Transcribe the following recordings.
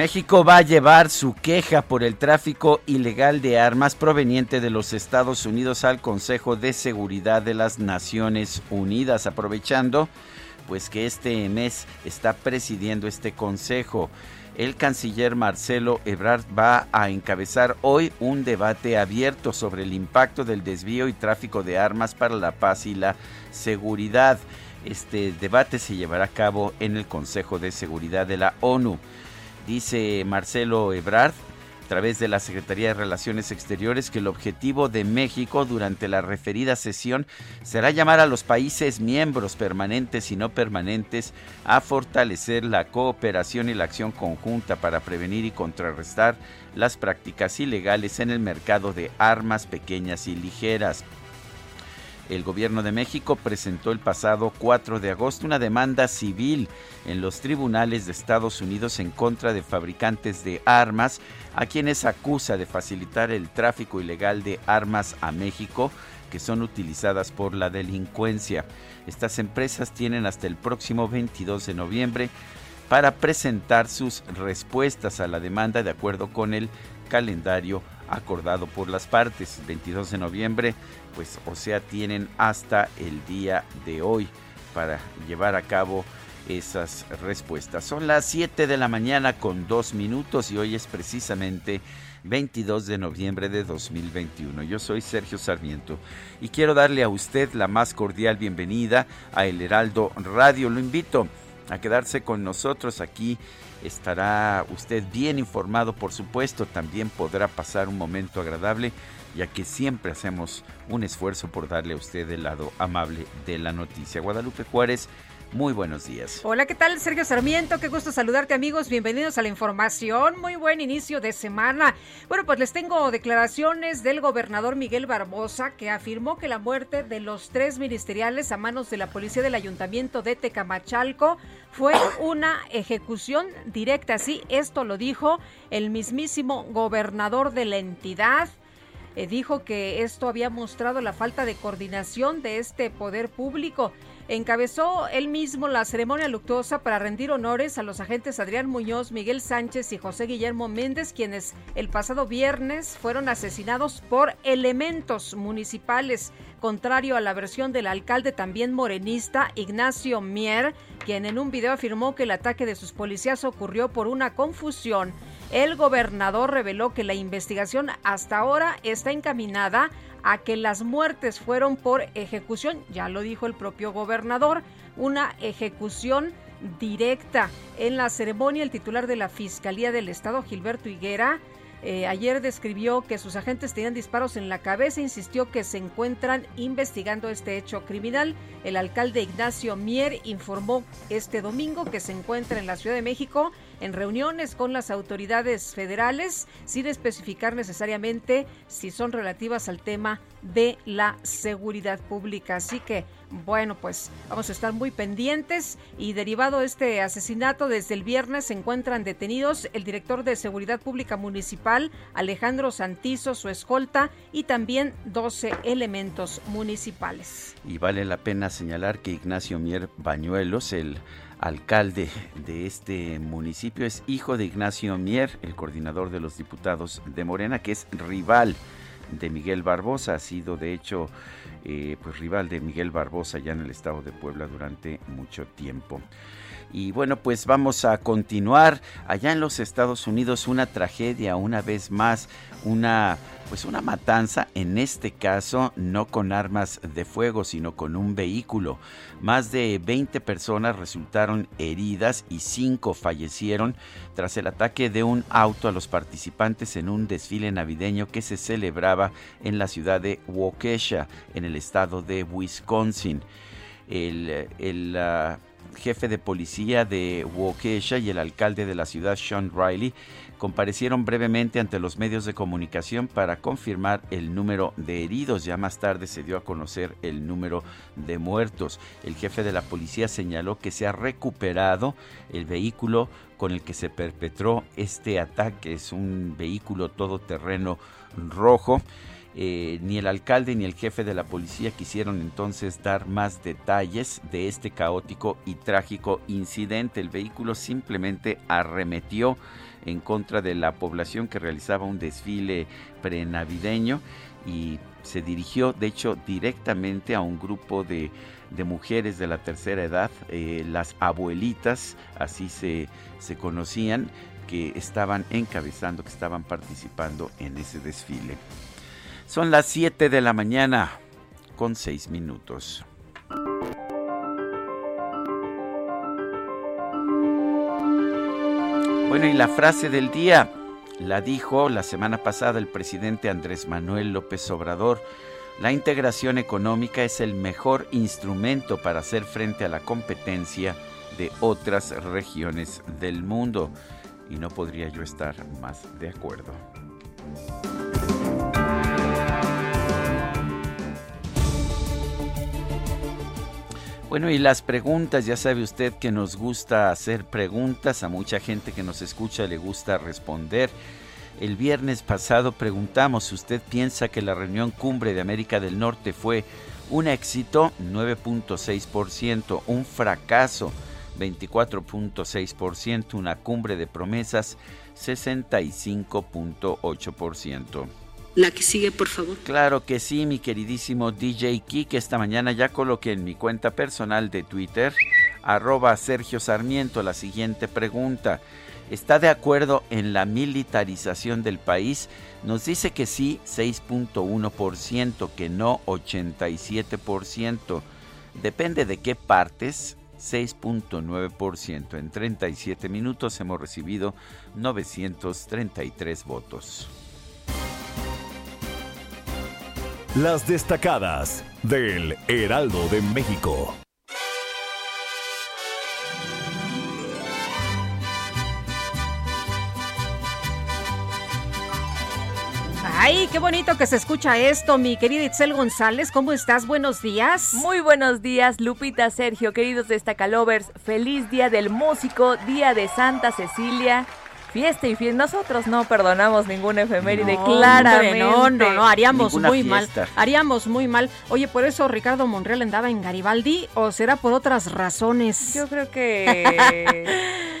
México va a llevar su queja por el tráfico ilegal de armas proveniente de los Estados Unidos al Consejo de Seguridad de las Naciones Unidas, aprovechando pues que este mes está presidiendo este consejo. El canciller Marcelo Ebrard va a encabezar hoy un debate abierto sobre el impacto del desvío y tráfico de armas para la paz y la seguridad. Este debate se llevará a cabo en el Consejo de Seguridad de la ONU. Dice Marcelo Ebrard, a través de la Secretaría de Relaciones Exteriores, que el objetivo de México durante la referida sesión será llamar a los países miembros permanentes y no permanentes a fortalecer la cooperación y la acción conjunta para prevenir y contrarrestar las prácticas ilegales en el mercado de armas pequeñas y ligeras. El gobierno de México presentó el pasado 4 de agosto una demanda civil en los tribunales de Estados Unidos en contra de fabricantes de armas, a quienes acusa de facilitar el tráfico ilegal de armas a México que son utilizadas por la delincuencia. Estas empresas tienen hasta el próximo 22 de noviembre para presentar sus respuestas a la demanda de acuerdo con el calendario acordado por las partes. 22 de noviembre, pues o sea, tienen hasta el día de hoy para llevar a cabo esas respuestas. Son las 7 de la mañana con dos minutos y hoy es precisamente 22 de noviembre de 2021. Yo soy Sergio Sarmiento y quiero darle a usted la más cordial bienvenida a El Heraldo Radio. Lo invito a quedarse con nosotros aquí estará usted bien informado, por supuesto, también podrá pasar un momento agradable, ya que siempre hacemos un esfuerzo por darle a usted el lado amable de la noticia. Guadalupe Juárez muy buenos días. Hola, ¿qué tal? Sergio Sarmiento, qué gusto saludarte amigos, bienvenidos a la información, muy buen inicio de semana. Bueno, pues les tengo declaraciones del gobernador Miguel Barbosa que afirmó que la muerte de los tres ministeriales a manos de la policía del ayuntamiento de Tecamachalco fue una ejecución directa, sí, esto lo dijo el mismísimo gobernador de la entidad. Eh, dijo que esto había mostrado la falta de coordinación de este poder público encabezó él mismo la ceremonia luctuosa para rendir honores a los agentes Adrián Muñoz, Miguel Sánchez y José Guillermo Méndez, quienes el pasado viernes fueron asesinados por elementos municipales, contrario a la versión del alcalde también morenista Ignacio Mier, quien en un video afirmó que el ataque de sus policías ocurrió por una confusión. El gobernador reveló que la investigación hasta ahora está encaminada a que las muertes fueron por ejecución, ya lo dijo el propio gobernador, una ejecución directa. En la ceremonia, el titular de la Fiscalía del Estado, Gilberto Higuera, eh, ayer describió que sus agentes tenían disparos en la cabeza, insistió que se encuentran investigando este hecho criminal. El alcalde Ignacio Mier informó este domingo que se encuentra en la Ciudad de México en reuniones con las autoridades federales, sin especificar necesariamente si son relativas al tema de la seguridad pública. Así que, bueno, pues vamos a estar muy pendientes y derivado de este asesinato, desde el viernes se encuentran detenidos el director de Seguridad Pública Municipal, Alejandro Santizo, su escolta y también 12 elementos municipales. Y vale la pena señalar que Ignacio Mier Bañuelos, el alcalde de este municipio, es hijo de Ignacio Mier, el coordinador de los diputados de Morena, que es rival de Miguel Barbosa. Ha sido, de hecho, eh, pues rival de Miguel Barbosa ya en el estado de Puebla durante mucho tiempo. Y bueno, pues vamos a continuar. Allá en los Estados Unidos una tragedia, una vez más, una pues una matanza, en este caso no con armas de fuego, sino con un vehículo. Más de 20 personas resultaron heridas y 5 fallecieron tras el ataque de un auto a los participantes en un desfile navideño que se celebraba en la ciudad de Waukesha, en el estado de Wisconsin. El, el ah, jefe de policía de Waukesha y el alcalde de la ciudad, Sean Riley, comparecieron brevemente ante los medios de comunicación para confirmar el número de heridos. Ya más tarde se dio a conocer el número de muertos. El jefe de la policía señaló que se ha recuperado el vehículo con el que se perpetró este ataque. Es un vehículo todoterreno rojo. Eh, ni el alcalde ni el jefe de la policía quisieron entonces dar más detalles de este caótico y trágico incidente. El vehículo simplemente arremetió en contra de la población que realizaba un desfile prenavideño y se dirigió de hecho directamente a un grupo de, mujeres de la tercera edad, eh, las abuelitas, así se, se conocían, que estaban encabezando, que estaban participando en ese desfile. Son las 7 de la mañana con 6 minutos. Bueno, y la frase del día la dijo la semana pasada el presidente Andrés Manuel López Obrador. La integración económica es el mejor instrumento para hacer frente a la competencia de otras regiones del mundo. Y no podría yo estar más de acuerdo. Bueno, y las preguntas, ya sabe usted que nos gusta hacer preguntas, a mucha gente que nos escucha le gusta responder. El viernes pasado preguntamos si usted piensa que la reunión cumbre de América del Norte fue un éxito, 9.6%, un fracaso, 24.6%, una cumbre de promesas, 65.8%. La que sigue, por favor. Claro que sí, mi queridísimo DJ Kik. Esta mañana ya coloqué en mi cuenta personal de Twitter, arroba Sergio Sarmiento, la siguiente pregunta. ¿Está de acuerdo en la militarización del país? Nos dice que sí, 6.1%, que no 87%. Depende de qué partes, 6.9%. En 37 minutos hemos recibido 933 votos. Las destacadas del Heraldo de México. Ay, qué bonito que se escucha esto, mi querida Itzel González. ¿Cómo estás? Buenos días. Muy buenos días, Lupita, Sergio, queridos destacalovers. Feliz Día del Músico, Día de Santa Cecilia fiesta y fiesta. Nosotros no perdonamos ninguna efeméride, no, claramente. no, no, no, haríamos muy mal. Haríamos muy mal. Oye, ¿por eso Ricardo Monreal andaba en Garibaldi o será por otras razones? Yo creo que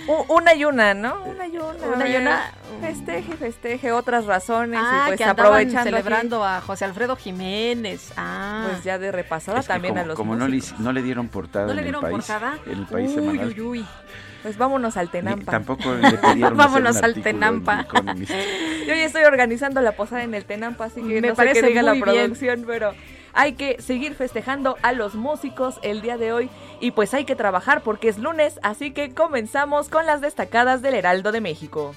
una y una, ¿no? Una y una. Una y una. Festeje, festeje, otras razones. Ah, y pues que aprovechando celebrando a José Alfredo Jiménez. Ah. Pues ya de repasada también a los Como no le, no le, dieron portada ¿No le dieron en el país, portada? En el país uy, semanal. Uy, uy. Pues vámonos al Tenampa. tampoco le pidieron Vámonos al Tenampa. Yo ya estoy organizando la posada en el Tenampa, así que Me no parece sé qué diga la muy bien. producción, pero hay que seguir festejando a los músicos el día de hoy y pues hay que trabajar porque es lunes, así que comenzamos con las destacadas del Heraldo de México.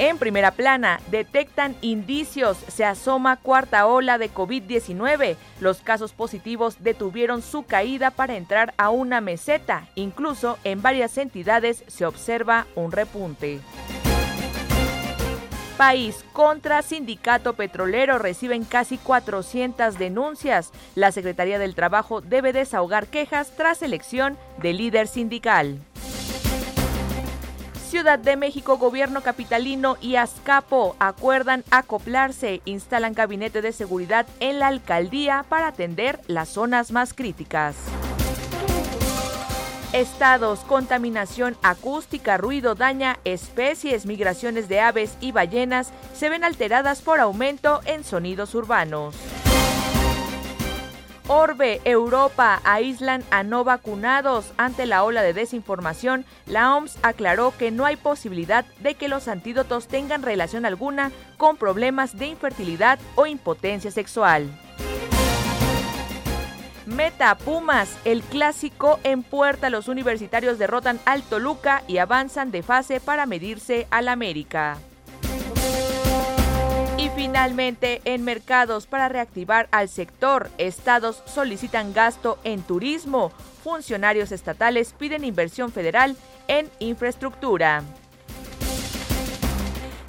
En primera plana, detectan indicios, se asoma cuarta ola de COVID-19. Los casos positivos detuvieron su caída para entrar a una meseta. Incluso en varias entidades se observa un repunte. País contra sindicato petrolero reciben casi 400 denuncias. La Secretaría del Trabajo debe desahogar quejas tras elección de líder sindical. Ciudad de México, Gobierno Capitalino y Azcapo acuerdan acoplarse, instalan gabinete de seguridad en la alcaldía para atender las zonas más críticas. estados, contaminación acústica, ruido daña especies, migraciones de aves y ballenas se ven alteradas por aumento en sonidos urbanos. Orbe, Europa, aíslan a no vacunados. Ante la ola de desinformación, la OMS aclaró que no hay posibilidad de que los antídotos tengan relación alguna con problemas de infertilidad o impotencia sexual. Meta Pumas, el clásico en puerta. Los universitarios derrotan al Toluca y avanzan de fase para medirse al América. Y finalmente, en mercados para reactivar al sector, estados solicitan gasto en turismo. Funcionarios estatales piden inversión federal en infraestructura.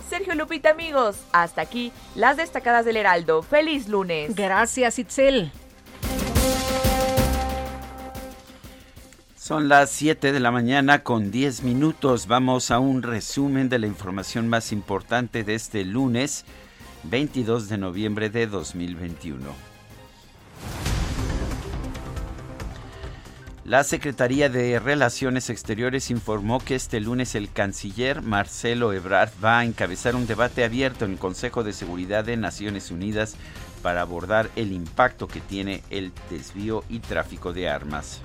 Sergio Lupita, amigos, hasta aquí las destacadas del Heraldo. Feliz lunes. Gracias, Itzel. Son las 7 de la mañana con 10 minutos. Vamos a un resumen de la información más importante de este lunes 22 de noviembre de 2021. La Secretaría de Relaciones Exteriores informó que este lunes el canciller Marcelo Ebrard va a encabezar un debate abierto en el Consejo de Seguridad de Naciones Unidas para abordar el impacto que tiene el desvío y tráfico de armas.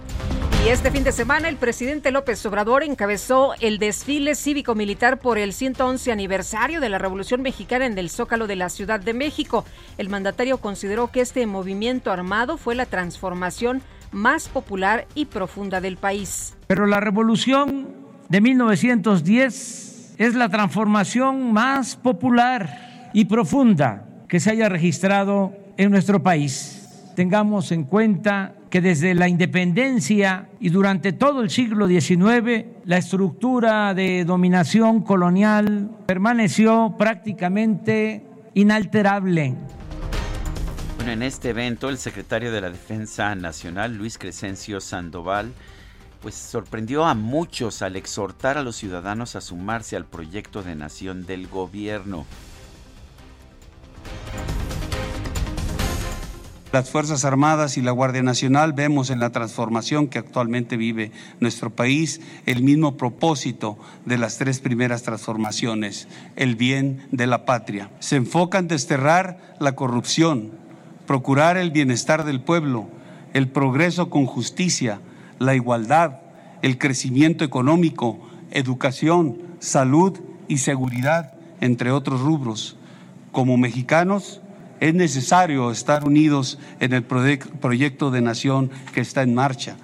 Y este fin de semana el presidente López Obrador encabezó el desfile cívico-militar por el 111 aniversario de la Revolución Mexicana en el Zócalo de la Ciudad de México. El mandatario consideró que este movimiento armado fue la transformación más popular y profunda del país. Pero la revolución de 1910 es la transformación más popular y profunda que se haya registrado en nuestro país. Tengamos en cuenta que desde la independencia y durante todo el siglo XIX la estructura de dominación colonial permaneció prácticamente inalterable. Bueno, en este evento el secretario de la Defensa Nacional, Luis Crescencio Sandoval, pues sorprendió a muchos al exhortar a los ciudadanos a sumarse al proyecto de nación del gobierno. Las Fuerzas Armadas y la Guardia Nacional vemos en la transformación que actualmente vive nuestro país el mismo propósito de las tres primeras transformaciones, el bien de la patria. Se enfoca en desterrar la corrupción, procurar el bienestar del pueblo, el progreso con justicia, la igualdad, el crecimiento económico, educación, salud y seguridad, entre otros rubros. Como mexicanos, es necesario estar unidos en el proyecto de nación que está en marcha.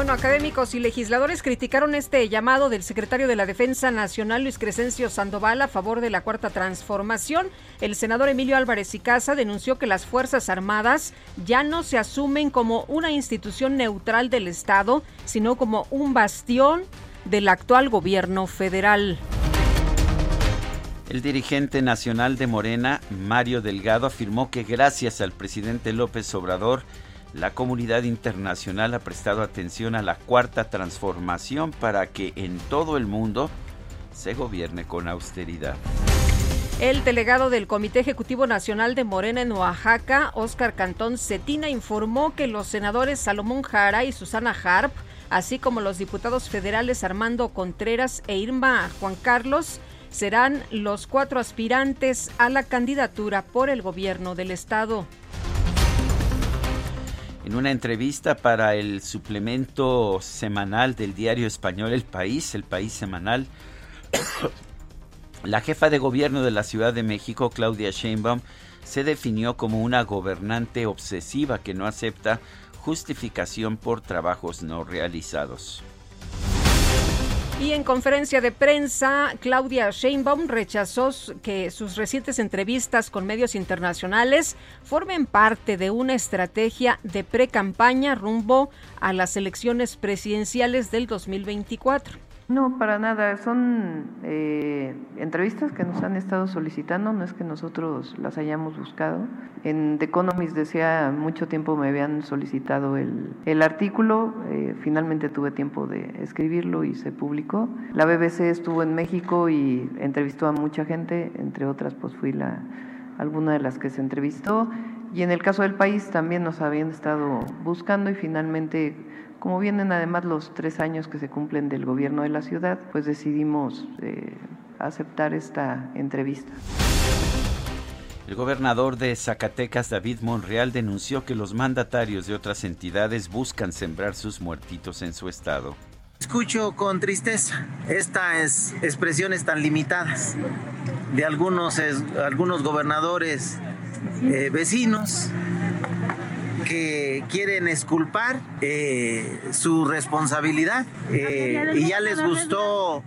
Bueno, académicos y legisladores criticaron este llamado del secretario de la Defensa Nacional, Luis Crescencio Sandoval, a favor de la Cuarta Transformación. El senador Emilio Álvarez y Casa denunció que las Fuerzas Armadas ya no se asumen como una institución neutral del Estado, sino como un bastión del actual gobierno federal. El dirigente nacional de Morena, Mario Delgado, afirmó que gracias al presidente López Obrador, la comunidad internacional ha prestado atención a la cuarta transformación para que en todo el mundo se gobierne con austeridad. El delegado del Comité Ejecutivo Nacional de Morena en Oaxaca, Óscar Cantón Cetina, informó que los senadores Salomón Jara y Susana Harp, así como los diputados federales Armando Contreras e Irma Juan Carlos, serán los cuatro aspirantes a la candidatura por el gobierno del estado. En una entrevista para el suplemento semanal del diario español El País, El País Semanal, la jefa de gobierno de la Ciudad de México, Claudia Sheinbaum, se definió como una gobernante obsesiva que no acepta justificación por trabajos no realizados. Y en conferencia de prensa, Claudia Sheinbaum rechazó que sus recientes entrevistas con medios internacionales formen parte de una estrategia de pre-campaña rumbo a las elecciones presidenciales del 2024. No, para nada. Son eh, entrevistas que nos han estado solicitando, no es que nosotros las hayamos buscado. En The Economist decía, mucho tiempo me habían solicitado el, el artículo, eh, finalmente tuve tiempo de escribirlo y se publicó. La BBC estuvo en México y entrevistó a mucha gente, entre otras pues fui la, alguna de las que se entrevistó. Y en el caso del país también nos habían estado buscando y finalmente Como vienen además los tres años que se cumplen del gobierno de la ciudad, pues decidimos eh, aceptar esta entrevista. El gobernador de Zacatecas, David Monreal, denunció que los mandatarios de otras entidades buscan sembrar sus muertitos en su estado. Escucho con tristeza estas expresiones tan limitadas de algunos, algunos gobernadores eh, vecinos que quieren esculpar eh, su responsabilidad eh, y ya les gustó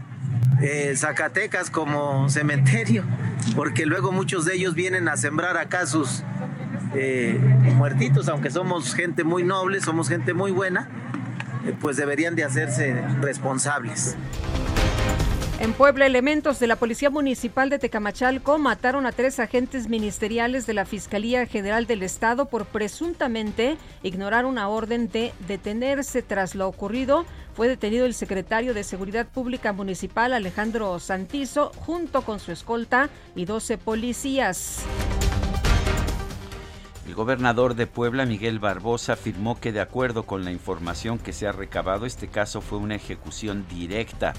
Zacatecas como cementerio porque luego muchos de ellos vienen a sembrar acá sus eh, muertitos, aunque somos gente muy noble, somos gente muy buena, eh, pues deberían de hacerse responsables. En Puebla, elementos de la Policía Municipal de Tecamachalco mataron a tres agentes ministeriales de la Fiscalía General del Estado por presuntamente ignorar una orden de detenerse. Tras lo ocurrido, fue detenido el secretario de Seguridad Pública Municipal, Alejandro Santizo, junto con su escolta y 12 policías. El gobernador de Puebla, Miguel Barbosa, afirmó que de acuerdo con la información que se ha recabado, este caso fue una ejecución directa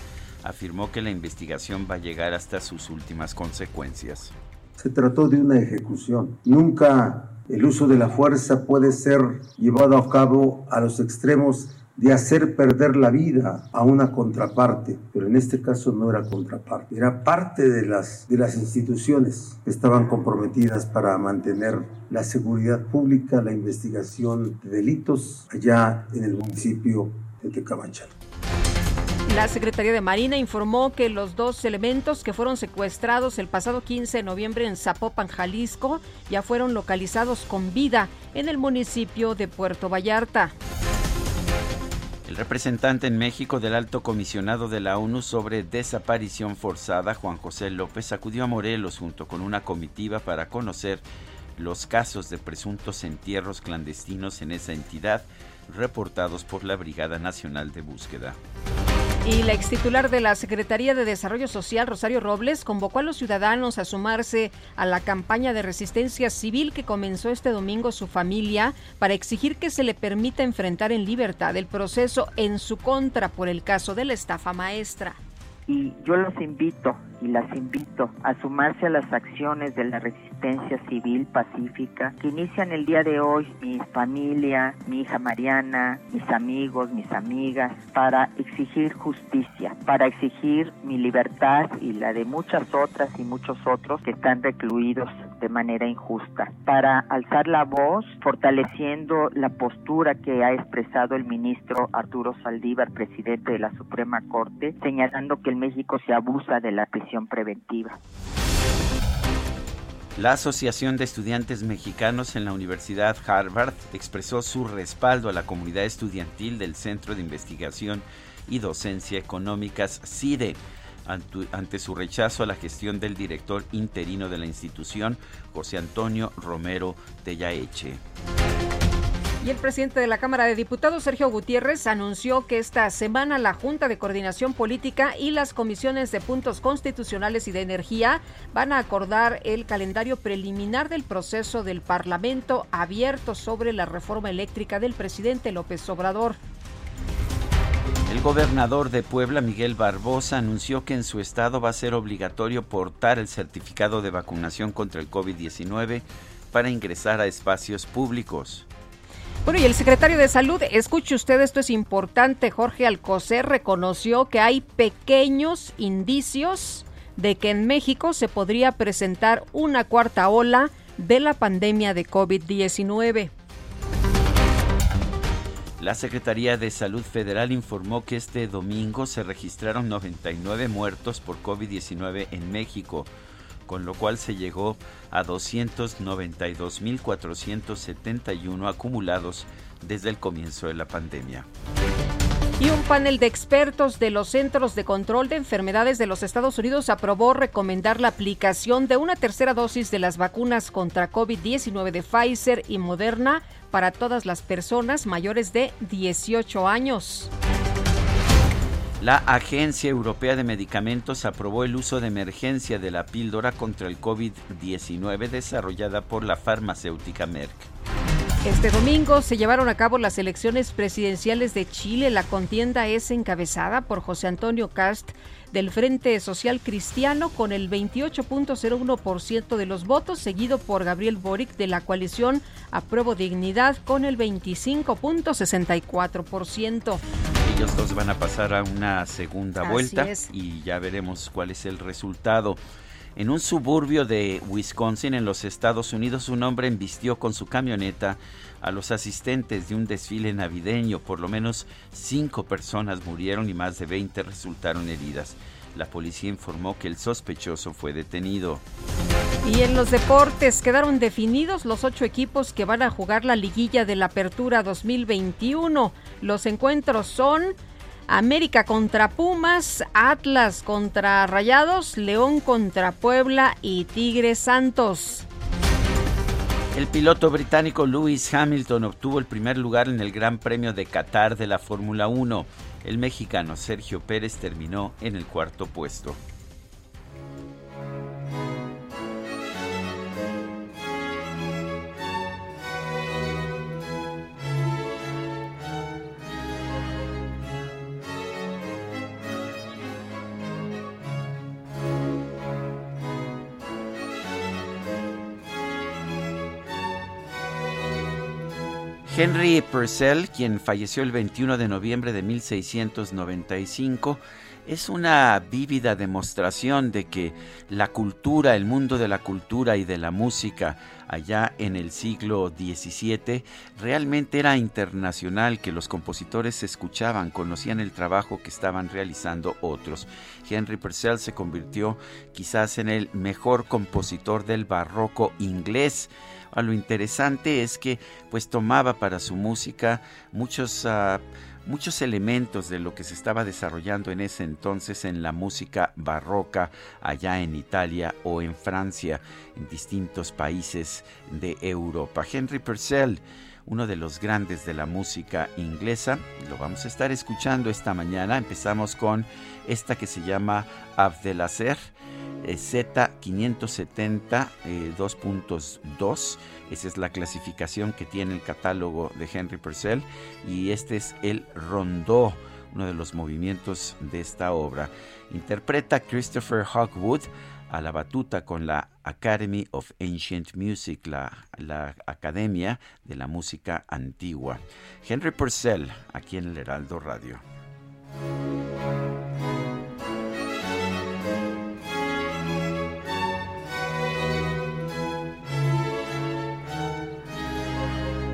afirmó que la investigación va a llegar hasta sus últimas consecuencias. Se trató de una ejecución. Nunca el uso de la fuerza puede ser llevado a cabo a los extremos de hacer perder la vida a una contraparte, pero en este caso no era contraparte, era parte de las, de las instituciones que estaban comprometidas para mantener la seguridad pública, la investigación de delitos allá en el municipio de Tecamachalco. La Secretaría de Marina informó que los dos elementos que fueron secuestrados el pasado 15 de noviembre en Zapopan, Jalisco, ya fueron localizados con vida en el municipio de Puerto Vallarta. El representante en México del alto comisionado de la ONU sobre desaparición forzada, Juan José López, acudió a Morelos junto con una comitiva para conocer los casos de presuntos entierros clandestinos en esa entidad reportados por la Brigada Nacional de Búsqueda. Y la ex titular de la Secretaría de Desarrollo Social, Rosario Robles, convocó a los ciudadanos a sumarse a la campaña de resistencia civil que comenzó este domingo su familia para exigir que se le permita enfrentar en libertad el proceso en su contra por el caso de la estafa maestra. Y yo los invito y las invito a sumarse a las acciones de la resistencia civil pacífica que inician el día de hoy mi familia, mi hija Mariana, mis amigos, mis amigas, para exigir justicia, para exigir mi libertad y la de muchas otras y muchos otros que están recluidos de manera injusta, para alzar la voz fortaleciendo la postura que ha expresado el ministro Arturo Saldívar, presidente de la Suprema Corte, señalando que en México se abusa de la prisión preventiva. La Asociación de Estudiantes Mexicanos en la Universidad Harvard expresó su respaldo a la comunidad estudiantil del Centro de Investigación y Docencia Económicas CIDE ante su rechazo a la gestión del director interino de la institución, José Antonio Romero Tellaeche. Y el presidente de la Cámara de Diputados, Sergio Gutiérrez, anunció que esta semana la Junta de Coordinación Política y las comisiones de puntos constitucionales y de energía van a acordar el calendario preliminar del proceso del Parlamento abierto sobre la reforma eléctrica del presidente López Obrador. El gobernador de Puebla, Miguel Barbosa, anunció que en su estado va a ser obligatorio portar el certificado de vacunación contra el COVID-19 para ingresar a espacios públicos. Bueno, y el secretario de Salud, escuche usted, esto es importante, Jorge Alcocer reconoció que hay pequeños indicios de que en México se podría presentar una cuarta ola de la pandemia de COVID-19. La Secretaría de Salud Federal informó que este domingo se registraron 99 muertos por COVID-19 en México, con lo cual se llegó a 292.471 acumulados desde el comienzo de la pandemia. Y un panel de expertos de los Centros de Control de Enfermedades de los Estados Unidos aprobó recomendar la aplicación de una tercera dosis de las vacunas contra COVID-19 de Pfizer y Moderna para todas las personas mayores de 18 años. La Agencia Europea de Medicamentos aprobó el uso de emergencia de la píldora contra el COVID-19 desarrollada por la farmacéutica Merck. Este domingo se llevaron a cabo las elecciones presidenciales de Chile. La contienda es encabezada por José Antonio Cast del Frente Social Cristiano con el 28.01% de los votos, seguido por Gabriel Boric de la coalición Apruebo Dignidad con el 25.64%. Ellos dos van a pasar a una segunda vuelta y ya veremos cuál es el resultado. En un suburbio de Wisconsin, en los Estados Unidos, un hombre embistió con su camioneta a los asistentes de un desfile navideño. Por lo menos cinco personas murieron y más de 20 resultaron heridas. La policía informó que el sospechoso fue detenido. Y en los deportes quedaron definidos los ocho equipos que van a jugar la liguilla de la Apertura 2021. Los encuentros son América contra Pumas, Atlas contra Rayados, León contra Puebla y Tigres Santos. El piloto británico Lewis Hamilton obtuvo el primer lugar en el Gran Premio de Qatar de la Fórmula 1. El mexicano Sergio Pérez terminó en el cuarto puesto. Henry Purcell, quien falleció el 21 de noviembre de 1695, es una vívida demostración de que la cultura, el mundo de la cultura y de la música allá en el siglo XVII realmente era internacional, que los compositores escuchaban, conocían el trabajo que estaban realizando otros. Henry Purcell se convirtió quizás en el mejor compositor del barroco inglés lo interesante es que pues tomaba para su música muchos ah, muchos elementos de lo que se estaba desarrollando en ese entonces en la música barroca allá en Italia o en Francia, en distintos países de Europa. Henry Purcell, uno de los grandes de la música inglesa, lo vamos a estar escuchando esta mañana. Empezamos con esta que se llama Abdelazer Z570 2.2. Esa es la clasificación que tiene el catálogo de Henry Purcell y este es el rondó, uno de los movimientos de esta obra. Interpreta Christopher Hogwood a la batuta con la Academy of Ancient Music, la, la Academia de la Música Antigua. Henry Purcell, aquí en el Heraldo Radio.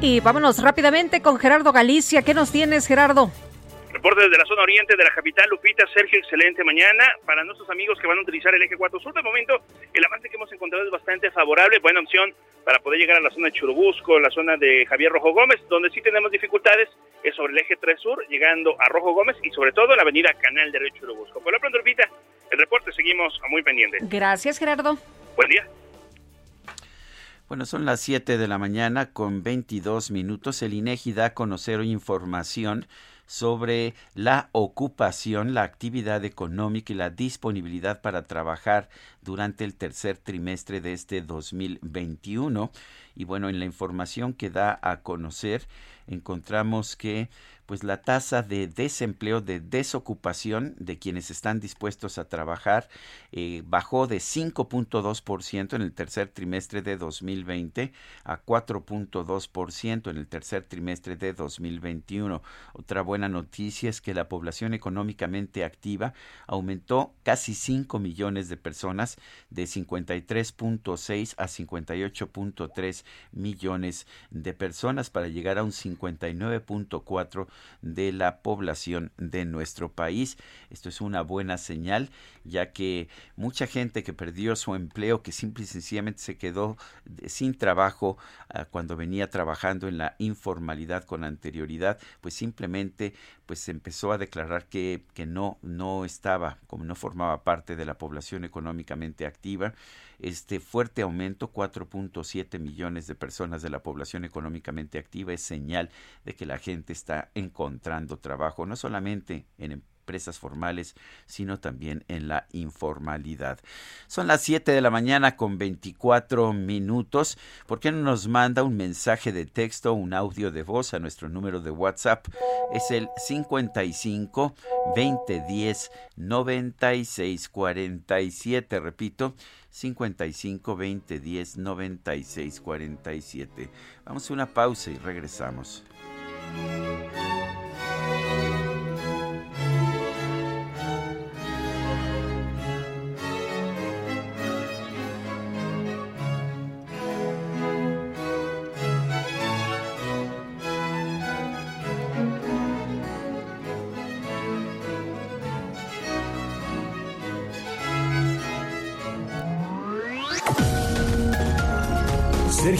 Y vámonos rápidamente con Gerardo Galicia. ¿Qué nos tienes, Gerardo? Reporte desde la zona oriente de la capital, Lupita, Sergio, excelente mañana. Para nuestros amigos que van a utilizar el eje 4 sur, de momento el avance que hemos encontrado es bastante favorable, buena opción para poder llegar a la zona de Churubusco, la zona de Javier Rojo Gómez, donde sí tenemos dificultades es sobre el eje 3 sur, llegando a Rojo Gómez y sobre todo en la avenida Canal de Río Churubusco. Por lo pronto, Lupita, el reporte seguimos muy pendientes. Gracias, Gerardo. Buen día. Bueno, son las 7 de la mañana con 22 minutos. El INEGI da a conocer información sobre la ocupación, la actividad económica y la disponibilidad para trabajar durante el tercer trimestre de este 2021. Y bueno, en la información que da a conocer encontramos que pues la tasa de desempleo, de desocupación de quienes están dispuestos a trabajar eh, bajó de 5.2% en el tercer trimestre de 2020 a 4.2% en el tercer trimestre de 2021. Otra buena noticia es que la población económicamente activa aumentó casi 5 millones de personas de 53.6 a 58.3 millones de personas para llegar a un 59.4 de la población de nuestro país. Esto es una buena señal, ya que mucha gente que perdió su empleo, que simple y sencillamente se quedó sin trabajo ah, cuando venía trabajando en la informalidad con anterioridad, pues simplemente pues empezó a declarar que, que no, no estaba, como no formaba parte de la población económicamente activa este fuerte aumento, 4.7 millones de personas de la población económicamente activa, es señal de que la gente está encontrando trabajo, no solamente en empresas formales, sino también en la informalidad. Son las 7 de la mañana con 24 minutos. ¿Por qué no nos manda un mensaje de texto, un audio de voz a nuestro número de WhatsApp? Es el 55 2010 96 47. Repito, 55 20 10 96 47. Vamos a una pausa y regresamos.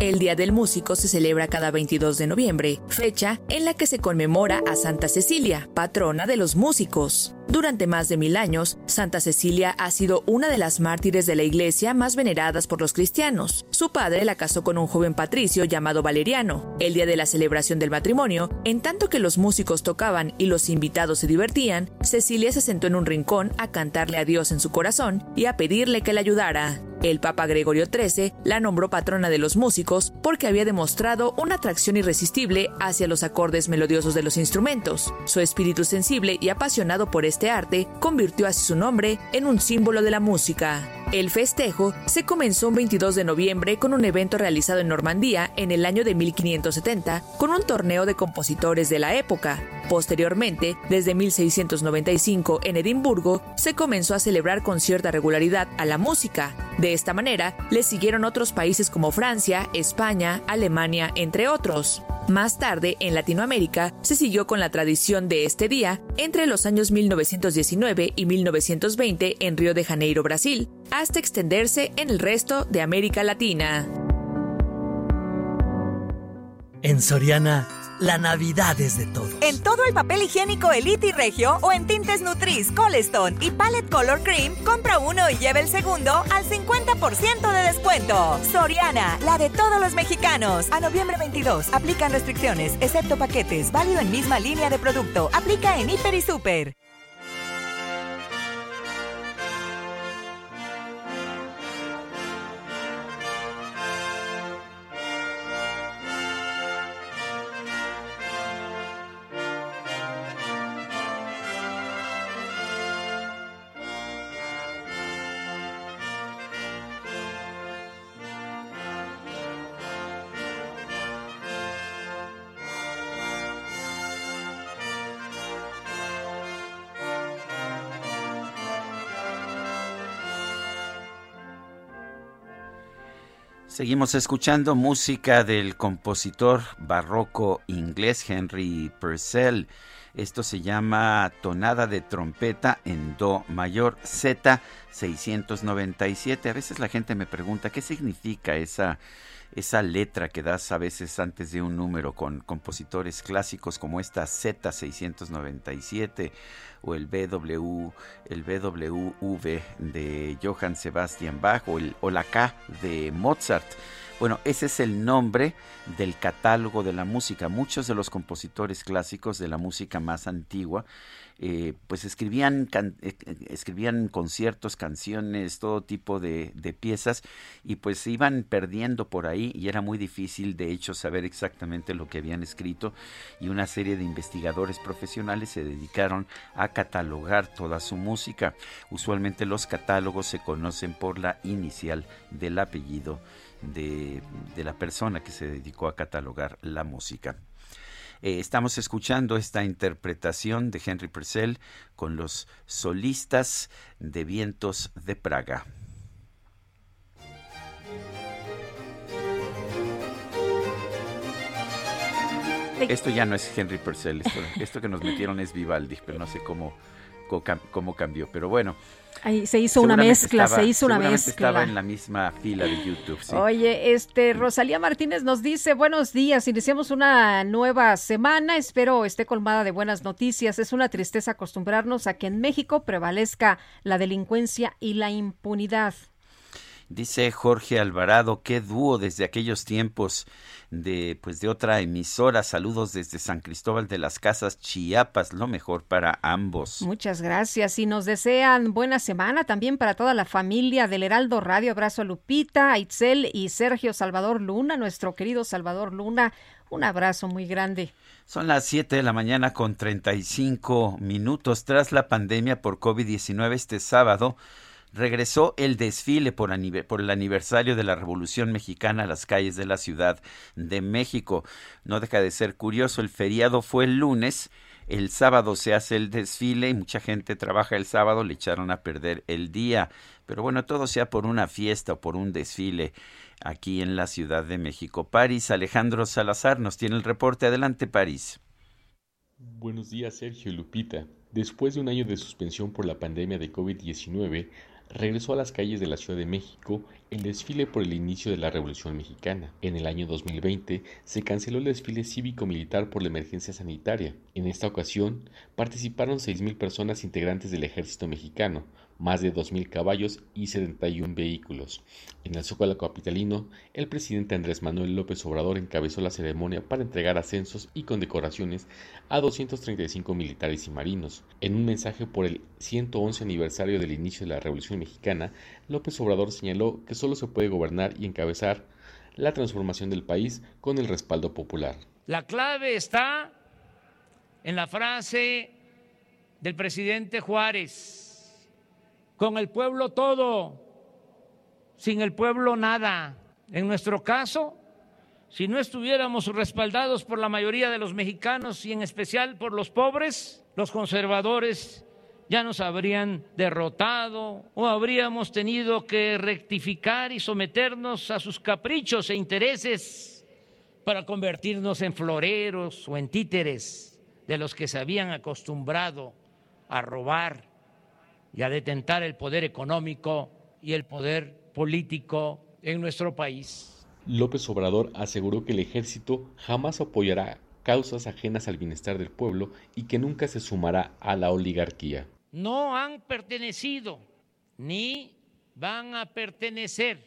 El Día del Músico se celebra cada 22 de noviembre, fecha en la que se conmemora a Santa Cecilia, patrona de los músicos. Durante más de mil años, Santa Cecilia ha sido una de las mártires de la iglesia más veneradas por los cristianos. Su padre la casó con un joven patricio llamado Valeriano. El día de la celebración del matrimonio, en tanto que los músicos tocaban y los invitados se divertían, Cecilia se sentó en un rincón a cantarle a Dios en su corazón y a pedirle que le ayudara. El Papa Gregorio XIII la nombró patrona de los músicos porque había demostrado una atracción irresistible hacia los acordes melodiosos de los instrumentos. Su espíritu sensible y apasionado por este arte convirtió así su nombre en un símbolo de la música. El festejo se comenzó un 22 de noviembre con un evento realizado en Normandía en el año de 1570 con un torneo de compositores de la época. Posteriormente, desde 1695 en Edimburgo, se comenzó a celebrar con cierta regularidad a la música. De esta manera, le siguieron otros países como Francia, España, Alemania, entre otros. Más tarde, en Latinoamérica, se siguió con la tradición de este día entre los años 1919 y 1920 en Río de Janeiro, Brasil, hasta extenderse en el resto de América Latina. En Soriana, la Navidad es de todos. En todo el papel higiénico Elite y Regio o en tintes Nutris, Colestone y Palette Color Cream, compra uno y lleve el segundo al 50% de descuento. Soriana, la de todos los mexicanos. A noviembre 22, aplican restricciones, excepto paquetes, válido en misma línea de producto. Aplica en Hiper y Super. Seguimos escuchando música del compositor barroco inglés Henry Purcell. Esto se llama Tonada de Trompeta en Do mayor Z 697. A veces la gente me pregunta qué significa esa, esa letra que das a veces antes de un número con compositores clásicos como esta Z697 o el BW, el BWV de Johann Sebastian Bach o, el, o la K de Mozart. Bueno, ese es el nombre del catálogo de la música. Muchos de los compositores clásicos de la música más antigua eh, pues escribían, eh, escribían conciertos, canciones, todo tipo de, de, piezas y pues se iban perdiendo por ahí y era muy difícil de hecho saber exactamente lo que habían escrito y una serie de investigadores profesionales se dedicaron a catalogar toda su música. Usualmente los catálogos se conocen por la inicial del apellido de, de la persona que se dedicó a catalogar la música. Eh, estamos escuchando esta interpretación de Henry Purcell con los solistas de vientos de Praga. Esto ya no es Henry Purcell, esto, que nos metieron es Vivaldi, pero no sé cómo, cómo cambió. Pero bueno, Ahí se hizo una mezcla, se hizo una mezcla. Estaba en la misma fila de YouTube. Oye, este Rosalía Martínez nos dice buenos días, iniciamos una nueva semana, espero esté colmada de buenas noticias. Es una tristeza acostumbrarnos a que en México prevalezca la delincuencia y la impunidad. Dice Jorge Alvarado, qué dúo desde aquellos tiempos de pues de otra emisora. Saludos desde San Cristóbal de las Casas, Chiapas, lo mejor para ambos. Muchas gracias y nos desean buena semana también para toda la familia del Heraldo Radio. Abrazo a Lupita, a Itzel y Sergio Salvador Luna, nuestro querido Salvador Luna. Un abrazo muy grande. Son las 7 de la mañana con 35 minutos tras la pandemia por COVID-19 este sábado regresó el desfile por, el aniversario de la Revolución Mexicana a las calles de la Ciudad de México. No deja de ser curioso, el feriado fue el lunes, el sábado se hace el desfile y mucha gente trabaja el sábado, le echaron a perder el día. Pero bueno, todo sea por una fiesta o por un desfile aquí en la Ciudad de México. París, Alejandro Salazar nos tiene el reporte. Adelante, París. Buenos días, Sergio Lupita. Después de un año de suspensión por la pandemia de COVID-19, regresó a las calles de la Ciudad de México el desfile por el inicio de la Revolución Mexicana. En el año 2020 se canceló el desfile cívico-militar por la emergencia sanitaria. En esta ocasión participaron 6.000 personas integrantes del ejército mexicano, más de 2.000 caballos y 71 vehículos. En el Zócalo Capitalino, el presidente Andrés Manuel López Obrador encabezó la ceremonia para entregar ascensos y condecoraciones a 235 militares y marinos. En un mensaje por el 111 aniversario del inicio de la Revolución Mexicana, López Obrador señaló que solo se puede gobernar y encabezar la transformación del país con el respaldo popular. La clave está en la frase del presidente Juárez con el pueblo todo, sin el pueblo nada. En nuestro caso, si no estuviéramos respaldados por la mayoría de los mexicanos y en especial por los pobres, los conservadores ya nos habrían derrotado o habríamos tenido que rectificar y someternos a sus caprichos e intereses para convertirnos en floreros o en títeres de los que se habían acostumbrado a robar y a detentar el poder económico y el poder político en nuestro país. López Obrador aseguró que el ejército jamás apoyará causas ajenas al bienestar del pueblo y que nunca se sumará a la oligarquía. No han pertenecido ni van a pertenecer,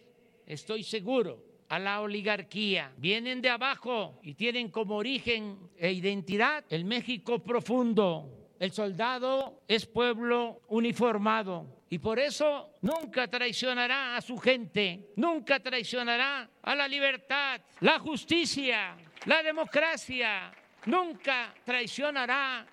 estoy seguro, a la oligarquía. Vienen de abajo y tienen como origen e identidad el México profundo, el soldado es pueblo uniformado y por eso nunca traicionará a su gente, nunca traicionará a la libertad, la justicia, la democracia, nunca traicionará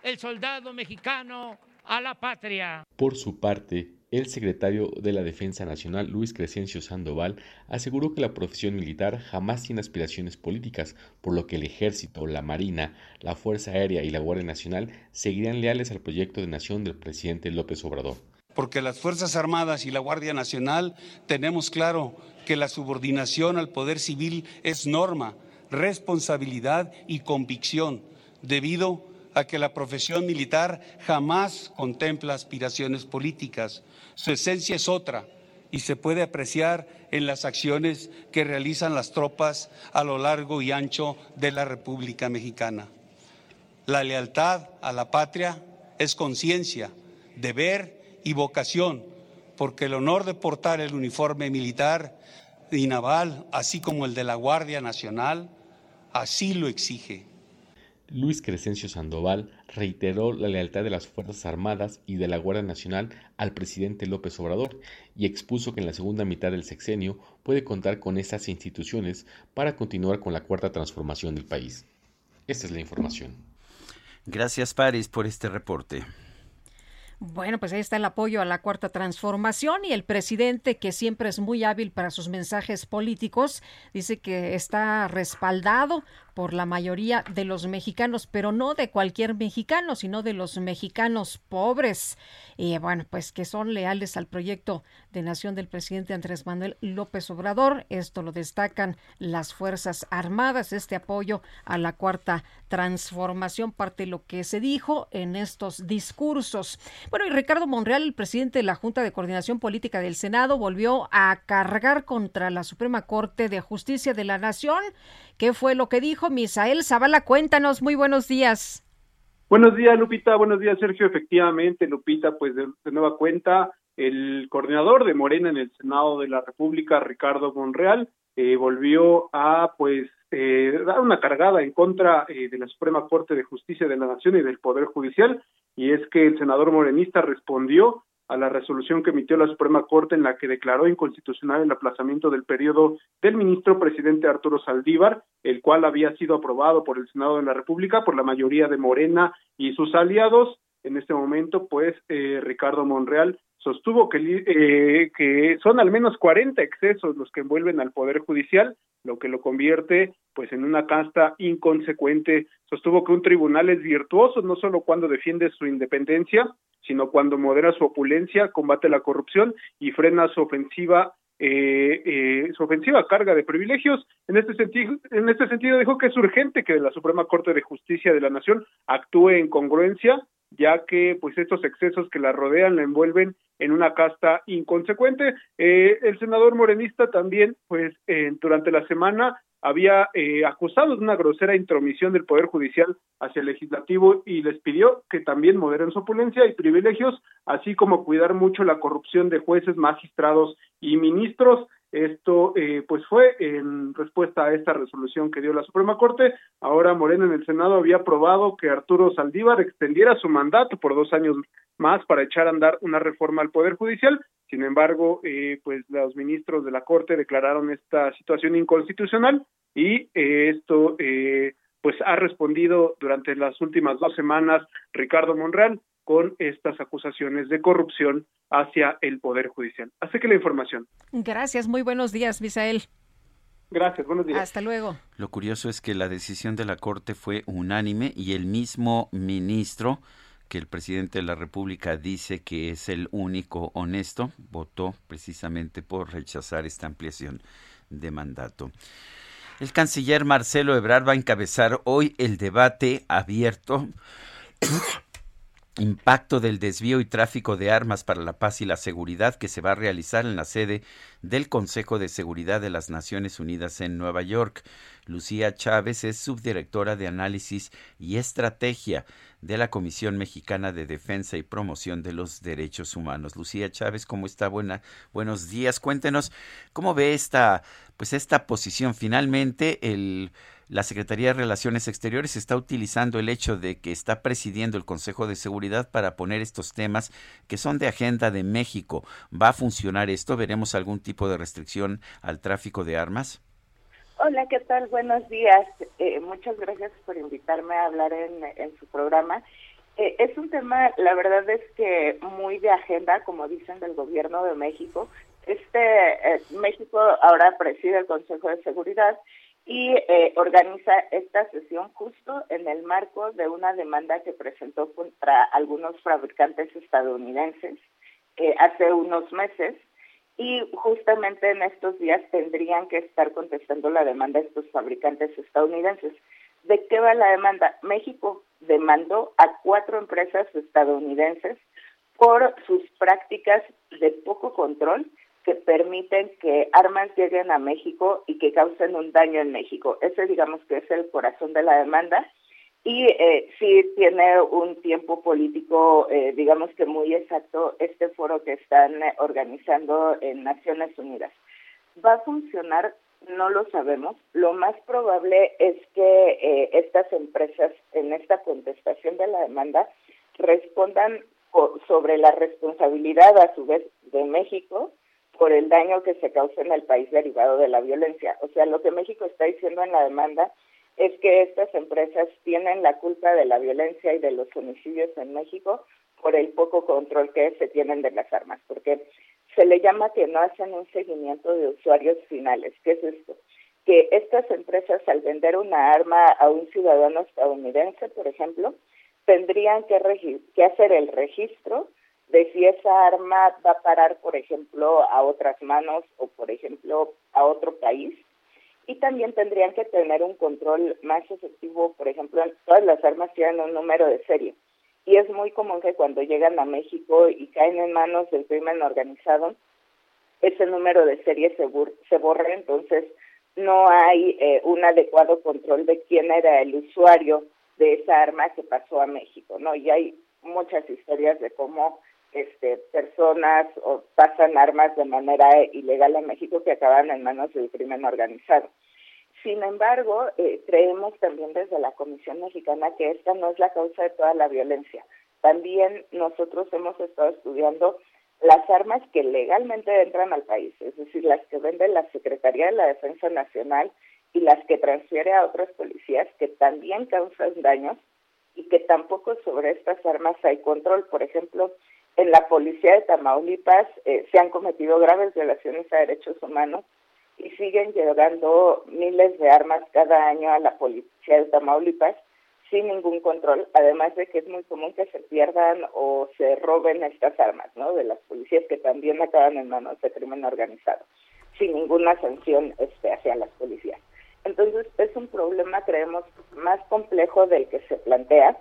el soldado mexicano a la patria. Por su parte, el secretario de la Defensa Nacional, Luis Crescencio Sandoval, aseguró que la profesión militar jamás tiene aspiraciones políticas, por lo que el Ejército, la Marina, la Fuerza Aérea y la Guardia Nacional seguirán leales al proyecto de nación del presidente López Obrador. Porque las Fuerzas Armadas y la Guardia Nacional tenemos claro que la subordinación al poder civil es norma, responsabilidad y convicción, debido a que la profesión militar jamás contempla aspiraciones políticas su esencia es otra y se puede apreciar en las acciones que realizan las tropas a lo largo y ancho de la República Mexicana. La lealtad a la patria es conciencia, deber y vocación, porque el honor de portar el uniforme militar y naval, así como el de la Guardia Nacional, así lo exige. Luis Crescencio Sandoval reiteró la lealtad de las Fuerzas Armadas y de la Guardia Nacional al presidente López Obrador y expuso que en la segunda mitad del sexenio puede contar con estas instituciones para continuar con la cuarta transformación del país. Esta es la información. Gracias, Paris, por este reporte. Bueno, pues ahí está el apoyo a la cuarta transformación y el presidente, que siempre es muy hábil para sus mensajes políticos, dice que está respaldado por la mayoría de los mexicanos, pero no de cualquier mexicano, sino de los mexicanos pobres. Y bueno, pues que son leales al proyecto de nación del presidente Andrés Manuel López Obrador. Esto lo destacan las Fuerzas Armadas, este apoyo a la cuarta transformación, parte de lo que se dijo en estos discursos. Bueno, y Ricardo Monreal, el presidente de la Junta de Coordinación Política del Senado, volvió a cargar contra la Suprema Corte de Justicia de la Nación. ¿Qué fue lo que dijo? Misael Zavala, cuéntanos, muy buenos días. Buenos días, Lupita. Buenos días, Sergio. Efectivamente, Lupita, pues de, nueva cuenta, el coordinador de Morena en el Senado de la República, Ricardo Monreal, eh, volvió a, pues, eh, dar una cargada en contra eh, de la Suprema Corte de Justicia de la Nación y del Poder Judicial, y es que el senador morenista respondió a la resolución que emitió la Suprema Corte en la que declaró inconstitucional el aplazamiento del periodo del ministro presidente Arturo Saldívar, el cual había sido aprobado por el Senado de la República por la mayoría de Morena y sus aliados. En este momento, pues, eh, Ricardo Monreal sostuvo que, eh, que son al menos 40 excesos los que envuelven al Poder Judicial, lo que lo convierte pues en una casta inconsecuente. Sostuvo que un tribunal es virtuoso no solo cuando defiende su independencia, sino cuando modera su opulencia, combate la corrupción y frena su ofensiva eh, eh, su ofensiva carga de privilegios. En este sentido, en este sentido dijo que es urgente que la Suprema Corte de Justicia de la Nación actúe en congruencia, ya que pues estos excesos que la rodean la envuelven en una casta inconsecuente. Eh, el senador morenista también, pues durante la semana había eh, acusado de una grosera intromisión del Poder Judicial hacia el Legislativo y les pidió que también moderen su opulencia y privilegios, así como cuidar mucho la corrupción de jueces, magistrados y ministros. Esto eh, pues fue en respuesta a esta resolución que dio la Suprema Corte. Ahora Morena en el Senado había aprobado que Arturo Saldívar extendiera su mandato por dos años más para echar a andar una reforma al Poder Judicial. Sin embargo, eh, pues los ministros de la Corte declararon esta situación inconstitucional y eh, esto eh, pues ha respondido durante las últimas dos semanas Ricardo Monreal con estas acusaciones de corrupción hacia el Poder Judicial. Así que la información. Gracias, muy buenos días, Misael. Gracias, buenos días. Hasta luego. Lo curioso es que la decisión de la Corte fue unánime y el mismo ministro que el presidente de la República dice que es el único honesto, votó precisamente por rechazar esta ampliación de mandato. El canciller Marcelo Ebrard va a encabezar hoy el debate abierto impacto del desvío y tráfico de armas para la paz y la seguridad que se va a realizar en la sede del Consejo de Seguridad de las Naciones Unidas en Nueva York. Lucía Chávez es subdirectora de análisis y estrategia de la Comisión Mexicana de Defensa y Promoción de los Derechos Humanos. Lucía Chávez, ¿cómo está? Buena, buenos días. Cuéntenos cómo ve esta, pues esta posición. Finalmente, el, la Secretaría de Relaciones Exteriores está utilizando el hecho de que está presidiendo el Consejo de Seguridad para poner estos temas que son de agenda de México. ¿Va a funcionar esto? ¿Veremos algún tipo de restricción al tráfico de armas? Hola, ¿qué tal? Buenos días. Eh, muchas gracias por invitarme a hablar en, su programa. Eh, es un tema, la verdad es que muy de agenda, como dicen del gobierno de México. Este eh, México ahora preside el Consejo de Seguridad y organiza esta sesión justo en el marco de una demanda que presentó contra algunos fabricantes estadounidenses hace unos meses y justamente en estos días tendrían que estar contestando la demanda de estos fabricantes estadounidenses. ¿De qué va la demanda? México demandó a cuatro empresas estadounidenses por sus prácticas de poco control que permiten que armas lleguen a México y que causen un daño en México. Ese digamos que es el corazón de la demanda y eh, sí tiene un tiempo político, eh, digamos que muy exacto, este foro que están eh, organizando en Naciones Unidas. ¿Va a funcionar? No lo sabemos. Lo más probable es que eh, estas empresas en esta contestación de la demanda respondan sobre la responsabilidad a su vez de México por el daño que se causa en el país derivado de la violencia. O sea, lo que México está diciendo en la demanda es que estas empresas tienen la culpa de la violencia y de los homicidios en México por el poco control que se tienen de las armas, porque se le llama que no hacen un seguimiento de usuarios finales. ¿Qué es esto? Que estas empresas al vender una arma a un ciudadano estadounidense, por ejemplo, tendrían que, que hacer el registro de si esa arma va a parar, por ejemplo, a otras manos o, por ejemplo, a otro país. Y también tendrían que tener un control más efectivo, por ejemplo, todas las armas tienen un número de serie y es muy común que cuando llegan a México y caen en manos del crimen organizado, ese número de serie se, se borra, entonces no hay eh, un adecuado control de quién era el usuario de esa arma que pasó a México, ¿no? Y hay muchas historias de cómo este, personas o pasan armas de manera ilegal a México que acaban en manos del crimen organizado. Sin embargo, eh, creemos también desde la Comisión Mexicana que esta no es la causa de toda la violencia. También nosotros hemos estado estudiando las armas que legalmente entran al país, es decir, las que vende la Secretaría de la Defensa Nacional y las que transfiere a otras policías que también causan daños y que tampoco sobre estas armas hay control. Por ejemplo, en la policía de Tamaulipas eh, se han cometido graves violaciones a derechos humanos y siguen llegando miles de armas cada año a la policía de Tamaulipas sin ningún control, además de que es muy común que se pierdan o se roben estas armas, ¿no? De las policías que también acaban en manos de crimen organizado, sin ninguna sanción este, hacia las policías. Entonces es un problema, creemos, más complejo del que se plantea.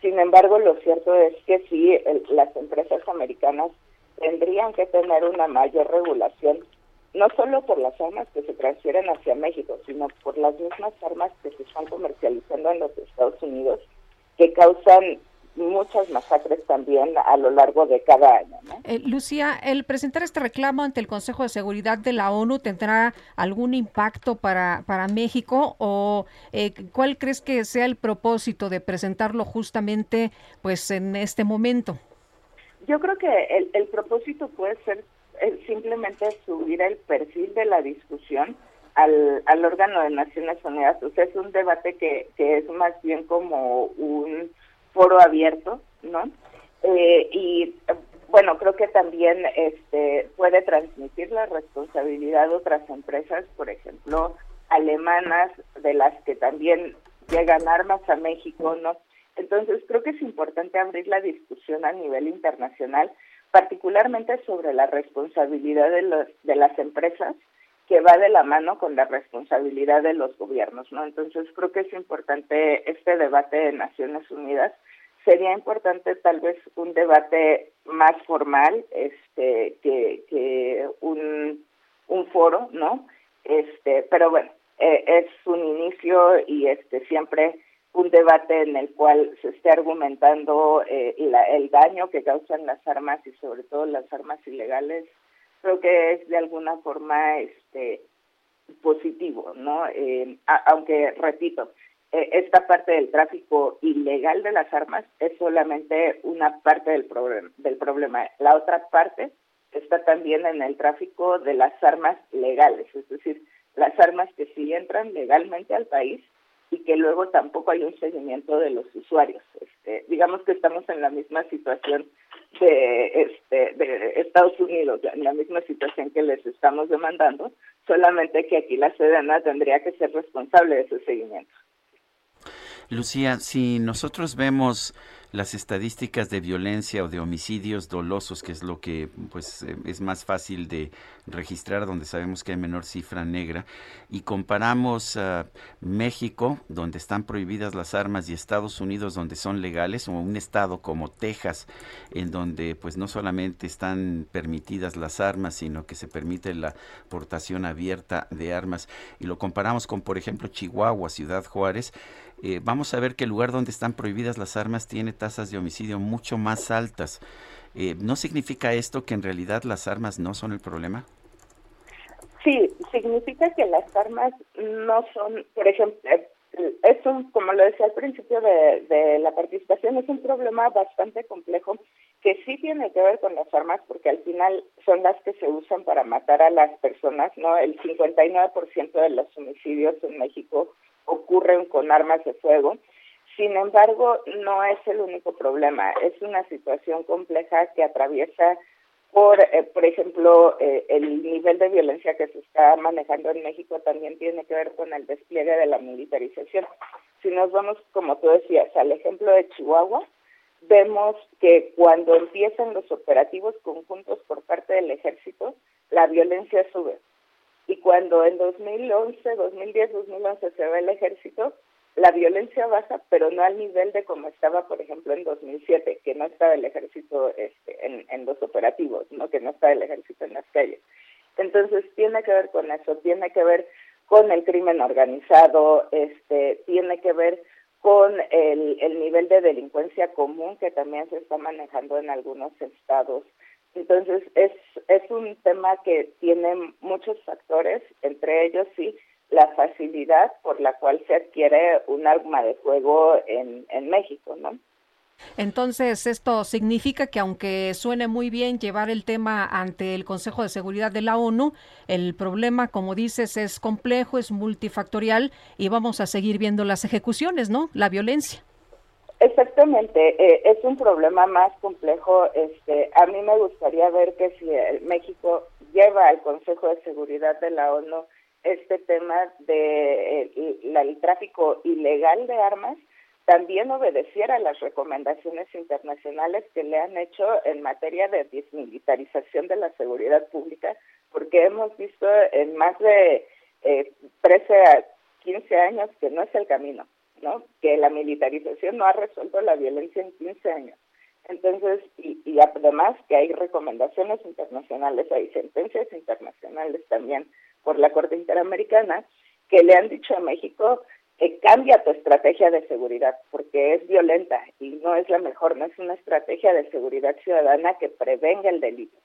Sin embargo, lo cierto es que sí, las empresas americanas tendrían que tener una mayor regulación no solo por las armas que se transfieren hacia México, sino por las mismas armas que se están comercializando en los Estados Unidos, que causan muchas masacres también a lo largo de cada año. Eh, Lucía, el presentar este reclamo ante el Consejo de Seguridad de la ONU tendrá algún impacto para, para México o eh, cuál crees que sea el propósito de presentarlo justamente pues en este momento? Yo creo que el, el propósito puede ser simplemente subir el perfil de la discusión al, al órgano de Naciones Unidas. O sea, es un debate que, que es más bien como un foro abierto, ¿no? Eh, y bueno, creo que también este puede transmitir la responsabilidad de otras empresas, por ejemplo, alemanas, de las que también llegan armas a México, ¿no? Entonces, creo que es importante abrir la discusión a nivel internacional particularmente sobre la responsabilidad de, los, de las empresas que va de la mano con la responsabilidad de los gobiernos, ¿no? Entonces creo que es importante este debate de Naciones Unidas. Sería importante tal vez un debate más formal, este, que, que un, un foro, ¿no? Este, pero bueno, eh, es un inicio y este siempre un debate en el cual se esté argumentando eh, el daño que causan las armas y sobre todo las armas ilegales, creo que es de alguna forma este positivo, ¿no? Eh, aunque, repito, eh, esta parte del tráfico ilegal de las armas es solamente una parte del, problema del problema. La otra parte está también en el tráfico de las armas legales, es decir, las armas que sí entran legalmente al país y que luego tampoco hay un seguimiento de los usuarios. Este, digamos que estamos en la misma situación de, este, de Estados Unidos, en la misma situación que les estamos demandando, solamente que aquí la Sedena tendría que ser responsable de ese seguimiento. Lucía, si nosotros vemos las estadísticas de violencia o de homicidios dolosos, que es lo que pues eh, es más fácil de registrar, donde sabemos que hay menor cifra negra, y comparamos México, donde están prohibidas las armas, y Estados Unidos, donde son legales, o un estado como Texas, en donde pues no solamente están permitidas las armas, sino que se permite la portación abierta de armas, y lo comparamos con, por ejemplo, Chihuahua, Ciudad Juárez, eh, vamos a ver que el lugar donde están prohibidas las armas tiene tasas de homicidio mucho más altas. Eh, ¿No significa esto que en realidad las armas no son el problema? Sí, significa que las armas no son, por ejemplo, eh, es un, como lo decía al principio de, de la participación, es un problema bastante complejo que sí tiene que ver con las armas porque al final son las que se usan para matar a las personas, ¿no? El 59% de los homicidios en México ocurren con armas de fuego. Sin embargo, no es el único problema, es una situación compleja que atraviesa por, eh, por ejemplo, eh, el nivel de violencia que se está manejando en México también tiene que ver con el despliegue de la militarización. Si nos vamos, como tú decías, al ejemplo de Chihuahua, vemos que cuando empiezan los operativos conjuntos por parte del ejército, la violencia sube. Y cuando en 2011, 2010, 2011 se ve el ejército, la violencia baja, pero no al nivel de como estaba, por ejemplo, en 2007, que no estaba el ejército este, en, los operativos, no que no estaba el ejército en las calles. Entonces tiene que ver con eso, tiene que ver con el crimen organizado, este, tiene que ver con el nivel de delincuencia común que también se está manejando en algunos estados. Entonces es, es un tema que tiene muchos factores, entre ellos sí la facilidad por la cual se adquiere un arma de fuego en, en México, ¿no? Entonces, esto significa que aunque suene muy bien llevar el tema ante el Consejo de Seguridad de la ONU, el problema, como dices, es complejo, es multifactorial y vamos a seguir viendo las ejecuciones, ¿no? La violencia. Exactamente, eh, es un problema más complejo. Este, a mí me gustaría ver que si México lleva al Consejo de Seguridad de la ONU este tema de eh, el tráfico ilegal de armas, también obedeciera las recomendaciones internacionales que le han hecho en materia de desmilitarización de la seguridad pública, porque hemos visto en más de eh, 13 a 15 años que no es el camino, ¿no? Que la militarización no ha resuelto la violencia en 15 años. Entonces, y, y además que hay recomendaciones internacionales, hay sentencias internacionales también por la Corte Interamericana que le han dicho a México eh, cambia tu estrategia de seguridad porque es violenta y no es la mejor, no es una estrategia de seguridad ciudadana que prevenga el delito.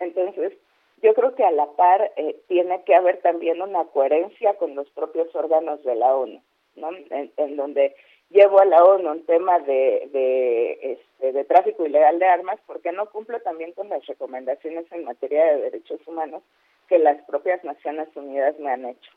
Entonces, yo creo que a la par eh, tiene que haber también una coherencia con los propios órganos de la ONU, ¿no? En, donde llevo a la ONU un tema de, de, este, de tráfico ilegal de armas porque no cumple también con las recomendaciones en materia de derechos humanos que las propias Naciones Unidas me han hecho.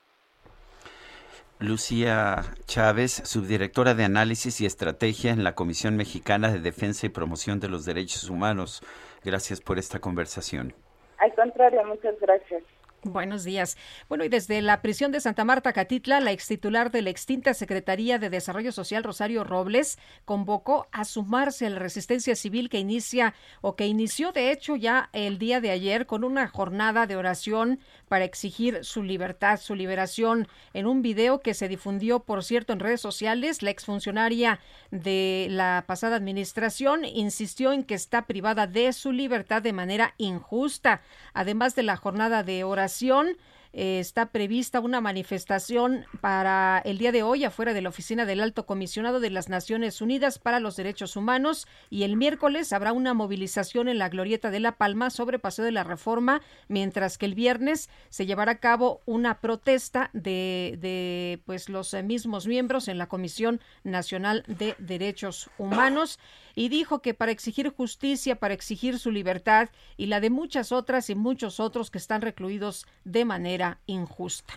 Lucía Chávez, subdirectora de Análisis y Estrategia en la Comisión Mexicana de Defensa y Promoción de los Derechos Humanos. Gracias por esta conversación. Al contrario, muchas gracias. Buenos días. Bueno, y desde la prisión de Santa Marta, Catitla, la ex titular de la extinta Secretaría de Desarrollo Social, Rosario Robles, convocó a sumarse a la resistencia civil que inicia o que inició, de hecho, ya el día de ayer con una jornada de oración para exigir su libertad, su liberación. En un video que se difundió, por cierto, en redes sociales, la exfuncionaria de la pasada administración insistió en que está privada de su libertad de manera injusta. Además de la jornada de oración, población eh, está prevista una manifestación para el día de hoy afuera de la oficina del Alto Comisionado de las Naciones Unidas para los Derechos Humanos y el miércoles habrá una movilización en la Glorieta de La Palma sobre Paseo de la Reforma, mientras que el viernes se llevará a cabo una protesta de, de pues los mismos miembros en la Comisión Nacional de Derechos Humanos y dijo que para exigir justicia, para exigir su libertad y la de muchas otras y muchos otros que están recluidos de manera injusta.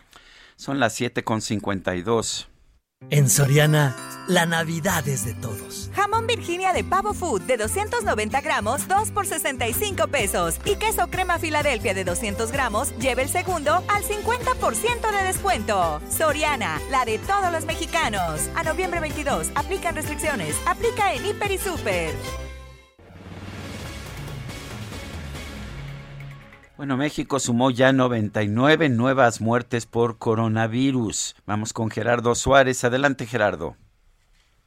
Son las 7.52. En Soriana, la Navidad es de todos. Jamón Virginia de Pavo Food de 290 gramos, 2 por 65 pesos. Y queso crema Filadelfia de 200 gramos, lleve el segundo al 50% de descuento. Soriana, la de todos los mexicanos. A noviembre 22, aplican restricciones. Aplica en Hiper y Super. Bueno, México sumó ya 99 nuevas muertes por coronavirus. Vamos con Gerardo Suárez. Adelante, Gerardo.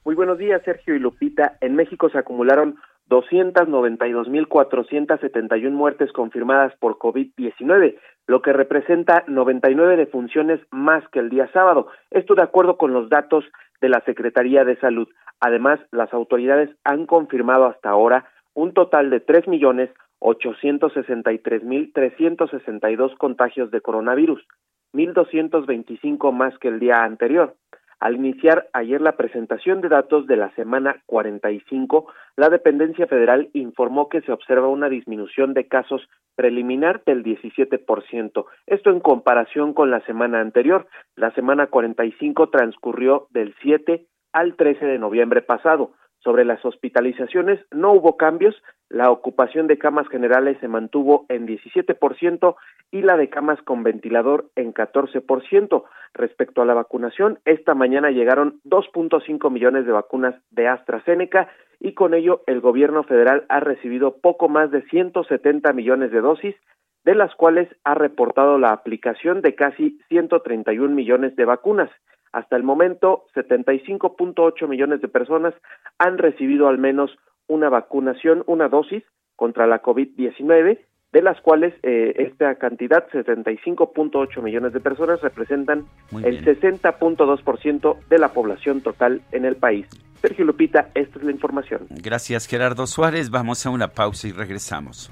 Muy buenos días, Sergio y Lupita. En México se acumularon 292.471 muertes confirmadas por COVID-19, lo que representa 99 defunciones más que el día sábado. Esto de acuerdo con los datos de la Secretaría de Salud. Además, las autoridades han confirmado hasta ahora un total de tres millones 863.362 contagios de coronavirus, 1.225 más que el día anterior. Al iniciar ayer la presentación de datos de la semana 45, la dependencia federal informó que se observa una disminución de casos preliminar del 17%. Esto en comparación con la semana anterior. La semana 45 transcurrió del 7 al 13 de noviembre pasado. Sobre las hospitalizaciones no hubo cambios, la ocupación de camas generales se mantuvo en 17% y la de camas con ventilador en 14%. Respecto a la vacunación, esta mañana llegaron 2.5 millones de vacunas de AstraZeneca y con ello el gobierno federal ha recibido poco más de 170 millones de dosis, de las cuales ha reportado la aplicación de casi 131 millones de vacunas. Hasta el momento, 75.8 millones de personas han recibido al menos una vacunación, una dosis contra la COVID-19, de las cuales eh, esta cantidad, 75.8 millones de personas, representan el 60.2% de la población total en el país. Sergio Lupita, esta es la información. Gracias, Gerardo Suárez. Vamos a una pausa y regresamos.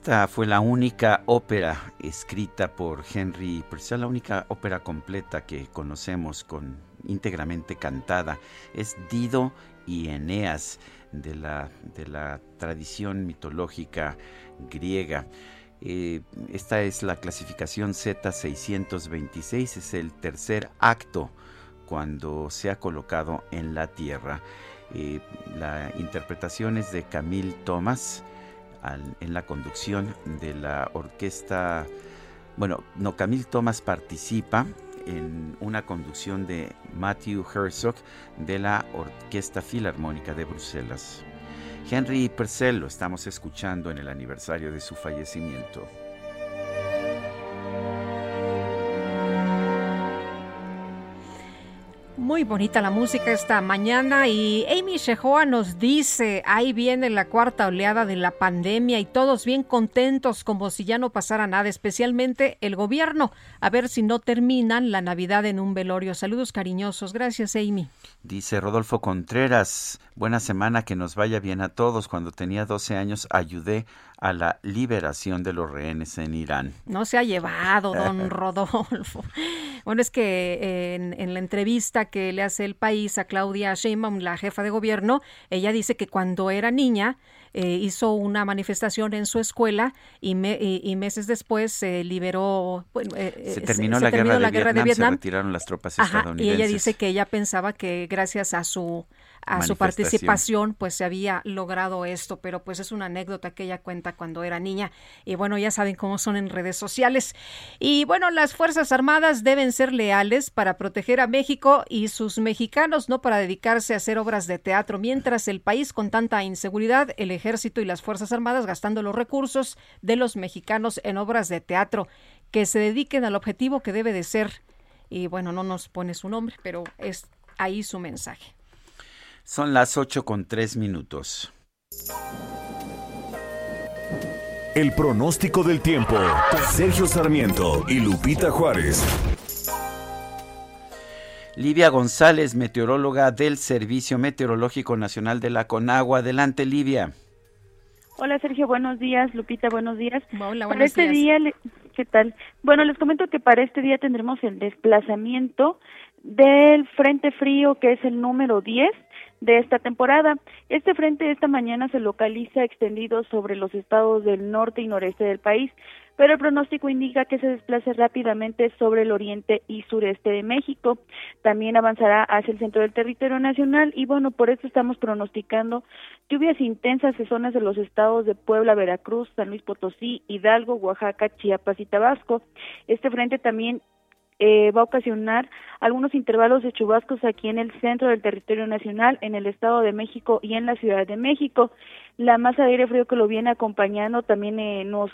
Esta fue la única ópera escrita por Henry Purcell, la única ópera completa que conocemos con íntegramente cantada. Es Dido y Eneas de la, de la tradición mitológica griega. Eh, esta es la clasificación Z626, es el tercer acto cuando se ha colocado en la tierra. Eh, la interpretación es de Camille Thomas en la conducción de la orquesta. Bueno, no, Camille Thomas participa en una conducción de Matthew Herzog de la Orquesta Filarmónica de Bruselas. Henry Purcell lo estamos escuchando en el aniversario de su fallecimiento. Muy bonita la música esta mañana y Amy Shehoa nos dice, ahí viene la cuarta oleada de la pandemia y todos bien contentos como si ya no pasara nada, especialmente el gobierno, a ver si no terminan la Navidad en un velorio. Saludos cariñosos, gracias Amy. Dice Rodolfo Contreras, buena semana, que nos vaya bien a todos. Cuando tenía 12 años ayudé a la liberación de los rehenes en Irán. No se ha llevado, don Rodolfo. Bueno, es que en, la entrevista que le hace el país a Claudia Sheinbaum, la jefa de gobierno, ella dice que cuando era niña eh, hizo una manifestación en su escuela y, meses después se liberó. Eh, se terminó, la, guerra, de Vietnam, se retiraron las tropas estadounidenses. Y ella dice que ella pensaba que gracias a su a su participación pues se había logrado esto, pero pues es una anécdota que ella cuenta cuando era niña y bueno, ya saben cómo son en redes sociales. Y bueno, las Fuerzas Armadas deben ser leales para proteger a México y sus mexicanos, no para dedicarse a hacer obras de teatro, mientras el país con tanta inseguridad, el ejército y las Fuerzas Armadas gastando los recursos de los mexicanos en obras de teatro, que se dediquen al objetivo que debe de ser. Y bueno, no nos pone su nombre, pero es ahí su mensaje. Son las 8 con 3 minutos. El pronóstico del tiempo. Sergio Sarmiento y Lupita Juárez. Livia González, meteoróloga del Servicio Meteorológico Nacional de la Conagua. Adelante, Livia. Hola Sergio, buenos días. Lupita, buenos días. Hola, para este día, ¿qué tal? Bueno, les comento que para este día tendremos el desplazamiento del Frente Frío, que es el número 10 de esta temporada. Este frente esta mañana se localiza extendido sobre los estados del norte y noreste del país, pero el pronóstico indica que se desplace rápidamente sobre el oriente y sureste de México. También avanzará hacia el centro del territorio nacional y bueno, por eso estamos pronosticando lluvias intensas en zonas de los estados de Puebla, Veracruz, San Luis Potosí, Hidalgo, Oaxaca, Chiapas y Tabasco. Este frente también eh, va a ocasionar algunos intervalos de chubascos aquí en el centro del territorio nacional, en el Estado de México y en la Ciudad de México. La masa de aire frío que lo viene acompañando también eh, nos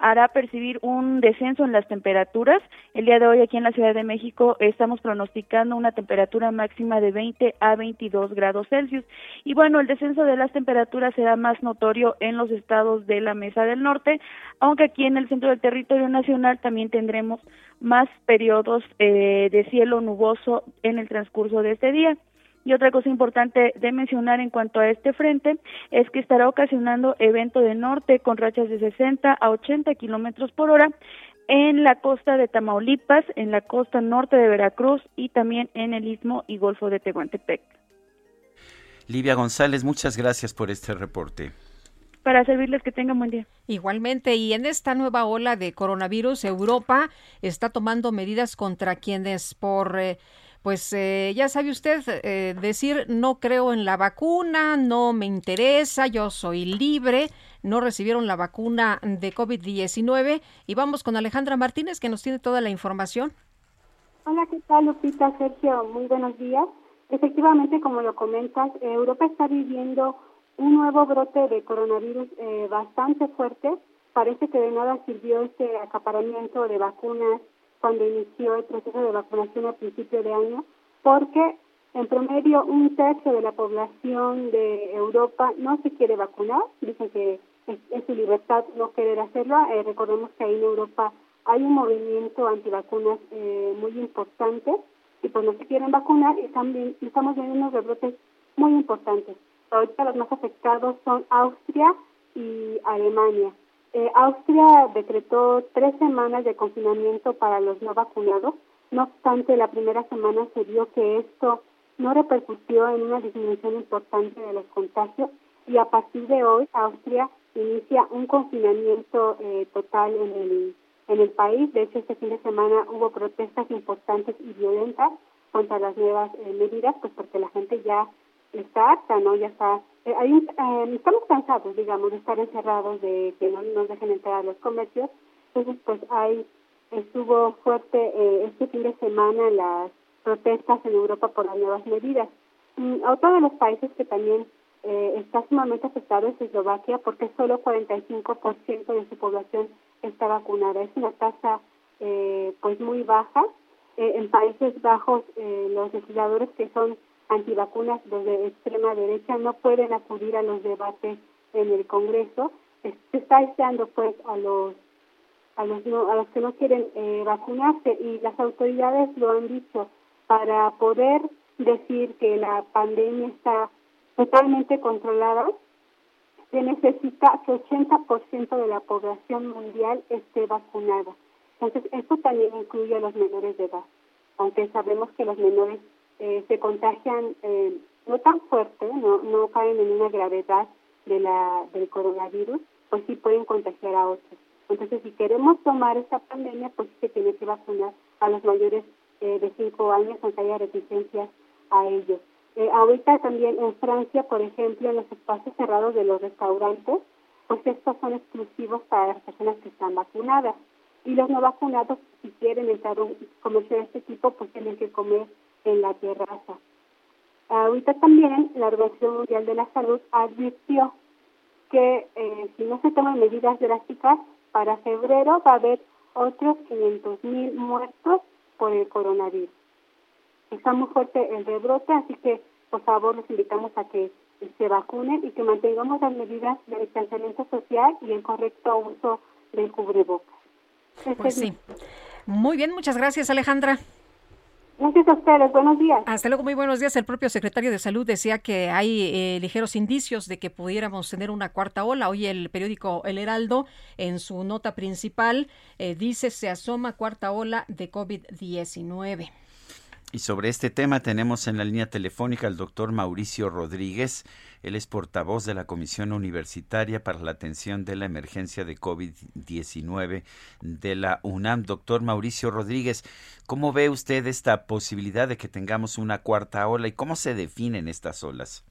hará percibir un descenso en las temperaturas. El día de hoy aquí en la Ciudad de México estamos pronosticando una temperatura máxima de 20 a 22 grados Celsius. Y bueno, el descenso de las temperaturas será más notorio en los estados de la Mesa del Norte, aunque aquí en el centro del territorio nacional también tendremos más periodos eh, de cielo nuboso en el transcurso de este día. Y otra cosa importante de mencionar en cuanto a este frente es que estará ocasionando evento de norte con rachas de 60 a 80 kilómetros por hora en la costa de Tamaulipas, en la costa norte de Veracruz y también en el istmo y golfo de Tehuantepec. Livia González, muchas gracias por este reporte. Para servirles que tengan buen día. Igualmente, y en esta nueva ola de coronavirus, Europa está tomando medidas contra quienes por eh, pues eh, ya sabe usted eh, decir no creo en la vacuna, no me interesa, yo soy libre, no recibieron la vacuna de COVID-19 y vamos con Alejandra Martínez que nos tiene toda la información. Hola, ¿qué tal Lupita, Sergio? Muy buenos días. Efectivamente, como lo comentas, Europa está viviendo un nuevo brote de coronavirus eh, bastante fuerte. Parece que de nada sirvió este acaparamiento de vacunas cuando inició el proceso de vacunación a principio de año, porque en promedio un tercio de la población de Europa no se quiere vacunar, dicen que es, su libertad no querer hacerlo. Eh, recordemos que ahí en Europa hay un movimiento antivacunas eh, muy importante y pues no se quieren vacunar y también estamos viendo unos rebrotes muy importantes. Ahorita los más afectados son Austria y Alemania. Eh, Austria decretó tres semanas de confinamiento para los no vacunados. No obstante, la primera semana se vio que esto no repercutió en una disminución importante de los contagios y a partir de hoy Austria inicia un confinamiento eh, total en el en el país. De hecho, este fin de semana hubo protestas importantes y violentas contra las nuevas eh, medidas, pues porque la gente ya está harta, ¿no? Ya está eh, hay eh, estamos cansados, digamos, de estar encerrados, de que no nos dejen entrar a los comercios. Entonces, pues hay, estuvo fuerte eh, este fin de semana las protestas en Europa por las nuevas medidas. Mm, otro de los países que también eh, está sumamente afectado es Eslovaquia porque solo 45% de su población está vacunada. Es una tasa eh, pues muy baja. En Países Bajos los legisladores que son antivacunas, los de extrema derecha, no pueden acudir a los debates en el Congreso. Se está deseando pues a los a los a los que no quieren eh, vacunarse y las autoridades lo han dicho para poder decir que la pandemia está totalmente controlada se necesita que 80% de la población mundial esté vacunada. Entonces, esto también incluye a los menores de edad, aunque sabemos que los menores eh, se contagian eh, no tan fuerte, no, no caen en una gravedad de la del coronavirus, pues sí pueden contagiar a otros. Entonces, si queremos tomar esta pandemia, pues se tiene que vacunar a los mayores eh, de 5 años, aunque haya reticencias a ellos. Eh, ahorita también en Francia, por ejemplo, en los espacios cerrados de los restaurantes, pues estos son exclusivos para las personas que están vacunadas. Y los no vacunados, si quieren entrar a un comercio de este tipo, pues tienen que comer en la terraza. Ahorita también la Organización Mundial de la Salud advirtió que eh, si no se toman medidas drásticas, para febrero va a haber otros 500 mil muertos por el coronavirus. Está muy fuerte el rebrote, así que por favor los invitamos a que se vacunen y que mantengamos las medidas de distanciamiento social y el correcto uso del cubrebocas. Pues sí. Muy bien, muchas gracias Alejandra. Gracias a ustedes, buenos días. Hasta luego, muy buenos días. El propio secretario de Salud decía que hay eh, ligeros indicios de que pudiéramos tener una cuarta ola. Hoy el periódico El Heraldo, en su nota principal, eh, dice se asoma cuarta ola de COVID-19. Y sobre este tema tenemos en la línea telefónica al doctor Mauricio Rodríguez. Él es portavoz de la Comisión Universitaria para la Atención de la Emergencia de COVID-19 de la UNAM. Doctor Mauricio Rodríguez, ¿cómo ve usted esta posibilidad de que tengamos una cuarta ola y cómo se definen estas olas?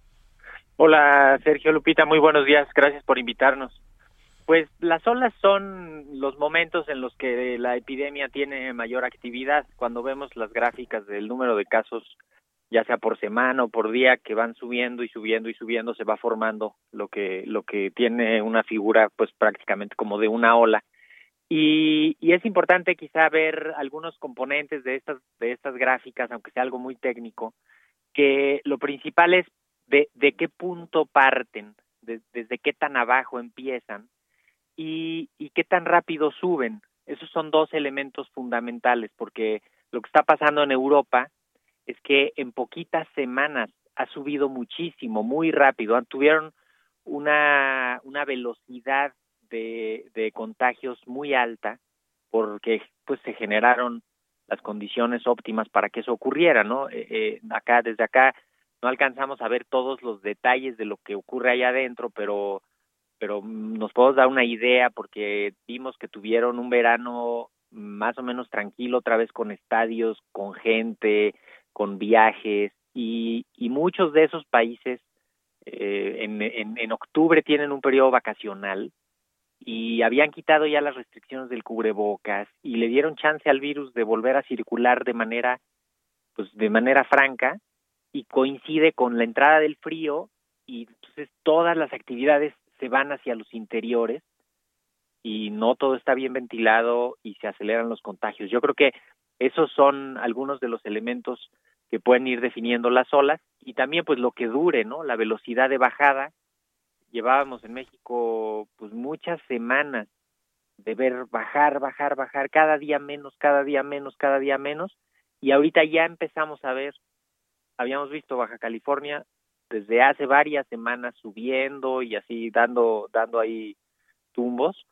Hola, Sergio Lupita, muy buenos días. Gracias por invitarnos. Pues las olas son los momentos en los que la epidemia tiene mayor actividad. Cuando vemos las gráficas del número de casos, ya sea por semana o por día, que van subiendo y subiendo y subiendo, se va formando lo que lo que tiene una figura, pues prácticamente como de una ola. Y, y es importante quizá ver algunos componentes de estas de estas gráficas, aunque sea algo muy técnico, que lo principal es de, de qué punto parten, desde qué tan abajo empiezan y, y qué tan rápido suben. Esos son dos elementos fundamentales, porque lo que está pasando en Europa es que en poquitas semanas ha subido muchísimo, muy rápido. Tuvieron una, una velocidad de, de contagios muy alta porque pues se generaron las condiciones óptimas para que eso ocurriera, ¿no? Eh, eh, acá, desde acá, no alcanzamos a ver todos los detalles de lo que ocurre allá adentro, pero pero nos podemos dar una idea porque vimos que tuvieron un verano más o menos tranquilo otra vez con estadios, con gente, con viajes y, muchos de esos países eh, en, en, en octubre tienen un periodo vacacional y habían quitado ya las restricciones del cubrebocas y le dieron chance al virus de volver a circular de manera pues de manera franca y coincide con la entrada del frío y entonces todas las actividades se van hacia los interiores y no todo está bien ventilado y se aceleran los contagios. Yo creo que esos son algunos de los elementos que pueden ir definiendo las olas y también pues lo que dure, ¿no? La velocidad de bajada. Llevábamos en México pues muchas semanas de ver bajar, bajar, bajar, cada día menos, cada día menos, cada día menos y ahorita ya empezamos a ver, habíamos visto Baja California desde hace varias semanas subiendo y así dando dando ahí tumbos,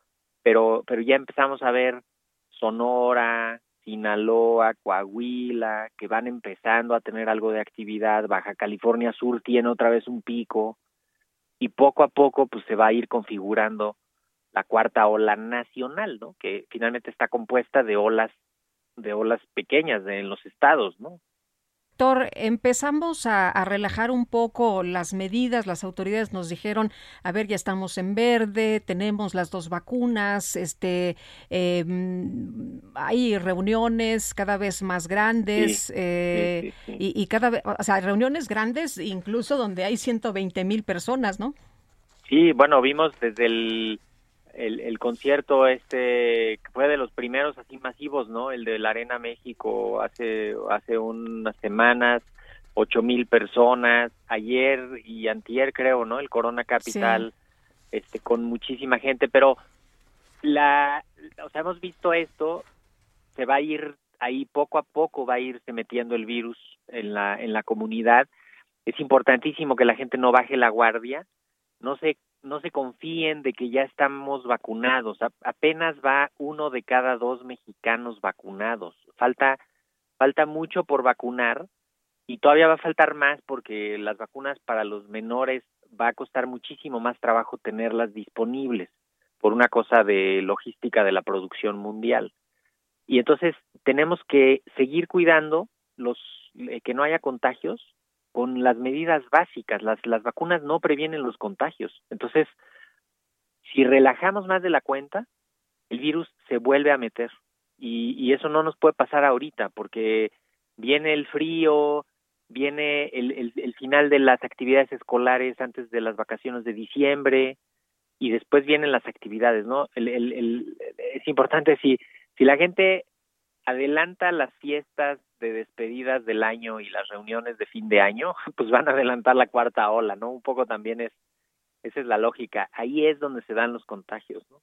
pero pero ya empezamos a ver Sonora, Sinaloa, Coahuila, que van empezando a tener algo de actividad, Baja California Sur tiene otra vez un pico y poco a poco pues se va a ir configurando la cuarta ola nacional, ¿no? Que finalmente está compuesta de olas de olas pequeñas de, en los estados, ¿no? Doctor, empezamos a, a, relajar un poco las medidas, las autoridades nos dijeron, a ver, ya estamos en verde, tenemos las dos vacunas, este, eh, hay reuniones cada vez más grandes sí, eh, sí, sí, y, y, cada vez, o sea, reuniones grandes incluso donde hay 120 mil personas, ¿no? Sí, bueno, vimos desde el el, el, concierto este fue de los primeros así masivos, ¿no? El de la Arena México hace hace unas semanas, ocho mil personas, ayer y antier creo, ¿no? El Corona Capital, sí. este con muchísima gente, pero la, o sea, hemos visto esto, se va a ir ahí poco a poco va a irse metiendo el virus en la en la comunidad. Es importantísimo que la gente no baje la guardia, no se no se confíen de que ya estamos vacunados. Apenas va uno de cada dos mexicanos vacunados. Falta, falta mucho por vacunar y todavía va a faltar más porque las vacunas para los menores va a costar muchísimo más trabajo tenerlas disponibles por una cosa de logística de la producción mundial. Y entonces tenemos que seguir cuidando los eh, que no haya contagios con las medidas básicas. Las, las vacunas no previenen los contagios. Entonces, si relajamos más de la cuenta, el virus se vuelve a meter. Y, y eso no nos puede pasar ahorita, porque viene el frío, viene el, el, final de las actividades escolares antes de las vacaciones de diciembre y después vienen las actividades, ¿no? El, el, el, es importante si, si la gente adelanta las fiestas de despedidas del año y las reuniones de fin de año, pues van a adelantar la cuarta ola, ¿no? Un poco también es, esa es la lógica. Ahí es donde se dan los contagios, ¿no?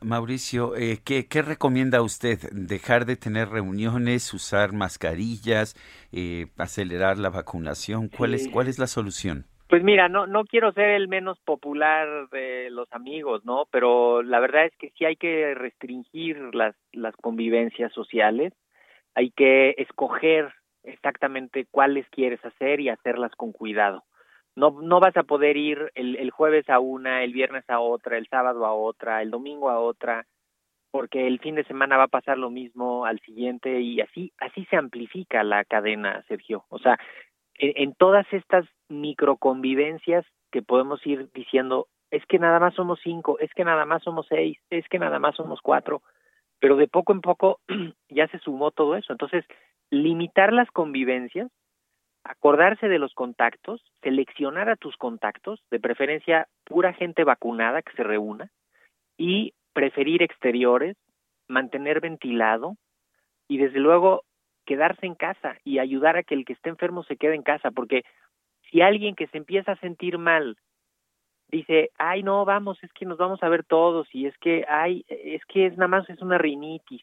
Mauricio, eh, ¿qué, ¿qué, recomienda usted? ¿Dejar de tener reuniones, usar mascarillas, eh, acelerar la vacunación? ¿Cuál, es, ¿Cuál es la solución? Pues mira, no, no quiero ser el menos popular de los amigos, ¿no? Pero la verdad es que sí hay que restringir las, las convivencias sociales, hay que escoger exactamente cuáles quieres hacer y hacerlas con cuidado. No, no vas a poder ir el, el jueves a una, el viernes a otra, el sábado a otra, el domingo a otra, porque el fin de semana va a pasar lo mismo al siguiente y así, así se amplifica la cadena, Sergio. O sea, en, todas estas microconvivencias que podemos ir diciendo, es que nada más somos cinco, es que nada más somos seis, es que nada más somos cuatro, pero de poco en poco ya se sumó todo eso. Entonces, limitar las convivencias, acordarse de los contactos, seleccionar a tus contactos, de preferencia pura gente vacunada que se reúna, y preferir exteriores, mantener ventilado, y desde luego quedarse en casa y ayudar a que el que esté enfermo se quede en casa, porque si alguien que se empieza a sentir mal dice, ay no, vamos, es que nos vamos a ver todos y es que, ay, es que es nada más es una rinitis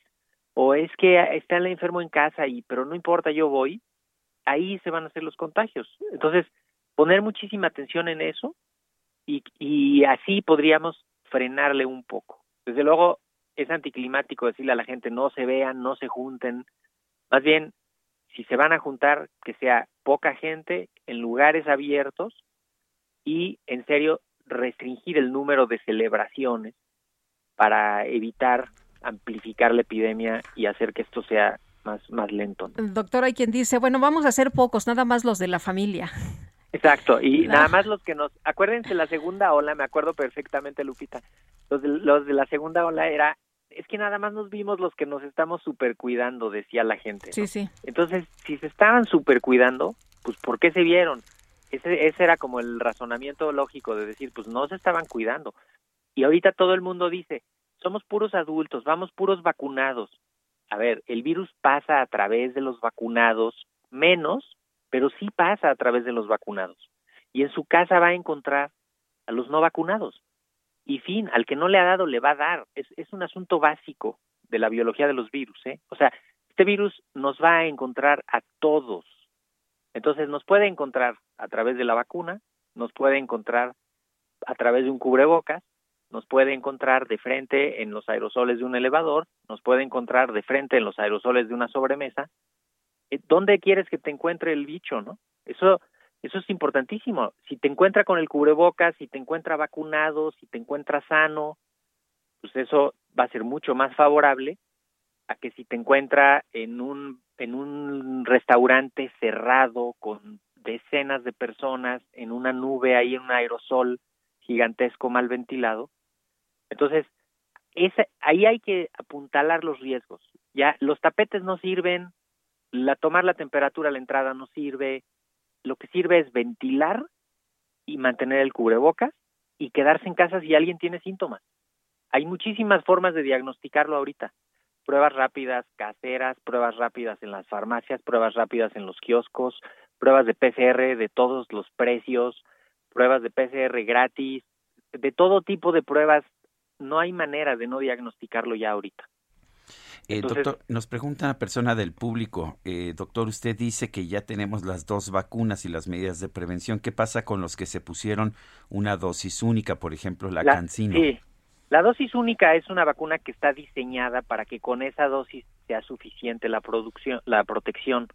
o es que está el enfermo en casa y pero no importa, yo voy, ahí se van a hacer los contagios. Entonces, poner muchísima atención en eso y, y así podríamos frenarle un poco. Desde luego, es anticlimático decirle a la gente no se vean, no se junten, más bien, si se van a juntar, que sea poca gente en lugares abiertos y, en serio, restringir el número de celebraciones para evitar amplificar la epidemia y hacer que esto sea más, más lento. Doctor, hay quien dice, bueno, vamos a hacer pocos, nada más los de la familia. Exacto, y nada más los que nos, acuérdense la segunda ola, me acuerdo perfectamente Lupita, los de, los de la segunda ola era es que nada más nos vimos los que nos estamos super cuidando, decía la gente. Sí, sí. Entonces, si se estaban super cuidando, pues ¿por qué se vieron? Ese, ese era como el razonamiento lógico de decir, pues no se estaban cuidando. Y ahorita todo el mundo dice, somos puros adultos, vamos puros vacunados. A ver, el virus pasa a través de los vacunados, menos, pero sí pasa a través de los vacunados. Y en su casa va a encontrar a los no vacunados y fin, al que no le ha dado le va a dar. Es, es un asunto básico de la biología de los virus. ¿eh? O sea, este virus nos va a encontrar a todos. Entonces nos puede encontrar a través de la vacuna, nos puede encontrar a través de un cubrebocas, nos puede encontrar de frente en los aerosoles de un elevador, nos puede encontrar de frente en los aerosoles de una sobremesa. Eh, ¿Dónde quieres que te encuentre el bicho, no? Eso eso es importantísimo. Si te encuentra con el cubrebocas, si te encuentra vacunado, si te encuentra sano, pues eso va a ser mucho más favorable a que si te encuentra en un en un restaurante cerrado con decenas de personas en una nube ahí en un aerosol gigantesco mal ventilado. Entonces, ese, ahí hay que apuntalar los riesgos. Ya los tapetes no sirven, la tomar la temperatura a la entrada no sirve, lo que sirve es ventilar y mantener el cubrebocas y quedarse en casa si alguien tiene síntomas. Hay muchísimas formas de diagnosticarlo ahorita. Pruebas rápidas caseras, pruebas rápidas en las farmacias, pruebas rápidas en los kioscos, pruebas de PCR de todos los precios, pruebas de PCR gratis, de todo tipo de pruebas. No hay manera de no diagnosticarlo ya ahorita. Eh, doctor, nos pregunta una persona del público, eh, doctor, usted dice que ya tenemos las dos vacunas y las medidas de prevención. ¿Qué pasa con los que se pusieron una dosis única, por ejemplo, la, cancino? Sí, la dosis única es una vacuna que está diseñada para que con esa dosis sea suficiente la producción, la protección.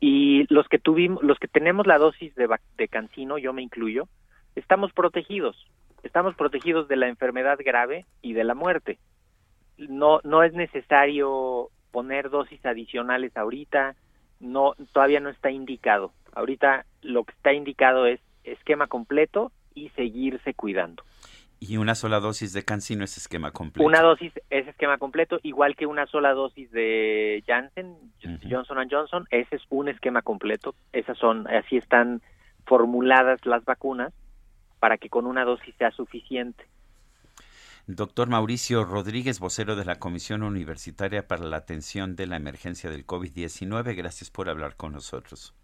Y los que tuvimos, los que tenemos la dosis de, de cancino, yo me incluyo, estamos protegidos. Estamos protegidos de la enfermedad grave y de la muerte no no es necesario poner dosis adicionales ahorita, no todavía no está indicado. Ahorita lo que está indicado es esquema completo y seguirse cuidando. Y una sola dosis de cancino es esquema completo. Una dosis es esquema completo, igual que una sola dosis de Janssen, Johnson Johnson, ese es un esquema completo. Esas son, así están formuladas las vacunas para que con una dosis sea suficiente. Doctor Mauricio Rodríguez, vocero de la Comisión Universitaria para la Atención de la Emergencia del COVID-19, gracias por hablar con nosotros.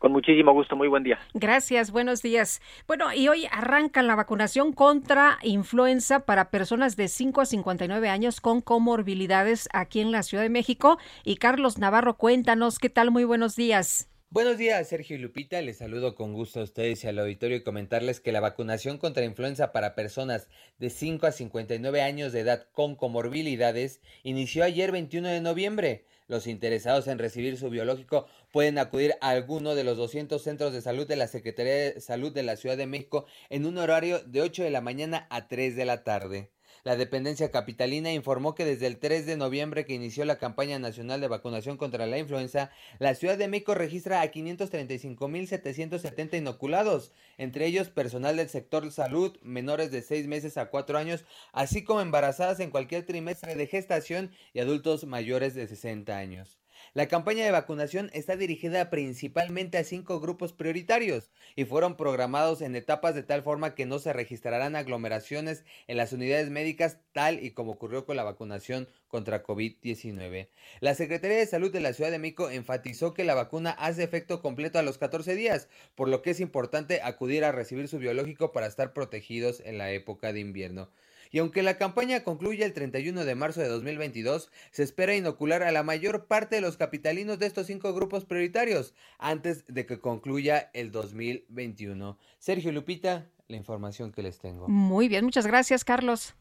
Con muchísimo gusto, muy buen día. Gracias, buenos días. Bueno, y hoy arranca la vacunación contra influenza para personas de 5 a 59 años con comorbilidades aquí en la Ciudad de México. Y Carlos Navarro, cuéntanos, ¿qué tal? Muy buenos días. Buenos días, Sergio y Lupita. Les saludo con gusto a ustedes y al auditorio y comentarles que la vacunación contra influenza para personas de 5 a 59 años de edad con comorbilidades inició ayer 21 de noviembre. Los interesados en recibir su biológico pueden acudir a alguno de los 200 centros de salud de la Secretaría de Salud de la Ciudad de México en un horario de 8 de la mañana a 3 de la tarde. La dependencia capitalina informó que desde el 3 de noviembre que inició la campaña nacional de vacunación contra la influenza, la Ciudad de México registra a 535.770 inoculados, entre ellos personal del sector salud, menores de 6 meses a 4 años, así como embarazadas en cualquier trimestre de gestación y adultos mayores de 60 años. La campaña de vacunación está dirigida principalmente a cinco grupos prioritarios y fueron programados en etapas de tal forma que no se registrarán aglomeraciones en las unidades médicas tal y como ocurrió con la vacunación contra COVID-19. La Secretaría de Salud de la Ciudad de México enfatizó que la vacuna hace efecto completo a los 14 días, por lo que es importante acudir a recibir su biológico para estar protegidos en la época de invierno. Y aunque la campaña concluye el 31 de marzo de 2022, se espera inocular a la mayor parte de los capitalinos de estos cinco grupos prioritarios antes de que concluya el 2021. Sergio Lupita, la información que les tengo. Muy bien, muchas gracias, Carlos.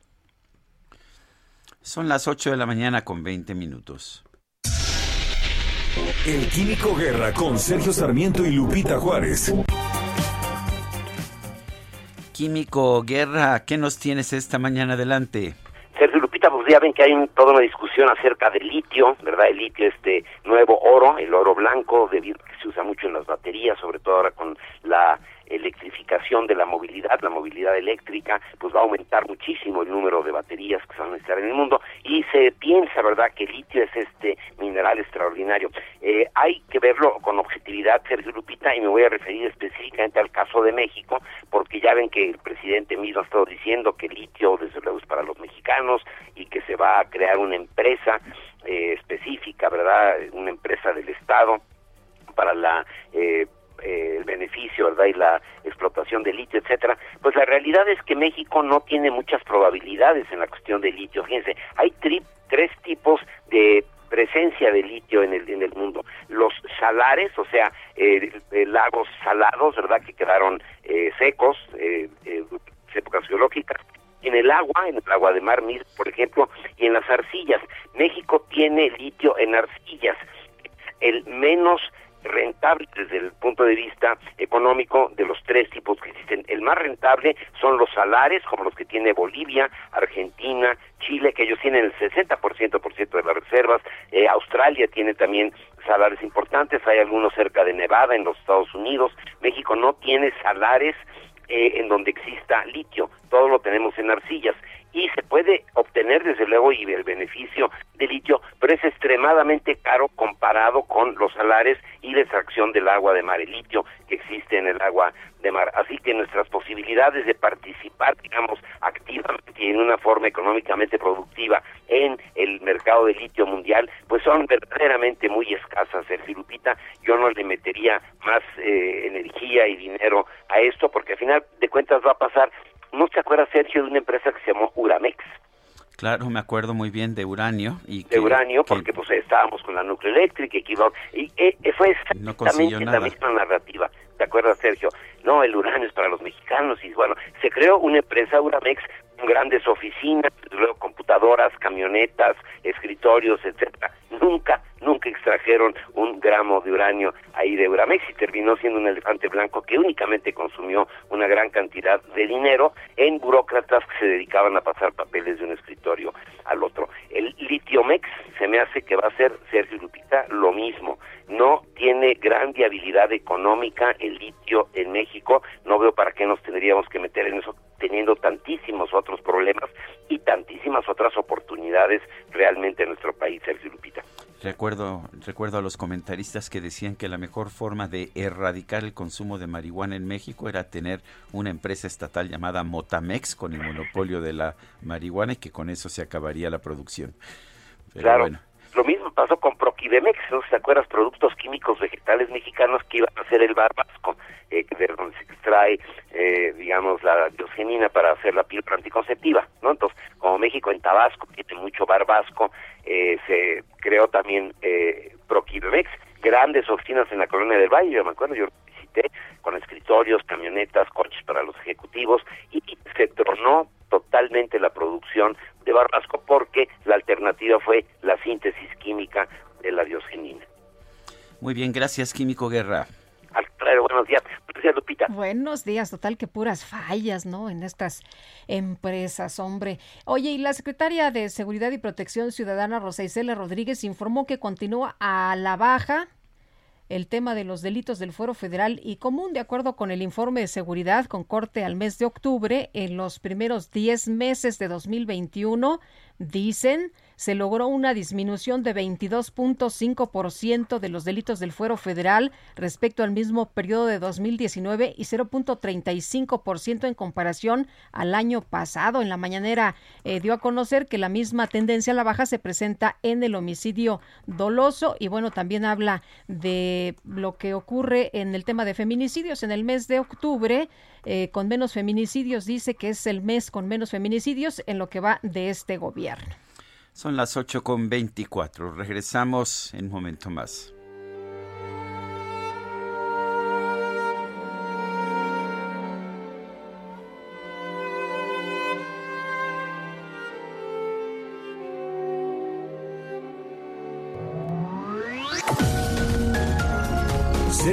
Son las 8 de la mañana con 20 minutos. El Químico Guerra con Sergio Sarmiento y Lupita Juárez. Químico Guerra, ¿qué nos tienes esta mañana adelante? Sergio Lupita, pues ya ven que hay toda una discusión acerca del litio, ¿verdad? El litio, este nuevo oro, el oro blanco, de, que se usa mucho en las baterías, sobre todo ahora con la electrificación de la movilidad, la movilidad eléctrica, pues va a aumentar muchísimo el número de baterías que se van a necesitar en el mundo y se piensa, ¿verdad?, que el litio es este mineral extraordinario. Eh, hay que verlo con objetividad, Sergio Lupita, y me voy a referir específicamente al caso de México, porque ya ven que el presidente mismo ha estado diciendo que el litio, desde luego, es para los mexicanos y que se va a crear una empresa eh, específica, ¿verdad?, una empresa del Estado para la eh, eh, el beneficio, ¿verdad? Y la explotación de litio, etcétera. Pues la realidad es que México no tiene muchas probabilidades en la cuestión de litio. Fíjense, hay tres tipos de presencia de litio en el, en el mundo. Los salares, o sea, eh, lagos salados, ¿verdad? Que quedaron eh, secos, eh, épocas geológicas. En el agua, en el agua de mar, por ejemplo, y en las arcillas. México tiene litio en arcillas. El menos rentable desde el punto de vista económico de los tres tipos que existen. El más rentable son los salares, como los que tiene Bolivia, Argentina, Chile, que ellos tienen el 60% por ciento de las reservas. Eh, Australia tiene también salares importantes, hay algunos cerca de Nevada en los Estados Unidos. México no tiene salares eh, en donde exista litio, todo lo tenemos en arcillas y se puede obtener desde luego y el beneficio de litio, pero es extremadamente caro comparado con los salares y la extracción del agua de mar, el litio que existe en el agua de mar. Así que nuestras posibilidades de participar, digamos, activamente y en una forma económicamente productiva en el mercado de litio mundial, pues son verdaderamente muy escasas, Sergio Lupita. Yo no le metería más eh, energía y dinero a esto, porque al final de cuentas va a pasar ¿No se acuerda, Sergio, de una empresa que se llamó Uramex? Claro, me acuerdo muy bien de uranio. Y de uranio, porque pues estábamos con la nucleoeléctrica y iba, y eh, fue exactamente la misma narrativa. ¿Te acuerdas, Sergio? No, el uranio es para los mexicanos y bueno, se creó una empresa Uramex grandes oficinas, luego computadoras, camionetas, escritorios, etcétera. Nunca nunca extrajeron un gramo de uranio ahí de Uramex y terminó siendo un elefante blanco que únicamente consumió una gran cantidad de dinero en burócratas que se dedicaban a pasar papeles de un escritorio al otro. El litiomex se me hace que va a ser, Sergio Lupita, lo mismo. No tiene gran viabilidad económica el litio en México. No veo para qué nos tendríamos que meter en eso teniendo tantísimos otros problemas y tantísimas otras oportunidades realmente en nuestro país, Sergio Lupita. Recuerdo, recuerdo a los comentaristas que decían que la mejor forma de erradicar el consumo de marihuana en México era tener una empresa estatal llamada Motamex con el monopolio de la marihuana y que con eso se acabaría la producción. claro. Lo mismo pasó con Proquidemex, ¿no? ¿Se acuerdas? Productos químicos vegetales mexicanos que iban a hacer el barbasco, eh, de donde se extrae, eh, digamos, la diosgenina para hacer la píldora anticonceptiva, ¿no? Entonces, como México en Tabasco tiene mucho barbasco, eh, se creó también eh, Proquidemex, grandes oficinas en la colonia del Valle, yo me acuerdo, yo visité con escritorios, camionetas, coches para los ejecutivos y se tronó totalmente la producción de Barbasco porque la alternativa fue la síntesis química de la diosgenina. Muy bien, gracias Químico Guerra. Al buenos días. Buenos días, Lupita. Buenos días, total que puras fallas, ¿no? En estas empresas, hombre. Oye, y la secretaria de Seguridad y Protección Ciudadana, Rosa Isela Rodríguez, informó que continúa a la baja el tema de los delitos del fuero federal y común, de acuerdo con el informe de seguridad con corte al mes de octubre, en los primeros 10 meses de 2021, dicen se logró una disminución de 22.5% de los delitos del fuero federal respecto al mismo periodo de 2019 y 0.35% en comparación al año pasado. En la mañanera eh, dio a conocer que la misma tendencia a la baja se presenta en el homicidio doloso y bueno, también habla de lo que ocurre en el tema de feminicidios. En el mes de octubre, eh, con menos feminicidios, dice que es el mes con menos feminicidios en lo que va de este gobierno. Son las 8 con 24. Regresamos en un momento más.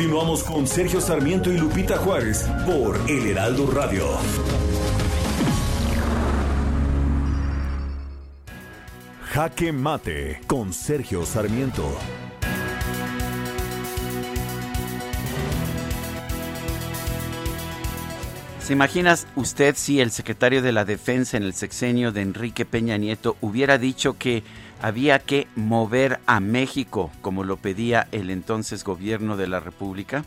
Continuamos con Sergio Sarmiento y Lupita Juárez por El Heraldo Radio. Jaque Mate con Sergio Sarmiento. ¿Se imaginas usted si el secretario de la Defensa en el sexenio de Enrique Peña Nieto hubiera dicho que había que mover a México como lo pedía el entonces gobierno de la República?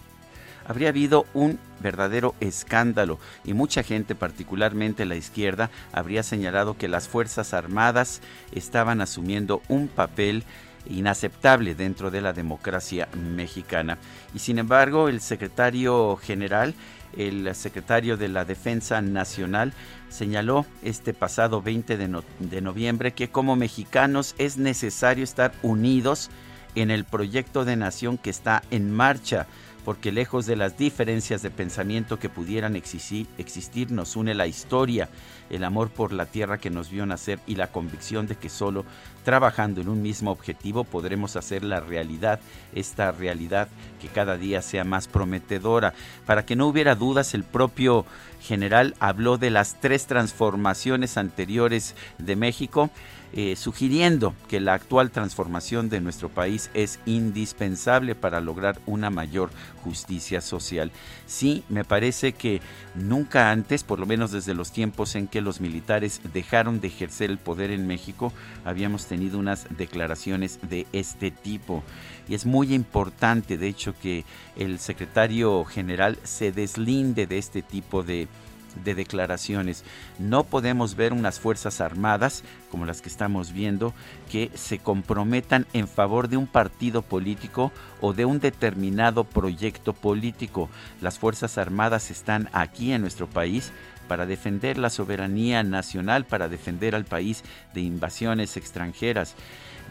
Habría habido un verdadero escándalo y mucha gente, particularmente la izquierda, habría señalado que las Fuerzas Armadas estaban asumiendo un papel inaceptable dentro de la democracia mexicana. Y sin embargo, el secretario general, el secretario de la Defensa Nacional, señaló este pasado 20 de, de, noviembre que como mexicanos es necesario estar unidos en el proyecto de nación que está en marcha porque lejos de las diferencias de pensamiento que pudieran existir, nos une la historia, el amor por la tierra que nos vio nacer y la convicción de que solo trabajando en un mismo objetivo podremos hacer la realidad, esta realidad que cada día sea más prometedora. Para que no hubiera dudas, el propio general habló de las tres transformaciones anteriores de México eh, sugiriendo que la actual transformación de nuestro país es indispensable para lograr una mayor justicia social. Sí, me parece que nunca antes, por lo menos desde los tiempos en que los militares dejaron de ejercer el poder en México, habíamos tenido unas declaraciones de este tipo. Y es muy importante, de hecho, que el secretario general se deslinde de este tipo de de declaraciones. No podemos ver unas Fuerzas Armadas, como las que estamos viendo, que se comprometan en favor de un partido político o de un determinado proyecto político. Las Fuerzas Armadas están aquí en nuestro país para defender la soberanía nacional, para defender al país de invasiones extranjeras.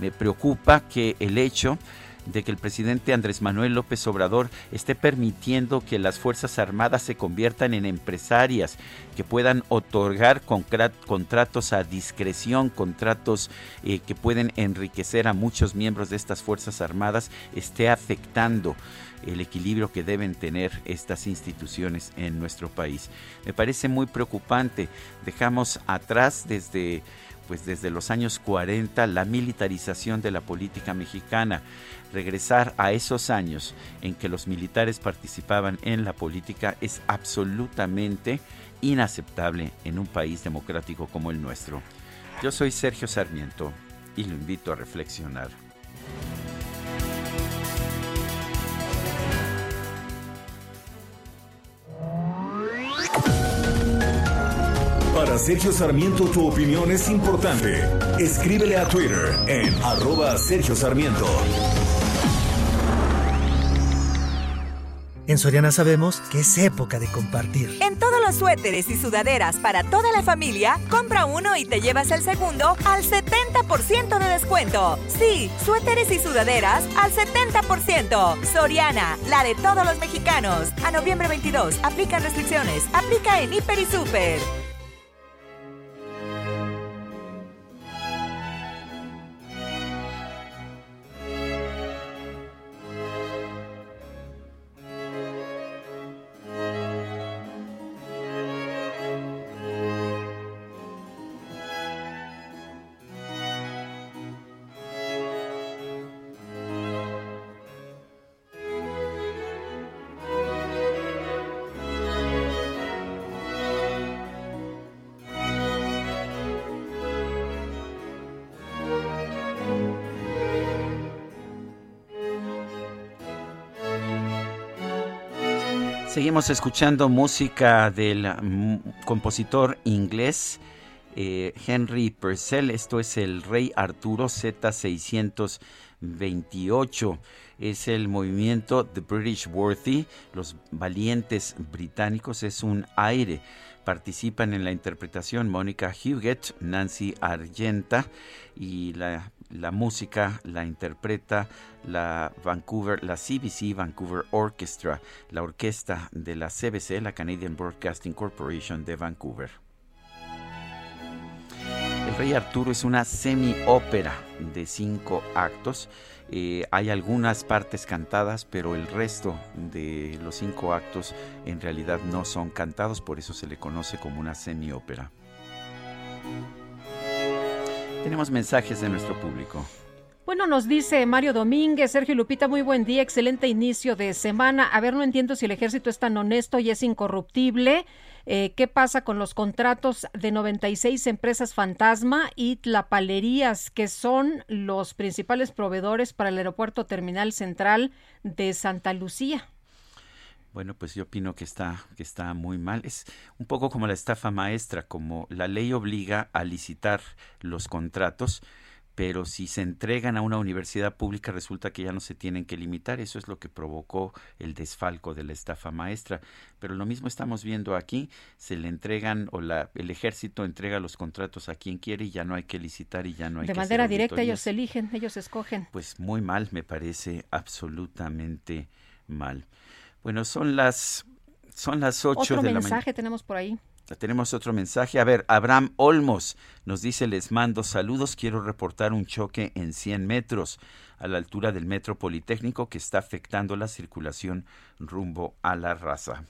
Me preocupa que el hecho de que el presidente Andrés Manuel López Obrador esté permitiendo que las Fuerzas Armadas se conviertan en empresarias, que puedan otorgar contratos a discreción, contratos eh, que pueden enriquecer a muchos miembros de estas Fuerzas Armadas, esté afectando el equilibrio que deben tener estas instituciones en nuestro país. Me parece muy preocupante. Dejamos atrás desde pues desde los años 40 la militarización de la política mexicana regresar a esos años en que los militares participaban en la política es absolutamente inaceptable en un país democrático como el nuestro. Yo soy Sergio Sarmiento y lo invito a reflexionar. Para Sergio Sarmiento tu opinión es importante. Escríbele a Twitter en arroba Sergio Sarmiento. En Soriana sabemos que es época de compartir. En todos los suéteres y sudaderas para toda la familia, compra uno y te llevas el segundo al 70% de descuento. Sí, suéteres y sudaderas al 70%. Soriana, la de todos los mexicanos. A noviembre 22, aplica restricciones. Aplica en Hiper y Super. Seguimos escuchando música del mm, compositor inglés eh, Henry Purcell. Esto es el Rey Arturo Z628. Es el movimiento The British Worthy, los valientes británicos. Es un aire. Participan en la interpretación Mónica Huguet, Nancy Argenta y la la música la interpreta la Vancouver, la CBC Vancouver Orchestra, la orquesta de la CBC, la Canadian Broadcasting Corporation de Vancouver. El Rey Arturo es una semi-ópera de cinco actos. Eh, hay algunas partes cantadas, pero el resto de los cinco actos en realidad no son cantados, por eso se le conoce como una semi-ópera. Tenemos mensajes de nuestro público. Bueno, nos dice Mario Domínguez, Sergio Lupita, muy buen día, excelente inicio de semana. A ver, no entiendo si el ejército es tan honesto y es incorruptible. Eh, ¿Qué pasa con los contratos de 96 empresas fantasma y tlapalerías, que son los principales proveedores para el aeropuerto terminal central de Santa Lucía? Bueno, pues yo opino que está, que está muy mal. Es un poco como la estafa maestra, como la ley obliga a licitar los contratos, pero si se entregan a una universidad pública resulta que ya no se tienen que limitar. Eso es lo que provocó el desfalco de la estafa maestra. Pero lo mismo estamos viendo aquí, se le entregan o la, el ejército entrega los contratos a quien quiere y ya no hay que licitar y ya no hay de que... De manera directa ellos eligen, ellos escogen. Pues muy mal, me parece absolutamente mal. Bueno, son las son las 8 de la mañana. mensaje tenemos por ahí. Tenemos otro mensaje. A ver, Abraham Olmos nos dice, les mando saludos, quiero reportar un choque en 100 metros a la altura del metro Politécnico que está afectando la circulación rumbo a la raza.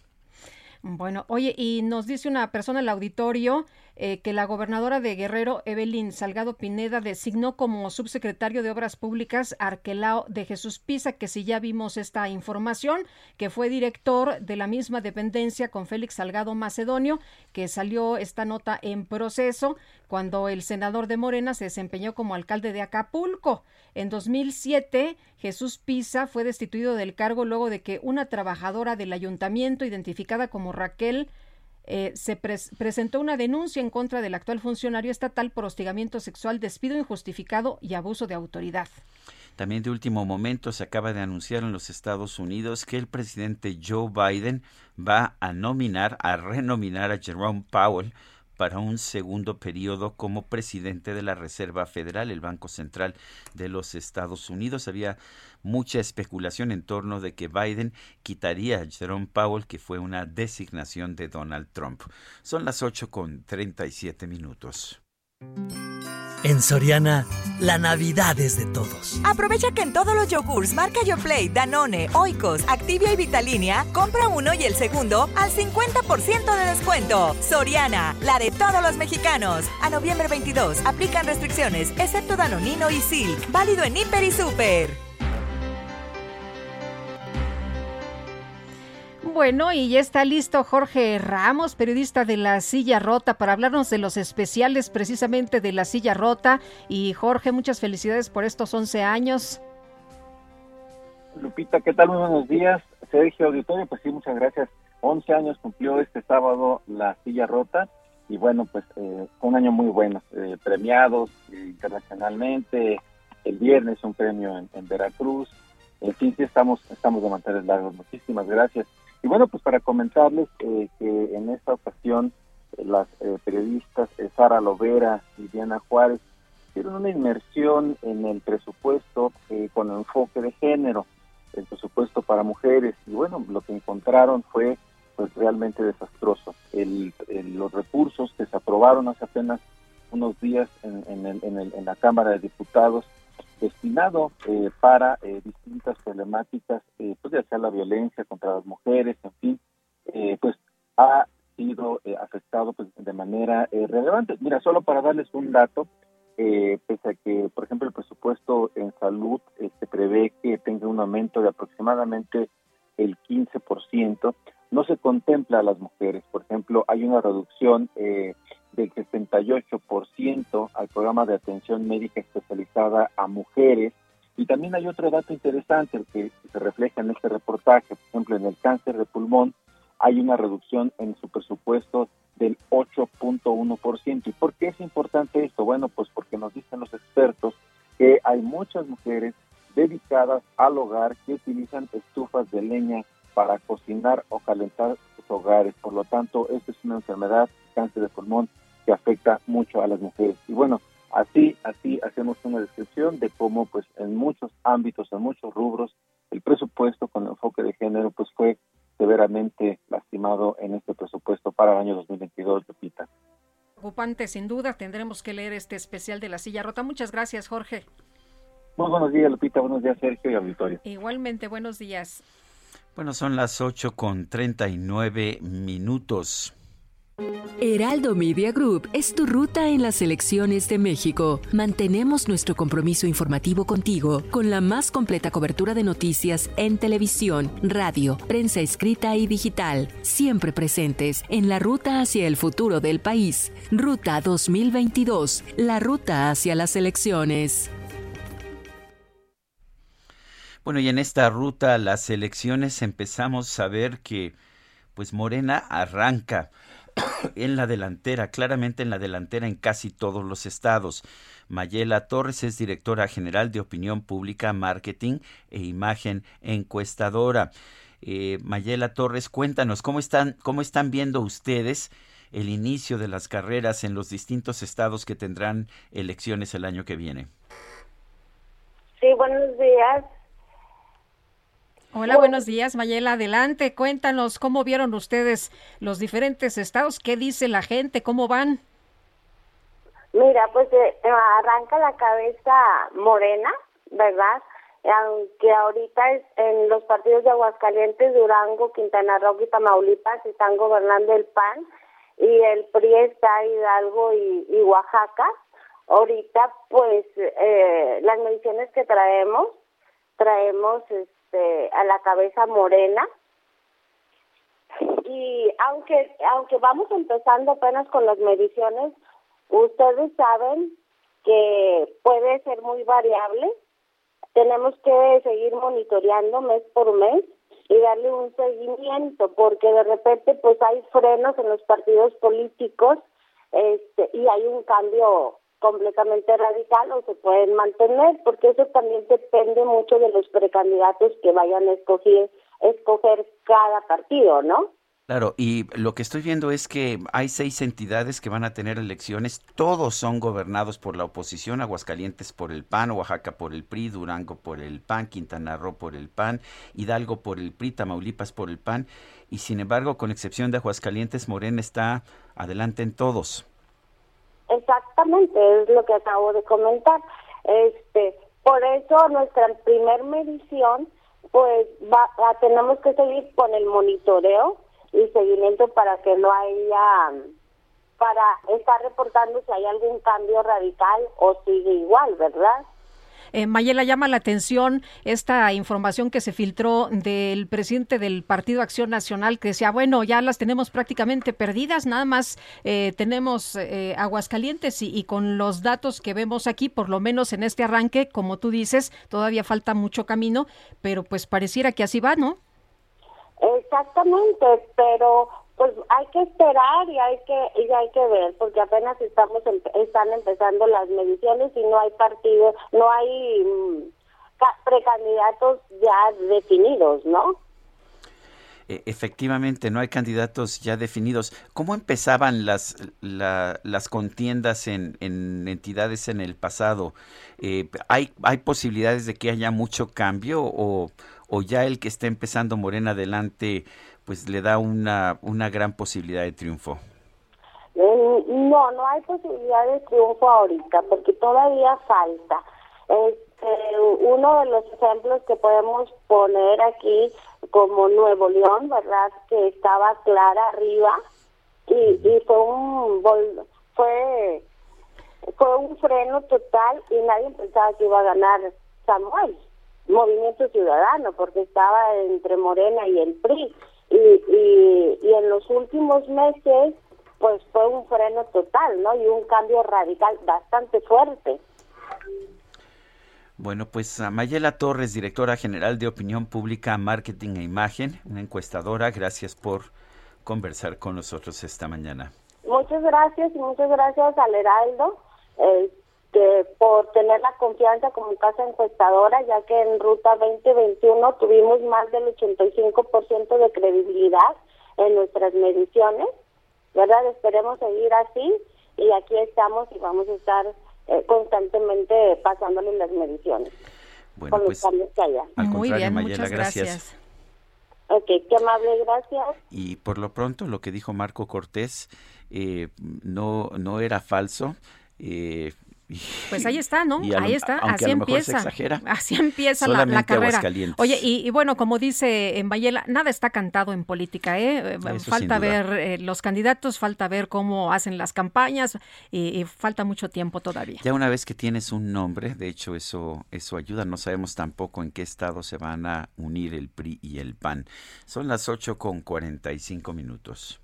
Bueno, oye, y nos dice una persona en el auditorio eh, que la gobernadora de Guerrero, Evelyn Salgado Pineda, designó como subsecretario de Obras Públicas Arquelao de Jesús Pisa, que si ya vimos esta información, que fue director de la misma dependencia con Félix Salgado Macedonio, que salió esta nota en proceso cuando el senador de Morena se desempeñó como alcalde de Acapulco. En 2007, Jesús Pisa fue destituido del cargo luego de que una trabajadora del ayuntamiento, identificada como Raquel eh, se presentó una denuncia en contra del actual funcionario estatal por hostigamiento sexual, despido injustificado y abuso de autoridad. También de último momento se acaba de anunciar en los Estados Unidos que el presidente Joe Biden va a nominar, a renominar a Jerome Powell para un segundo periodo como presidente de la Reserva Federal, el Banco Central de los Estados Unidos. Había mucha especulación en torno de que Biden quitaría a Jerome Powell, que fue una designación de Donald Trump. Son las 8 con 37 minutos. En Soriana, la Navidad es de todos. Aprovecha que en todos los yogurts marca Yoplait, Danone, Oikos, Activia y Vitalínea, compra uno y el segundo al 50% de descuento. Soriana, la de todos los mexicanos. A noviembre 22, aplican restricciones, excepto Danonino y Silk. Válido en Hiper y Super. Bueno, y ya está listo Jorge Ramos, periodista de La Silla Rota, para hablarnos de los especiales precisamente de La Silla Rota. Y Jorge, muchas felicidades por estos 11 años. Lupita, ¿qué tal? Muy buenos días. Sergio Auditorio, pues sí, muchas gracias. 11 años cumplió este sábado La Silla Rota y bueno, pues eh, un año muy bueno, eh, premiados internacionalmente. El viernes un premio en, en Veracruz. En fin, sí estamos, estamos de mantener largos. Muchísimas gracias. Y bueno, pues para comentarles eh, que en esta ocasión eh, las eh, periodistas Sara Lovera y Diana Juárez hicieron una inmersión en el presupuesto con enfoque de género, el presupuesto para mujeres. Y bueno, lo que encontraron fue pues realmente desastroso. El, los recursos que se aprobaron hace apenas unos días en, en la Cámara de Diputados destinado eh, para eh, distintas problemáticas, eh, pues ya sea la violencia contra las mujeres, en fin, pues ha sido afectado pues, de manera relevante. Mira, solo para darles un dato, pese a que, por ejemplo, el presupuesto en salud se prevé que tenga un aumento de aproximadamente el 15%, no se contempla a las mujeres. Por ejemplo, hay una reducción eh, del 68% al programa de atención médica especializada a mujeres. Y también hay otro dato interesante que se refleja en este reportaje. Por ejemplo, en el cáncer de pulmón hay una reducción en su presupuesto del 8.1%. ¿Y por qué es importante esto? Bueno, pues porque nos dicen los expertos que hay muchas mujeres dedicadas al hogar que utilizan estufas de leña para cocinar o calentar sus hogares. Por lo tanto, esta es una enfermedad, cáncer de pulmón, que afecta mucho a las mujeres. Y bueno, así, así hacemos una descripción de cómo pues en muchos ámbitos, en muchos rubros, el presupuesto con enfoque de género pues fue severamente lastimado en este presupuesto para el año 2022, Lupita. Ocupante, sin duda, tendremos que leer este especial de la silla rota. Muchas gracias, Jorge. Muy buenos días, Lupita. Buenos días, Sergio y auditorio. Igualmente, buenos días. Bueno, son las 8 con 39 minutos. Heraldo Media Group es tu ruta en las elecciones de México. Mantenemos nuestro compromiso informativo contigo con la más completa cobertura de noticias en televisión, radio, prensa escrita y digital, siempre presentes en la ruta hacia el futuro del país. Ruta 2022, la ruta hacia las elecciones. Bueno, y en esta ruta a las elecciones empezamos a ver que pues Morena arranca en la delantera, claramente en la delantera en casi todos los estados. Mayela Torres es directora general de Opinión Pública, Marketing e Imagen Encuestadora. Eh, Mayela Torres, cuéntanos cómo están, cómo están viendo ustedes el inicio de las carreras en los distintos estados que tendrán elecciones el año que viene. Sí, buenos días. Hola, buenos días, Mayela. Adelante, cuéntanos cómo vieron ustedes los diferentes estados, qué dice la gente, cómo van. Mira, pues eh, arranca la cabeza morena, ¿verdad? Aunque ahorita en los partidos de Aguascalientes, Durango, Quintana Roo y Tamaulipas están gobernando el PAN y el PRI está Hidalgo y, Oaxaca. Ahorita, pues, eh, las mediciones que traemos, traemos este, a la cabeza morena. Y aunque, aunque vamos empezando apenas con las mediciones, ustedes saben que puede ser muy variable. Tenemos que seguir monitoreando mes por mes y darle un seguimiento, porque de repente pues hay frenos en los partidos políticos este, y hay un cambio completamente radical o se pueden mantener, porque eso también depende mucho de los precandidatos que vayan a escoger, escoger cada partido, ¿no? Claro, y lo que estoy viendo es que hay seis entidades que van a tener elecciones, todos son gobernados por la oposición, Aguascalientes por el PAN, Oaxaca por el PRI, Durango por el PAN, Quintana Roo por el PAN, Hidalgo por el PRI, Tamaulipas por el PAN, y sin embargo, con excepción de Aguascalientes, Morena está adelante en todos. Exactamente, es lo que acabo de comentar. Este, por eso nuestra primer medición, pues va, tenemos que seguir con el monitoreo y seguimiento para que no haya, para estar reportando si hay algún cambio radical o sigue igual, ¿verdad? Eh, Mayela llama la atención esta información que se filtró del presidente del Partido Acción Nacional que decía, bueno, ya las tenemos prácticamente perdidas, nada más eh, tenemos eh, Aguascalientes y, y, con los datos que vemos aquí, por lo menos en este arranque, como tú dices, todavía falta mucho camino, pero pues pareciera que así va, ¿no? Exactamente, pero pues hay que esperar y hay que y hay que ver porque apenas estamos están empezando las mediciones y no hay partido no hay mm, precandidatos ya definidos no e, efectivamente no hay candidatos ya definidos. Cómo empezaban las las contiendas en, en, entidades en el pasado eh, hay hay posibilidades de que haya mucho cambio o o ya el que está empezando Morena adelante pues le da una, una gran posibilidad de triunfo? Mm, no, no hay posibilidad de triunfo ahorita porque todavía falta. Este, uno de los ejemplos que podemos poner aquí como Nuevo León, ¿verdad? Que estaba clara arriba y, y fue un fue fue un freno total y nadie pensaba que iba a ganar Samuel. Movimiento Ciudadano, porque estaba entre Morena y el PRI. Y, y, y en los últimos meses, pues fue un freno total, ¿no? Y un cambio radical bastante fuerte. Bueno, pues Mayela Torres, directora general de Opinión Pública, Marketing e Imagen, una encuestadora, gracias por conversar con nosotros esta mañana. Muchas gracias y muchas gracias al Heraldo. Eh, que por tener la confianza como casa encuestadora, ya que en Ruta 2021 tuvimos más del 85% de credibilidad en nuestras mediciones, ¿verdad? Esperemos seguir así y aquí estamos y vamos a estar eh, constantemente pasándole las mediciones. Bueno, con pues, los que haya. Muy bien, muchas gracias. gracias. Ok, qué amable, gracias. Y por lo pronto, lo que dijo Marco Cortés eh, no, no era falso. Eh, pues ahí está, ¿no? ahí está, así empieza. Así empieza la, carrera. Oye, y, bueno, como dice en Bayela, nada está cantado en política, ¿eh? eh falta ver eh, los candidatos, falta ver cómo hacen las campañas y, falta mucho tiempo todavía. Ya una vez que tienes un nombre, de hecho eso eso ayuda, no sabemos tampoco en qué estado se van a unir el PRI y el PAN. Son las 8 con 45 minutos.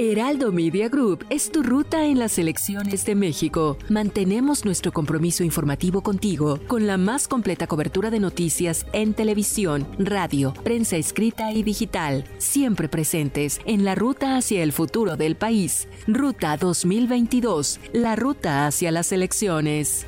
Heraldo Media Group es tu ruta en las elecciones de México. Mantenemos nuestro compromiso informativo contigo con la más completa cobertura de noticias en televisión, radio, prensa escrita y digital, siempre presentes en la ruta hacia el futuro del país. Ruta 2022, la ruta hacia las elecciones.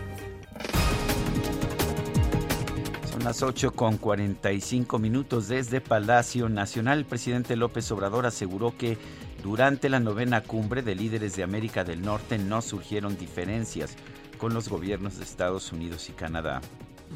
Son las 8 con 45 minutos desde Palacio Nacional. El presidente López Obrador aseguró que durante la novena cumbre de líderes de América del Norte no surgieron diferencias con los gobiernos de Estados Unidos y Canadá.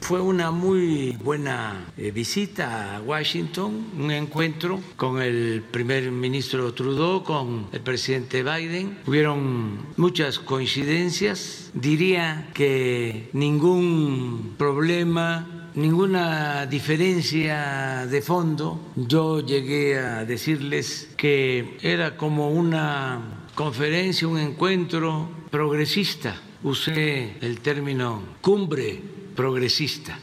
Fue una muy buena eh, visita a Washington, un encuentro con el primer ministro Trudeau, con el presidente Biden. Hubieron muchas coincidencias. Diría que ningún problema ninguna diferencia de fondo. Yo llegué a decirles que era como una conferencia, un encuentro progresista. Usé el término cumbre progresista.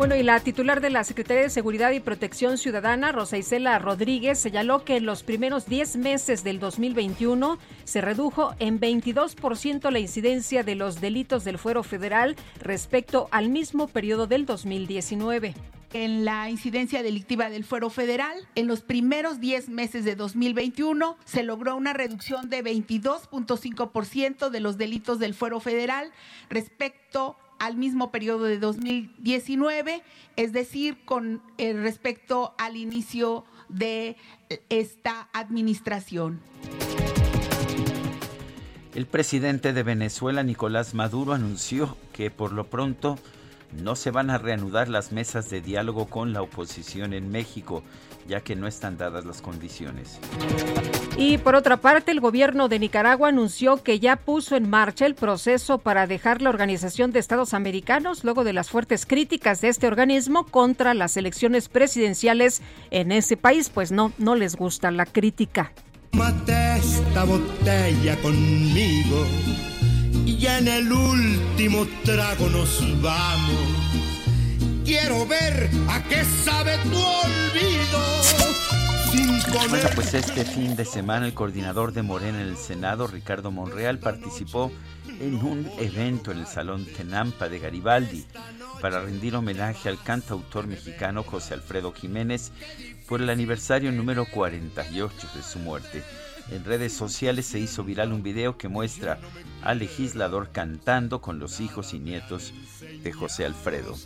Bueno, y la titular de la Secretaría de Seguridad y Protección Ciudadana, Rosa Isela Rodríguez, señaló que en los primeros 10 meses del 2021 se redujo en 22% la incidencia de los delitos del fuero federal respecto al mismo periodo del 2019. en la incidencia delictiva del fuero federal. En los primeros 10 meses de 2021 se logró una reducción de 22.5% de los delitos del fuero federal respecto al mismo periodo de 2019, es decir, con eh, respecto al inicio de esta administración. El presidente de Venezuela, Nicolás Maduro, anunció que por lo pronto no se van a reanudar las mesas de diálogo con la oposición en México, ya que no están dadas las condiciones. Y por otra parte, el gobierno de Nicaragua anunció que ya puso en marcha el proceso para dejar la Organización de Estados Americanos luego de las fuertes críticas de este organismo contra las elecciones presidenciales en ese país, pues no, no les gusta la crítica. Mate esta botella conmigo y en el último trago nos vamos. Quiero ver a qué sabe tu olvido. Bueno, pues este fin de semana el coordinador de Morena en el Senado, Ricardo Monreal, participó en un evento en el Salón Tenampa de Garibaldi para rendir homenaje al cantautor mexicano José Alfredo Jiménez por el aniversario número 48 de su muerte. En redes sociales se hizo viral un video que muestra al legislador cantando con los hijos y nietos de José Alfredo.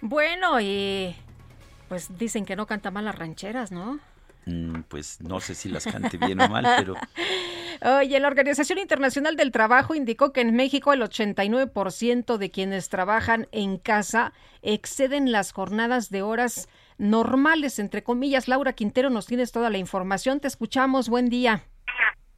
Bueno, y pues dicen que no canta mal las rancheras, ¿no? Mm, pues no sé si las cante bien o mal, pero... Oye, la Organización Internacional del Trabajo indicó que en México el 89% de quienes trabajan en casa exceden las jornadas de horas normales, entre comillas. Laura Quintero, nos tienes toda la información. Te escuchamos. Buen día.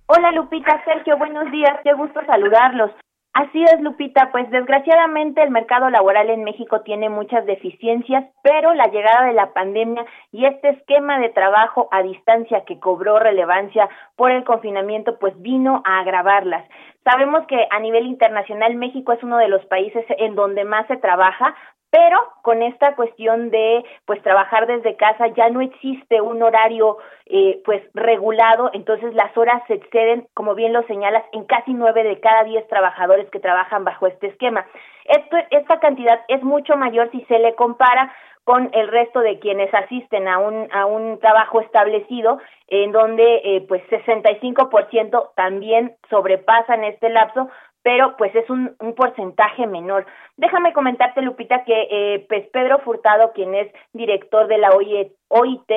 Hola Lupita, Sergio, buenos días. Qué gusto saludarlos. Así es, Lupita, pues desgraciadamente el mercado laboral en México tiene muchas deficiencias, pero la llegada de la pandemia y este esquema de trabajo a distancia que cobró relevancia por el confinamiento, pues vino a agravarlas. Sabemos que a nivel internacional México es uno de los países en donde más se trabaja, pero con esta cuestión de pues trabajar desde casa ya no existe un horario eh, pues regulado entonces las horas se exceden como bien lo señalas en casi nueve de cada diez trabajadores que trabajan bajo este esquema. Esto esta cantidad es mucho mayor si se le compara con el resto de quienes asisten a un a un trabajo establecido en donde eh, pues 65% también sobrepasan este lapso pero pues es un, porcentaje menor. Déjame comentarte, Lupita, que eh, pues Pedro Furtado, quien es director de la OIT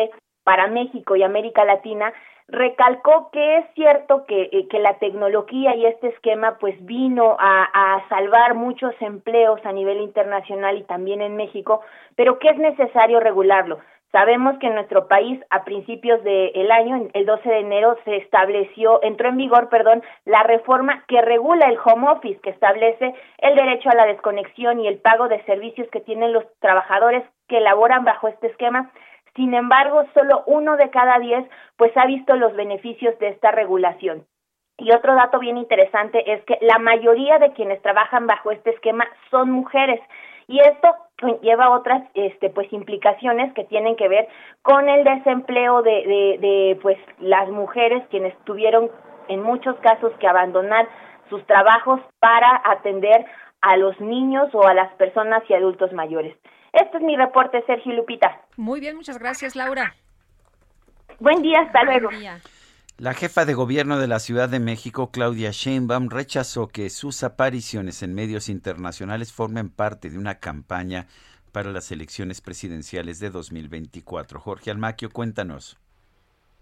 para México y América Latina, recalcó que es cierto que, eh, que la tecnología y este esquema pues vino a, a, salvar muchos empleos a nivel internacional y también en México, pero que es necesario regularlo. Sabemos que en nuestro país a principios del año, el 12 de enero, se estableció, entró en vigor, perdón, la reforma que regula el home office, que establece el derecho a la desconexión y el pago de servicios que tienen los trabajadores que laboran bajo este esquema. Sin embargo, solo uno de cada diez pues ha visto los beneficios de esta regulación. Y otro dato bien interesante es que la mayoría de quienes trabajan bajo este esquema son mujeres. Y esto lleva otras este pues implicaciones que tienen que ver con el desempleo de, de, de pues las mujeres quienes tuvieron en muchos casos que abandonar sus trabajos para atender a los niños o a las personas y adultos mayores. Este es mi reporte, Sergio Lupita. Muy bien, muchas gracias, Laura. Buen día, hasta luego. La jefa de gobierno de la Ciudad de México, Claudia Sheinbaum, rechazó que sus apariciones en medios internacionales formen parte de una campaña para las elecciones presidenciales de 2024. Jorge Almaquio, cuéntanos.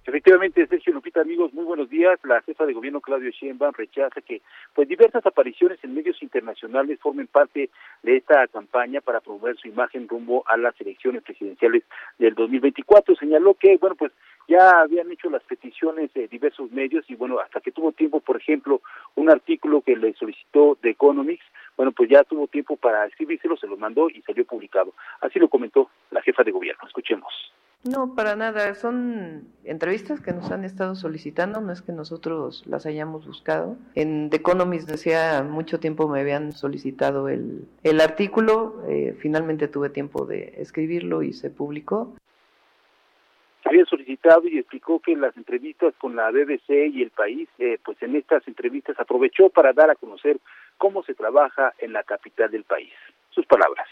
Efectivamente, Sergio Lupita, amigos, muy buenos días. La jefa de gobierno Claudio Sheinbaum rechaza que pues diversas apariciones en medios internacionales formen parte de esta campaña para promover su imagen rumbo a las elecciones presidenciales del 2024. Señaló que, bueno, pues ya habían hecho las peticiones de diversos medios y bueno, hasta que tuvo tiempo, por ejemplo, un artículo que le solicitó The Economics, bueno, pues ya tuvo tiempo para escribírselo, se lo mandó y salió publicado. Así lo comentó la jefa de gobierno. Escuchemos. No, para nada. Son entrevistas que nos han estado solicitando, no es que nosotros las hayamos buscado. En The Economist decía mucho tiempo me habían solicitado el, el artículo, eh, finalmente tuve tiempo de escribirlo y se publicó. Había solicitado y explicó que las entrevistas con la BBC y el país, eh, pues en estas entrevistas aprovechó para dar a conocer cómo se trabaja en la capital del país. Sus palabras.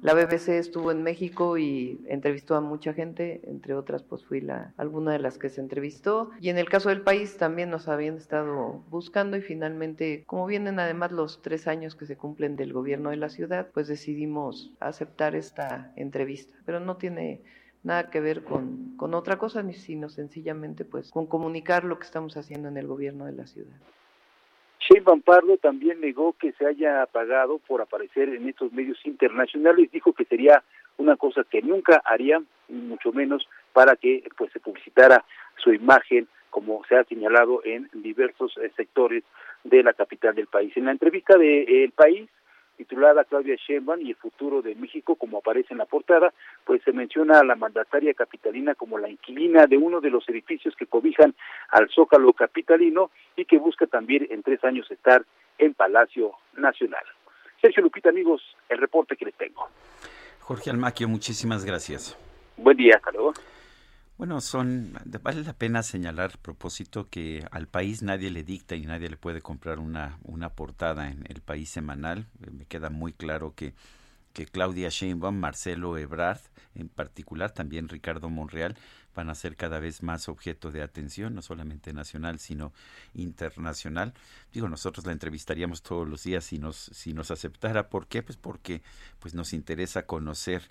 La BBC estuvo en México y entrevistó a mucha gente, entre otras pues fui la alguna de las que se entrevistó y en el caso del país también nos habían estado buscando y finalmente como vienen además los tres años que se cumplen del gobierno de la ciudad pues decidimos aceptar esta entrevista, pero no tiene nada que ver con, con otra cosa, sino sencillamente pues con comunicar lo que estamos haciendo en el gobierno de la ciudad. Shane Pardo también negó que se haya pagado por aparecer en estos medios internacionales, dijo que sería una cosa que nunca haría, mucho menos para que pues se publicitara su imagen como se ha señalado en diversos eh, sectores de la capital del país. En la entrevista de El País, titulada Claudia Sheinbaum y el futuro de México, como aparece en la portada, pues se menciona a la mandataria capitalina como la inquilina de uno de los edificios que cobijan al Zócalo capitalino y que busca también en tres años estar en Palacio Nacional. Sergio Lupita, amigos, el reporte que les tengo. Jorge Almaquio, muchísimas gracias. Buen día, hasta luego. Bueno, son vale la pena señalar a propósito que al país nadie le dicta y nadie le puede comprar una, una portada en el país semanal. Eh, me queda muy claro que, que Claudia Sheinbaum, Marcelo Ebrard, en particular también Ricardo Monreal, van a ser cada vez más objeto de atención, no solamente nacional, sino internacional. Digo, nosotros la entrevistaríamos todos los días si nos, si nos aceptara. ¿Por qué? Pues porque pues nos interesa conocer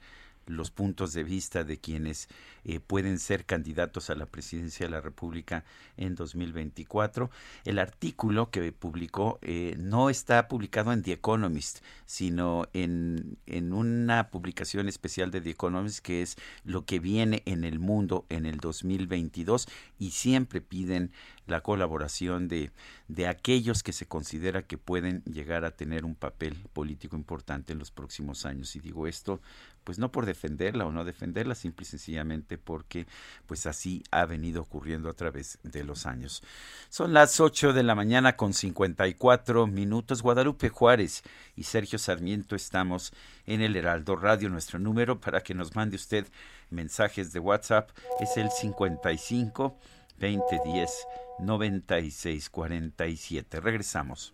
los puntos de vista de quienes eh, pueden ser candidatos a la presidencia de la República en 2024. El artículo que publicó eh, no está publicado en The Economist, sino en, en una publicación especial de The Economist que es lo que viene en el mundo en el 2022 y siempre piden la colaboración de, de aquellos que se considera que pueden llegar a tener un papel político importante en los próximos años. Y digo esto, pues no por defenderla o no defenderla, simple y sencillamente porque pues así ha venido ocurriendo a través de los años. Son las 8 de la mañana con 54 minutos. Guadalupe Juárez y Sergio Sarmiento estamos en el Heraldo Radio. Nuestro número para que nos mande usted mensajes de WhatsApp es el 55 2010 9647. Regresamos.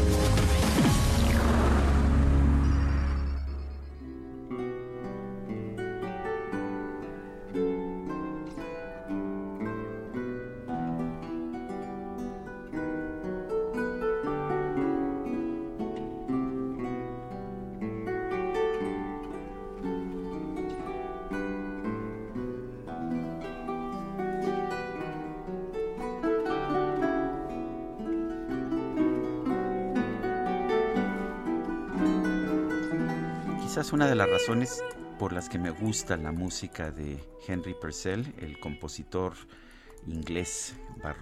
Una de las razones por las que me gusta la música de Henry Purcell, el compositor inglés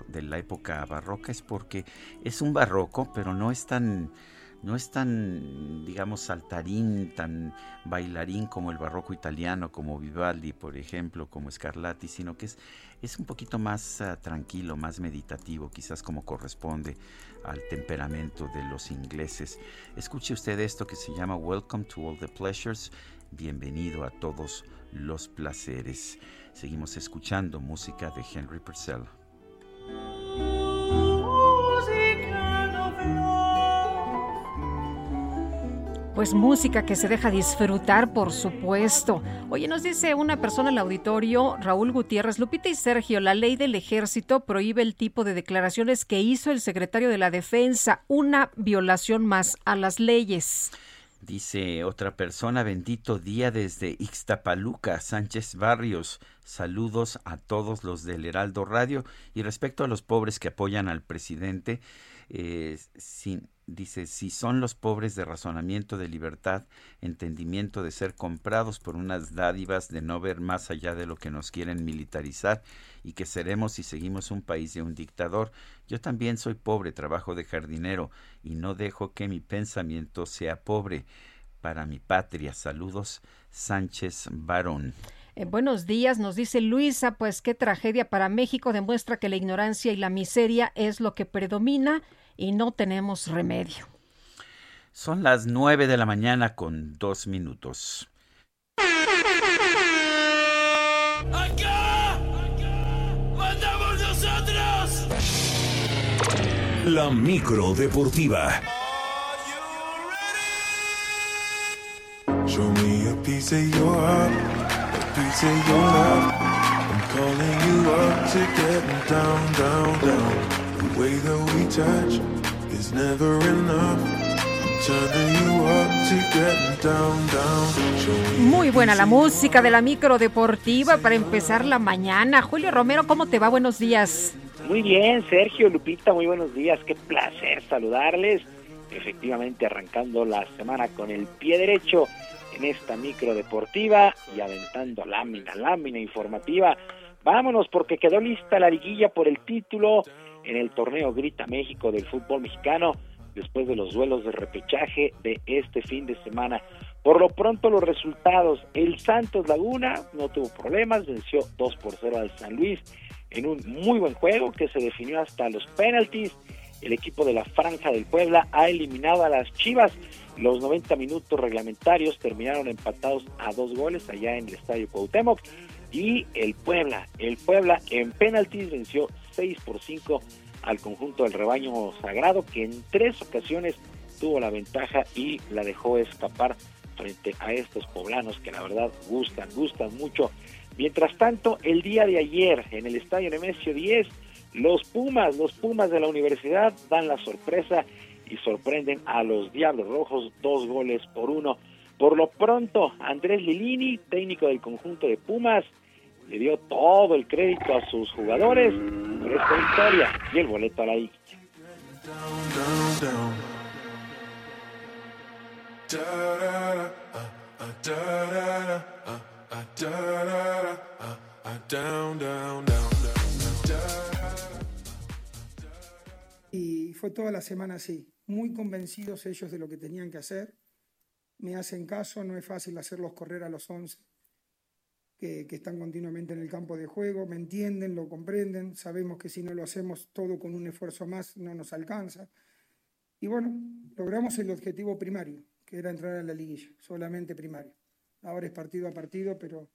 de la época barroca, es porque es un barroco, pero no es tan no es tan, digamos, saltarín, tan bailarín como el barroco italiano, como Vivaldi, por ejemplo, como Scarlatti, sino que es, es un poquito más ah, tranquilo, más meditativo, quizás como corresponde al temperamento de los ingleses. Escuche usted esto que se llama Welcome to All the Pleasures, bienvenido a todos los placeres. Seguimos escuchando música de Henry Purcell. Pues música que se deja disfrutar, por supuesto. Oye, nos dice una persona el auditorio, Raúl Gutiérrez, Lupita y Sergio, la ley del ejército prohíbe el tipo de declaraciones que hizo el secretario de la Defensa, una violación más a las leyes. Dice otra persona, bendito día desde Ixtapaluca, Sánchez Barrios. Saludos a todos los del Heraldo Radio. Y respecto a los pobres que apoyan al presidente, eh, sin, dice, si son los pobres de razonamiento, de libertad, entendimiento de ser comprados por unas dádivas, de no ver más allá de lo que nos quieren militarizar y que seremos si seguimos un país de un dictador. Yo también soy pobre, trabajo de jardinero y no dejo que mi pensamiento sea pobre. Para mi patria, saludos, Sánchez Barón. Eh, buenos días, nos dice Luisa, pues qué tragedia para México, demuestra que la ignorancia y la miseria es lo que predomina y no tenemos remedio. Son las nueve de la mañana con dos minutos. ¡Acá! ¡Mandamos nosotros! La micro deportiva. Show me a piece of your heart, a piece of your love. I'm calling you up to get down, down, down. The way that we touch is never enough. Muy buena la música de la micro deportiva para empezar la mañana. Julio Romero, ¿cómo te va? Buenos días. Muy bien, Sergio, Lupita, muy buenos días. Qué placer saludarles. Efectivamente, arrancando la semana con el pie derecho en esta micro deportiva y aventando lámina, lámina informativa. Vámonos porque quedó lista la liguilla por el título en el torneo Grita México del fútbol mexicano después de los duelos de repechaje de este fin de semana. Por lo pronto los resultados, el Santos Laguna no tuvo problemas, venció 2 por 0 al San Luis en un muy buen juego que se definió hasta los penalties. El equipo de la Franja del Puebla ha eliminado a las Chivas. Los 90 minutos reglamentarios terminaron empatados a dos goles allá en el Estadio Cuauhtémoc. Y el Puebla, el Puebla en penalties venció 6 por 5 al conjunto del rebaño sagrado que en tres ocasiones tuvo la ventaja y la dejó escapar frente a estos poblanos que la verdad gustan, gustan mucho. Mientras tanto, el día de ayer en el estadio Nemesio 10, los Pumas, los Pumas de la universidad dan la sorpresa y sorprenden a los Diablos Rojos dos goles por uno. Por lo pronto, Andrés Lilini, técnico del conjunto de Pumas, le dio todo el crédito a sus jugadores por esta victoria y el boleto a la liguilla. Y fue toda la semana así, muy convencidos ellos de lo que tenían que hacer. Me hacen caso, no es fácil hacerlos correr a los 11 que, están continuamente en el campo de juego, me entienden, lo comprenden, sabemos que si no lo hacemos todo con un esfuerzo más no nos alcanza. Y bueno, logramos el objetivo primario, que era entrar a la liguilla, solamente primario. Ahora es partido a partido, pero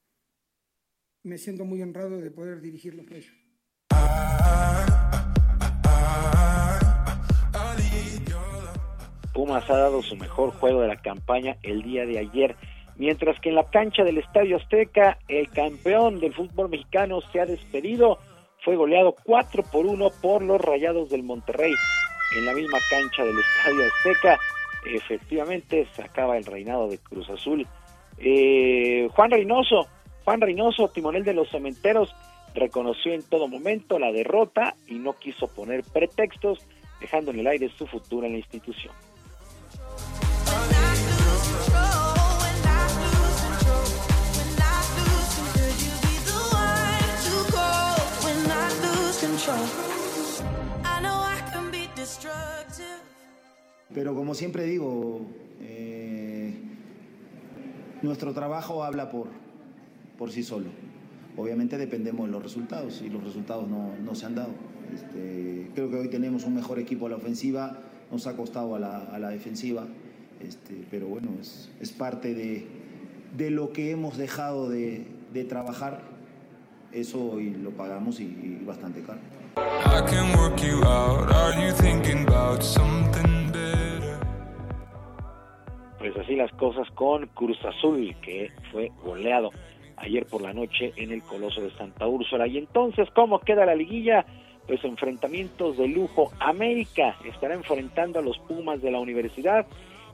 me siento muy honrado de poder dirigirlos a ellos. Pumas ha dado su mejor juego de la campaña el día de ayer mientras que en la cancha del Estadio Azteca el campeón del fútbol mexicano se ha despedido, fue goleado 4 por 1 por los Rayados del Monterrey. En la misma cancha del Estadio Azteca, efectivamente se acaba el reinado de Cruz Azul. Eh, Juan Reynoso, Juan Reynoso, timonel de los cementeros, reconoció en todo momento la derrota y no quiso poner pretextos, dejando en el aire su futuro en la institución. Pero como siempre digo, eh, nuestro trabajo habla por, por sí solo. Obviamente dependemos de los resultados y los resultados no, no se han dado. Este, creo que hoy tenemos un mejor equipo a la ofensiva, nos ha costado a la, a la defensiva, este, pero bueno, es, es parte de, de, lo que hemos dejado de, de trabajar, eso hoy lo pagamos y, y bastante caro. Pues así las cosas con Cruz Azul, que fue goleado ayer por la noche en el Coloso de Santa Úrsula. Y entonces, ¿cómo queda la liguilla? Pues enfrentamientos de lujo. América estará enfrentando a los Pumas de la Universidad.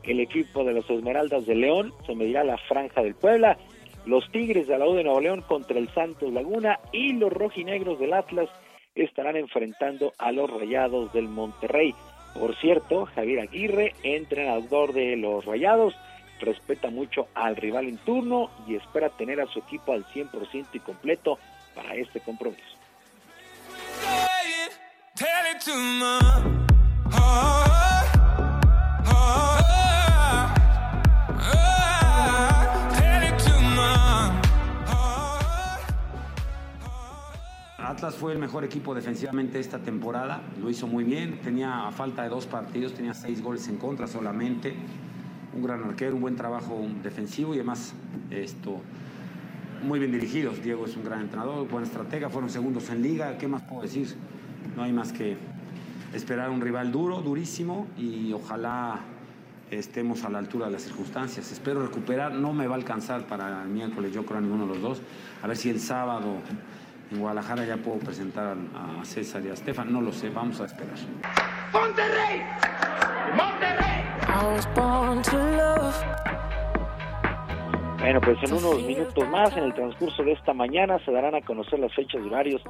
El equipo de los Esmeraldas de León se medirá a la Franja del Puebla. Los Tigres de la U de Nuevo León contra el Santos Laguna y los rojinegros del Atlas estarán enfrentando a los Rayados del Monterrey. Por cierto, Javier Aguirre, entrenador de los Rayados, respeta mucho al rival en turno y espera tener a su equipo al 100% y completo para este compromiso. Atlas fue el mejor equipo defensivamente esta temporada, lo hizo muy bien, tenía a falta de dos partidos, tenía seis goles en contra solamente, un gran arquero, un buen trabajo defensivo y además esto, muy bien dirigidos. Diego es un gran entrenador, buen estratega, fueron segundos en liga, ¿qué más puedo decir? No hay más que esperar un rival duro, durísimo y ojalá estemos a la altura de las circunstancias. Espero recuperar, no me va a alcanzar para el miércoles, yo creo a ninguno de los dos. A ver si el sábado en Guadalajara ya puedo presentar a César y a Estefan, no lo sé, vamos a esperar. ¡Monterrey! ¡Monterrey! Bueno, pues en unos minutos más, en el transcurso de esta mañana, se darán a conocer las fechas y horarios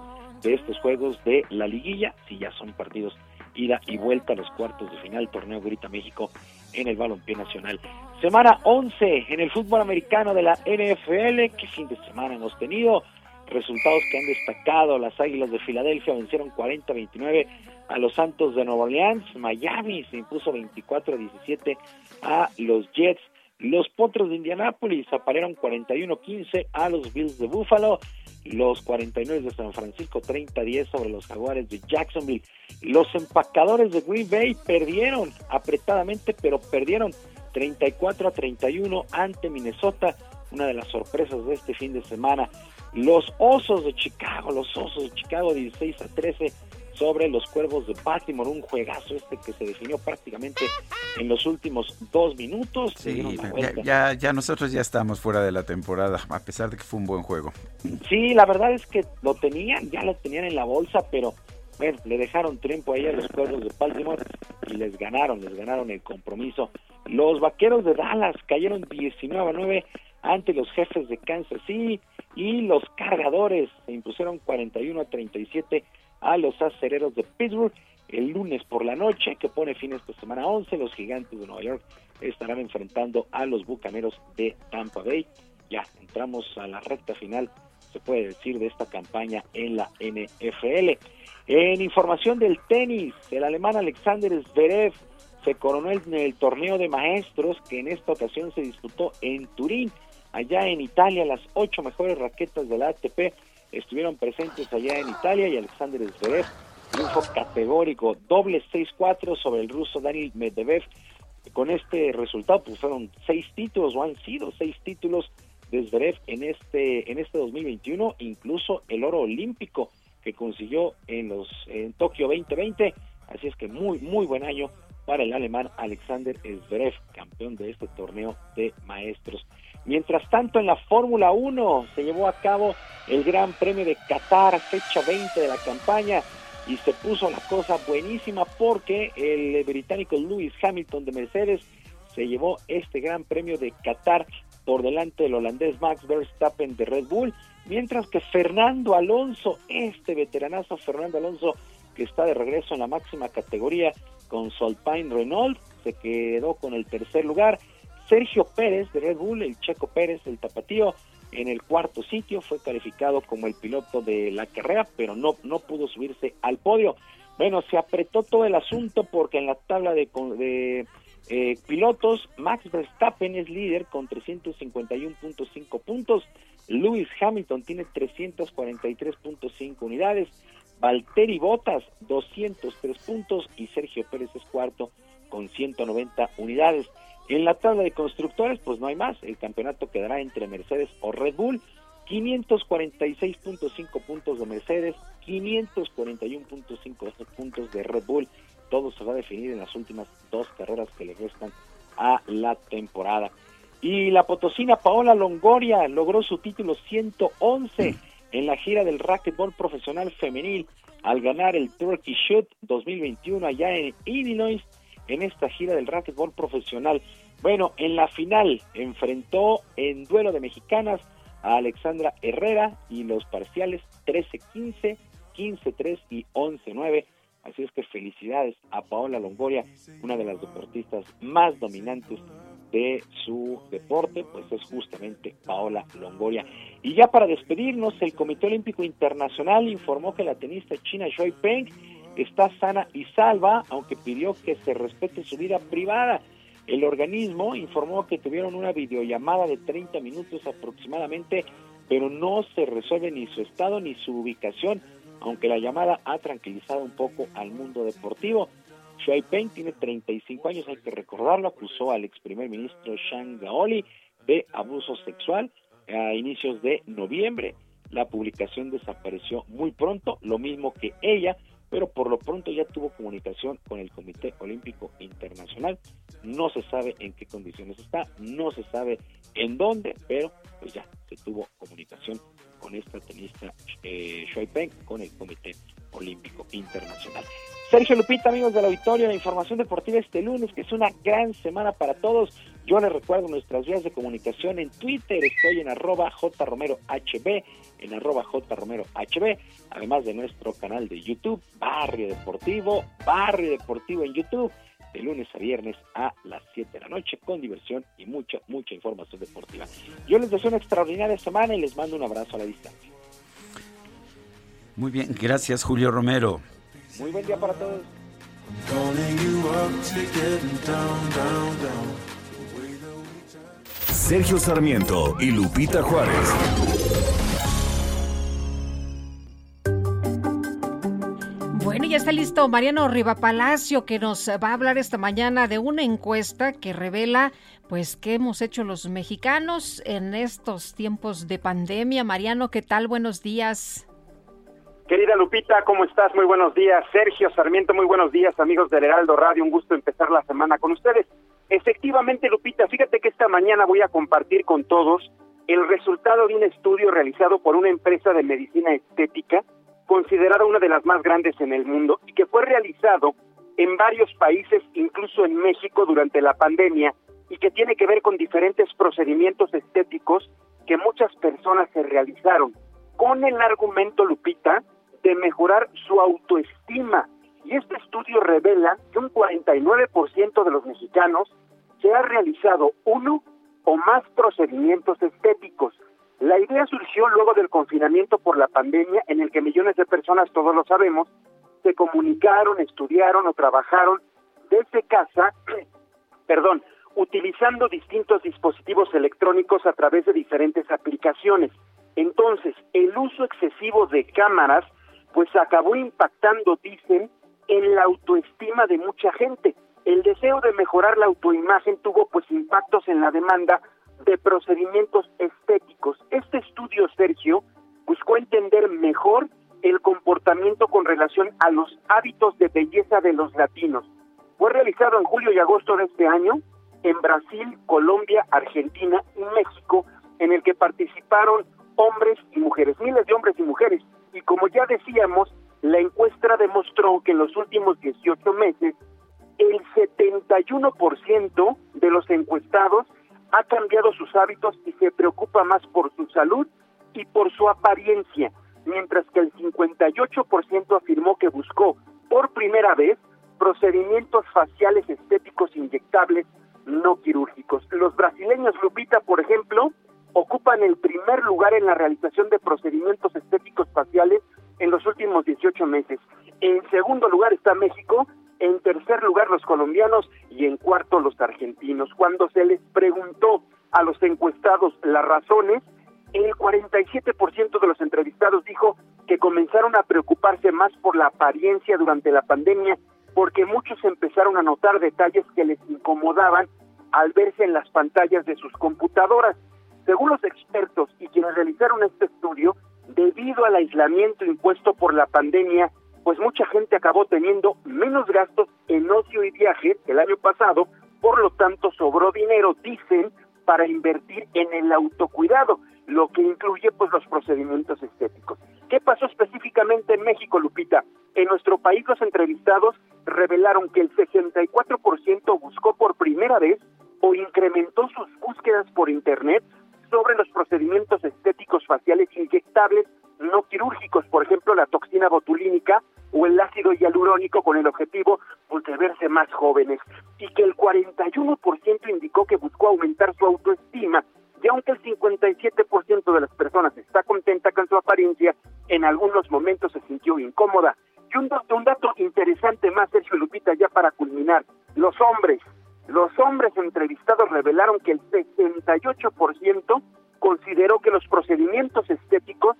de estos juegos de la liguilla, si ya son partidos ida y vuelta a los cuartos de final, torneo Grita México en el balompié nacional. Semana 11 en el fútbol americano de la NFL, ¿qué fin de semana hemos tenido? Resultados que han destacado, las Águilas de Filadelfia vencieron 40-29 a los Santos de Nueva Orleans, Miami se impuso 24-17 a los Jets, los Potros de Indianápolis aparearon 41-15 a los Bills de Buffalo, los 49 de San Francisco 30-10 sobre los Jaguares de Jacksonville, los empacadores de Green Bay perdieron apretadamente, pero perdieron 34 31 ante Minnesota, una de las sorpresas de este fin de semana. Los Osos de Chicago, los Osos de Chicago 16 a 13 sobre los Cuervos de Baltimore, un juegazo este que se definió prácticamente en los últimos dos minutos. Sí, ya, ya, ya, nosotros ya estamos fuera de la temporada, a pesar de que fue un buen juego. Sí, la verdad es que lo tenían, ya lo tenían en la bolsa, pero bueno, le dejaron tiempo ahí a los Cuervos de Baltimore y les ganaron, les ganaron el compromiso. Los Vaqueros de Dallas cayeron 19 a 9 ante los jefes de Kansas City y los cargadores. Se impusieron 41 a 37 a los acereros de Pittsburgh el lunes por la noche que pone fin esta semana 11 los gigantes de Nueva York estarán enfrentando a los bucaneros de Tampa Bay. Ya entramos a la recta final se puede decir de esta campaña en la NFL en información del tenis el alemán Alexander Zverev se coronó en el torneo de maestros que en esta ocasión se disputó en Turín allá en Italia, las ocho mejores raquetas de la ATP estuvieron presentes allá en Italia y Alexander Zverev, triunfo categórico, doble 6-4 sobre el ruso Daniel Medvedev. Con este resultado, pues fueron seis títulos, o han sido seis títulos de Zverev en este, en este 2021, incluso el oro olímpico que consiguió en los en Tokio 2020. Así es que muy, muy buen año para el alemán Alexander Zverev, campeón de este torneo de maestros. Mientras tanto, en la Fórmula 1 se llevó a cabo el Gran Premio de Qatar, fecha 20 de la campaña, y se puso la cosa buenísima porque el británico Lewis Hamilton de Mercedes se llevó este Gran Premio de Qatar por delante del holandés Max Verstappen de Red Bull, mientras que Fernando Alonso, este veteranazo Fernando Alonso, que está de regreso en la máxima categoría con su Alpine Renault, se quedó con el tercer lugar Sergio Pérez de Red Bull, el Checo Pérez, el tapatío, en el cuarto sitio fue calificado como el piloto de la carrera, pero no, no pudo subirse al podio. Bueno, se apretó todo el asunto porque en la tabla de, eh, pilotos, Max Verstappen es líder con 351.5 puntos, Lewis Hamilton tiene 343.5 unidades, Valtteri Bottas 203 puntos y Sergio Pérez es cuarto con 190 unidades. En la tabla de constructores, pues no hay más, el campeonato quedará entre Mercedes o Red Bull, 546.5 puntos de Mercedes, 541.5 puntos de Red Bull. Todo se va a definir en las últimas dos carreras que le restan a la temporada. Y la potosina Paola Longoria logró su título 111 en la gira del racquetball profesional femenil al ganar el Turkey Shoot 2021 allá en Illinois en esta gira del racquetball profesional. Bueno, en la final enfrentó en duelo de mexicanas a Alexandra Herrera y los parciales 13-15, 15-3 y 11-9 Así es que felicidades a Paola Longoria, una de las deportistas más dominantes de su deporte, pues es justamente Paola Longoria. Y ya para despedirnos, el Comité Olímpico Internacional informó que la tenista china Joy Peng está sana y salva, aunque pidió que se respete su vida privada. El organismo informó que tuvieron una videollamada de 30 minutos aproximadamente, pero no se resuelve ni su estado ni su ubicación aunque la llamada ha tranquilizado un poco al mundo deportivo. Shuai Peng tiene 35 años, hay que recordarlo, acusó al ex primer ministro Shang Gaoli de abuso sexual a inicios de noviembre. La publicación desapareció muy pronto, lo mismo que ella, pero por lo pronto ya tuvo comunicación con el Comité Olímpico Internacional. No se sabe en qué condiciones está, no se sabe en dónde, pero pues ya se tuvo comunicación con esta tenista eh, Peng con el Comité Olímpico Internacional. Sergio Lupita, amigos del auditorio, la información deportiva este lunes, que es una gran semana para todos. Yo les recuerdo nuestras vías de comunicación en Twitter, estoy en arroba jromerohb, en arroba jromerohb, además de nuestro canal de YouTube, Barrio Deportivo, Barrio Deportivo en YouTube de lunes a viernes a las 7 de la noche con diversión y mucha, mucha información deportiva. Yo les deseo una extraordinaria semana y les mando un abrazo a la distancia. Muy bien, gracias Julio Romero. Muy buen día para todos. Sergio Sarmiento y Lupita Juárez. Ya está listo Mariano Rivapalacio que nos va a hablar esta mañana de una encuesta que revela pues qué hemos hecho los mexicanos en estos tiempos de pandemia. Mariano, ¿qué tal? Buenos días. Querida Lupita, ¿cómo estás? Muy buenos días. Sergio Sarmiento, muy buenos días, amigos del Heraldo Radio. Un gusto empezar la semana con ustedes. Efectivamente, Lupita, fíjate que esta mañana voy a compartir con todos el resultado de un estudio realizado por una empresa de medicina estética considerada una de las más grandes en el mundo y que fue realizado en varios países, incluso en México durante la pandemia, y que tiene que ver con diferentes procedimientos estéticos que muchas personas se realizaron, con el argumento, Lupita, de mejorar su autoestima. Y este estudio revela que un 49% de los mexicanos se ha realizado uno o más procedimientos estéticos. La idea surgió luego del confinamiento por la pandemia en el que millones de personas, todos lo sabemos, se comunicaron, estudiaron o trabajaron desde casa, perdón, utilizando distintos dispositivos electrónicos a través de diferentes aplicaciones. Entonces, el uso excesivo de cámaras pues acabó impactando, dicen, en la autoestima de mucha gente. El deseo de mejorar la autoimagen tuvo pues impactos en la demanda de procedimientos estéticos. Este estudio, Sergio, buscó entender mejor el comportamiento con relación a los hábitos de belleza de los latinos. Fue realizado en julio y agosto de este año en Brasil, Colombia, Argentina y México, en el que participaron hombres y mujeres, miles de hombres y mujeres. Y como ya decíamos, la encuesta demostró que en los últimos 18 meses, el 71% de los encuestados ha cambiado sus hábitos y se preocupa más por su salud y por su apariencia, mientras que el 58% afirmó que buscó por primera vez procedimientos faciales estéticos inyectables no quirúrgicos. Los brasileños, Lupita, por ejemplo, ocupan el primer lugar en la realización de procedimientos estéticos faciales en los últimos 18 meses. En segundo lugar está México, en tercer lugar los colombianos y en cuarto los argentinos. Cuando se les preguntó a los encuestados las razones, el 47% de los entrevistados dijo que comenzaron a preocuparse más por la apariencia durante la pandemia porque muchos empezaron a notar detalles que les incomodaban al verse en las pantallas de sus computadoras. Según los expertos y quienes realizaron este estudio, debido al aislamiento impuesto por la pandemia, pues mucha gente acabó teniendo menos gastos en ocio y viajes el año pasado, por lo tanto sobró dinero, dicen, para invertir en el autocuidado, lo que incluye pues los procedimientos estéticos. ¿Qué pasó específicamente en México, Lupita? En nuestro país los entrevistados revelaron que el 64% buscó por primera vez o incrementó sus búsquedas por internet sobre los procedimientos estéticos faciales inyectables no quirúrgicos, por ejemplo, la toxina botulínica o el ácido hialurónico con el objetivo pues, de verse más jóvenes y que el 41% indicó que buscó aumentar su autoestima y aunque el 57% de las personas está contenta con su apariencia, en algunos momentos se sintió incómoda. Y un un dato interesante más, Sergio Lupita, ya para culminar, los hombres, los hombres entrevistados revelaron que el 68% consideró que los procedimientos estéticos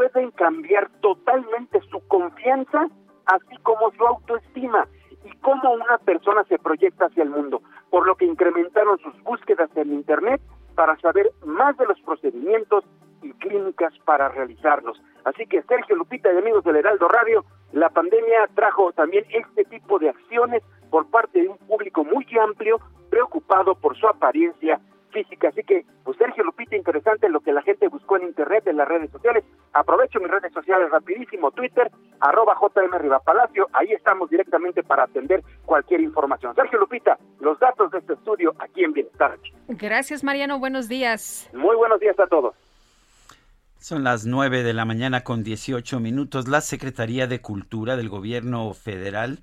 pueden cambiar totalmente su confianza, así como su autoestima y cómo una persona se proyecta hacia el mundo, por lo que incrementaron sus búsquedas en Internet para saber más de los procedimientos y clínicas para realizarlos. Así que Sergio Lupita y amigos del Heraldo Radio, la pandemia trajo también este tipo de acciones por parte de un público muy amplio, preocupado por su apariencia física. Así que, pues Sergio Lupita, interesante lo que la gente buscó en internet, en las redes sociales. Aprovecho mis redes sociales rapidísimo, Twitter, arroba JM Rivapalacio, ahí estamos directamente para atender cualquier información. Sergio Lupita, los datos de este estudio aquí en Bienestar. Gracias, Mariano, buenos días. Muy buenos días a todos. Son las 9 de la mañana con 18 minutos. La Secretaría de Cultura del Gobierno Federal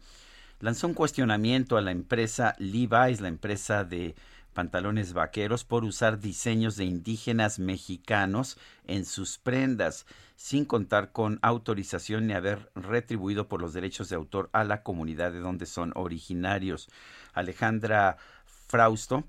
lanzó un cuestionamiento a la empresa Levi's, la empresa de pantalones vaqueros, por usar diseños de indígenas mexicanos en sus prendas, sin contar con autorización ni haber retribuido por los derechos de autor a la comunidad de donde son originarios. Alejandra Frausto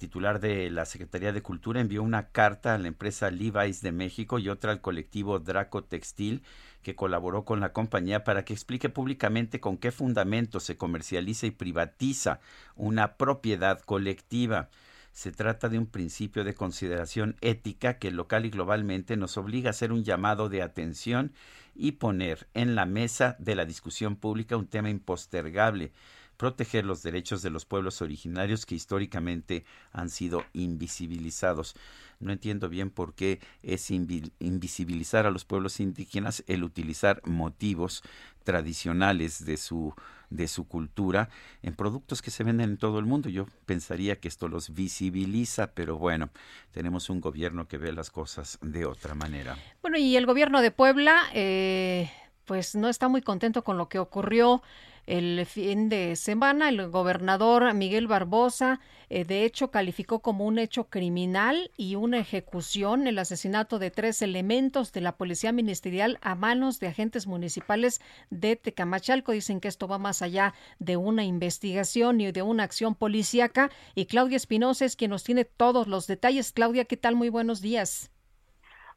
titular de la Secretaría de Cultura, envió una carta a la empresa Levi's de México y otra al colectivo Draco Textil, que colaboró con la compañía para que explique públicamente con qué fundamento se comercializa y privatiza una propiedad colectiva. Se trata de un principio de consideración ética que local y globalmente nos obliga a hacer un llamado de atención y poner en la mesa de la discusión pública un tema impostergable proteger los derechos de los pueblos originarios que históricamente han sido invisibilizados. No entiendo bien por qué es invisibilizar a los pueblos indígenas el utilizar motivos tradicionales de su de su cultura en productos que se venden en todo el mundo. Yo pensaría que esto los visibiliza, pero bueno, tenemos un gobierno que ve las cosas de otra manera. Bueno, y el gobierno de Puebla, eh, pues no está muy contento con lo que ocurrió el fin de semana. El gobernador Miguel Barbosa, eh, de hecho, calificó como un hecho criminal y una ejecución el asesinato de tres elementos de la Policía Ministerial a manos de agentes municipales de Tecamachalco. Dicen que esto va más allá de una investigación y de una acción policíaca. Y Claudia Espinosa es quien nos tiene todos los detalles. Claudia, ¿qué tal? Muy buenos días.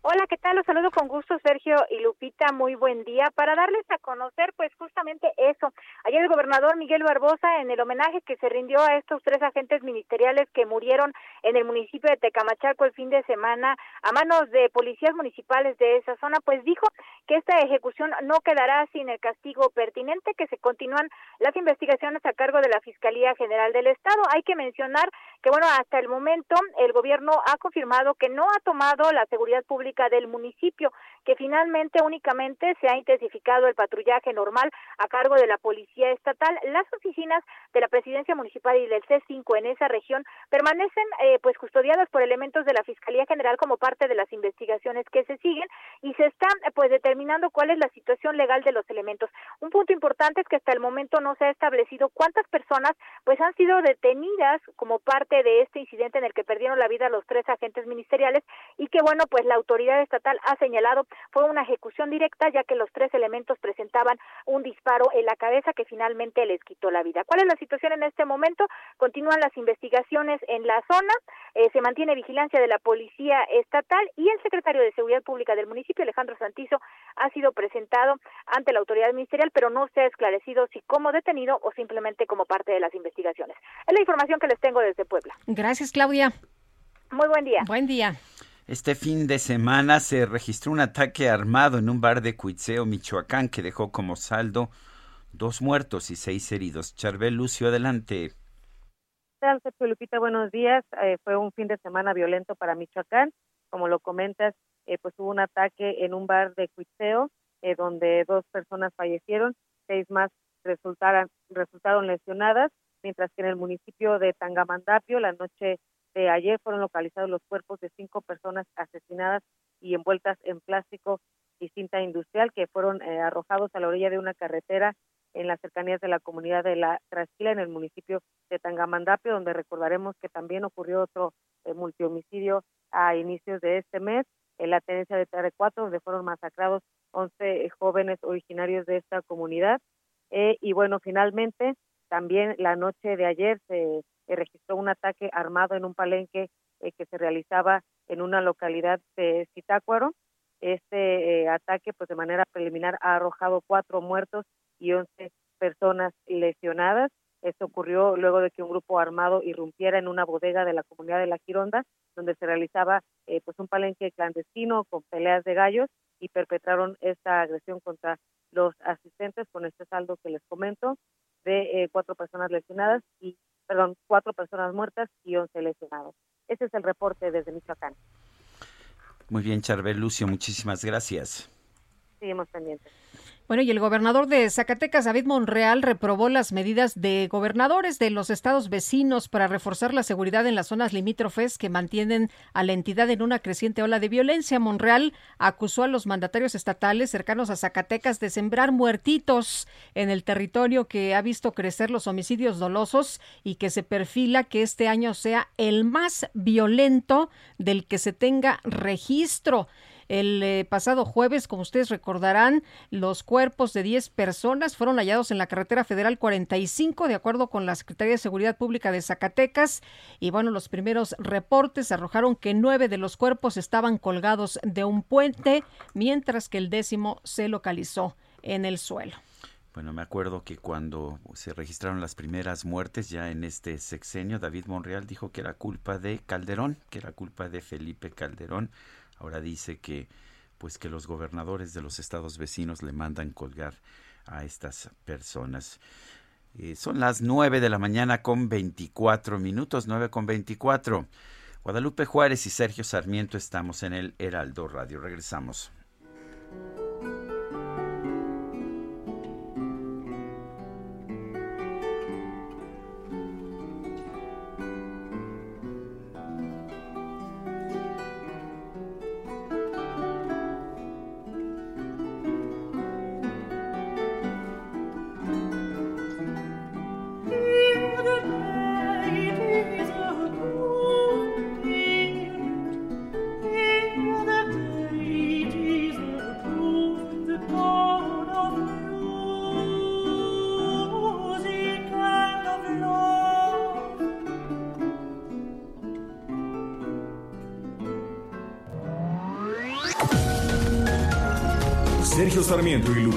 Hola, ¿qué tal? Los saludo con gusto, Sergio y Lupita. Muy buen día. Para darles a conocer, pues justamente eso. Ayer el gobernador Miguel Barbosa, en el homenaje que se rindió a estos tres agentes ministeriales que murieron en el municipio de Tecamachaco el fin de semana a manos de policías municipales de esa zona, pues dijo que esta ejecución no quedará sin el castigo pertinente, que se continúan las investigaciones a cargo de la Fiscalía General del Estado. Hay que mencionar que, bueno, hasta el momento el gobierno ha confirmado que no ha tomado la seguridad pública del municipio, que finalmente únicamente se ha intensificado el patrullaje normal a cargo de la Policía Estatal. Las oficinas de la Presidencia Municipal y del C5 en esa región permanecen eh, pues custodiadas por elementos de la Fiscalía General como parte de las investigaciones que se siguen y se está pues determinando cuál es la situación legal de los elementos. Un punto importante es que hasta el momento no se ha establecido cuántas personas pues han sido detenidas como parte de este incidente en el que perdieron la vida los tres agentes ministeriales y que bueno pues la autoridad autoridad estatal ha señalado fue una ejecución directa, ya que los tres elementos presentaban un disparo en la cabeza que finalmente les quitó la vida. ¿Cuál es la situación en este momento? Continúan las investigaciones en la zona, eh, se mantiene vigilancia de la Policía Estatal y el secretario de Seguridad Pública del municipio, Alejandro Santizo, ha sido presentado ante la autoridad ministerial, pero no se ha esclarecido si como detenido o simplemente como parte de las investigaciones. Es la información que les tengo desde Puebla. Gracias, Claudia. Muy buen día. Buen día. Este fin de semana se registró un ataque armado en un bar de Cuitzeo, Michoacán, que dejó como saldo dos muertos y seis heridos. Charbel Lucio, adelante. Sergio Lupita? Buenos días. Eh, fue un fin de semana violento para Michoacán. Como lo comentas, eh, pues hubo un ataque en un bar de Cuitzeo, eh, donde dos personas fallecieron, seis más resultaron lesionadas, mientras que en el municipio de Tangamandapio, la noche de ayer fueron localizados los cuerpos de cinco personas asesinadas y envueltas en plástico y cinta industrial que fueron eh, arrojados a la orilla de una carretera en las cercanías de la comunidad de La Trasquila, en el municipio de Tangamandapio, donde recordaremos que también ocurrió otro eh, multihomicidio a inicios de este mes, en la tenencia de Tarecuatro, donde fueron masacrados 11 jóvenes originarios de esta comunidad. Eh, y bueno, finalmente, también la noche de ayer se registró un ataque armado en un palenque eh, que se realizaba en una localidad de Zitácuaro. Este eh, ataque, pues de manera preliminar, ha arrojado cuatro muertos y once personas lesionadas. Esto ocurrió luego de que un grupo armado irrumpiera en una bodega de la comunidad de La Gironda, donde se realizaba eh, pues un palenque clandestino con peleas de gallos y perpetraron esta agresión contra los asistentes con este saldo que les comento de cuatro personas lesionadas y perdón, cuatro personas muertas y once lesionados. Ese es el reporte desde Michoacán. Muy bien, Charbel Lucio, muchísimas gracias. Seguimos pendientes. Bueno, y el gobernador de Zacatecas, David Monreal, reprobó las medidas de gobernadores de los estados vecinos para reforzar la seguridad en las zonas limítrofes que mantienen a la entidad en una creciente ola de violencia. Monreal acusó a los mandatarios estatales cercanos a Zacatecas de sembrar muertitos en el territorio que ha visto crecer los homicidios dolosos y que se perfila que este año sea el más violento del que se tenga registro. El eh, pasado jueves, como ustedes recordarán, los cuerpos de 10 personas fueron hallados en la carretera federal 45, de acuerdo con la Secretaría de Seguridad Pública de Zacatecas. Y bueno, los primeros reportes arrojaron que nueve de los cuerpos estaban colgados de un puente, mientras que el décimo se localizó en el suelo. Bueno, me acuerdo que cuando se registraron las primeras muertes ya en este sexenio, David Monreal dijo que era culpa de Calderón, que era culpa de Felipe Calderón Ahora dice que pues que los gobernadores de los estados vecinos le mandan colgar a estas personas. Eh, son las nueve de la mañana con 24 minutos, nueve con 24. Guadalupe Juárez y Sergio Sarmiento estamos en el Heraldo Radio. Regresamos.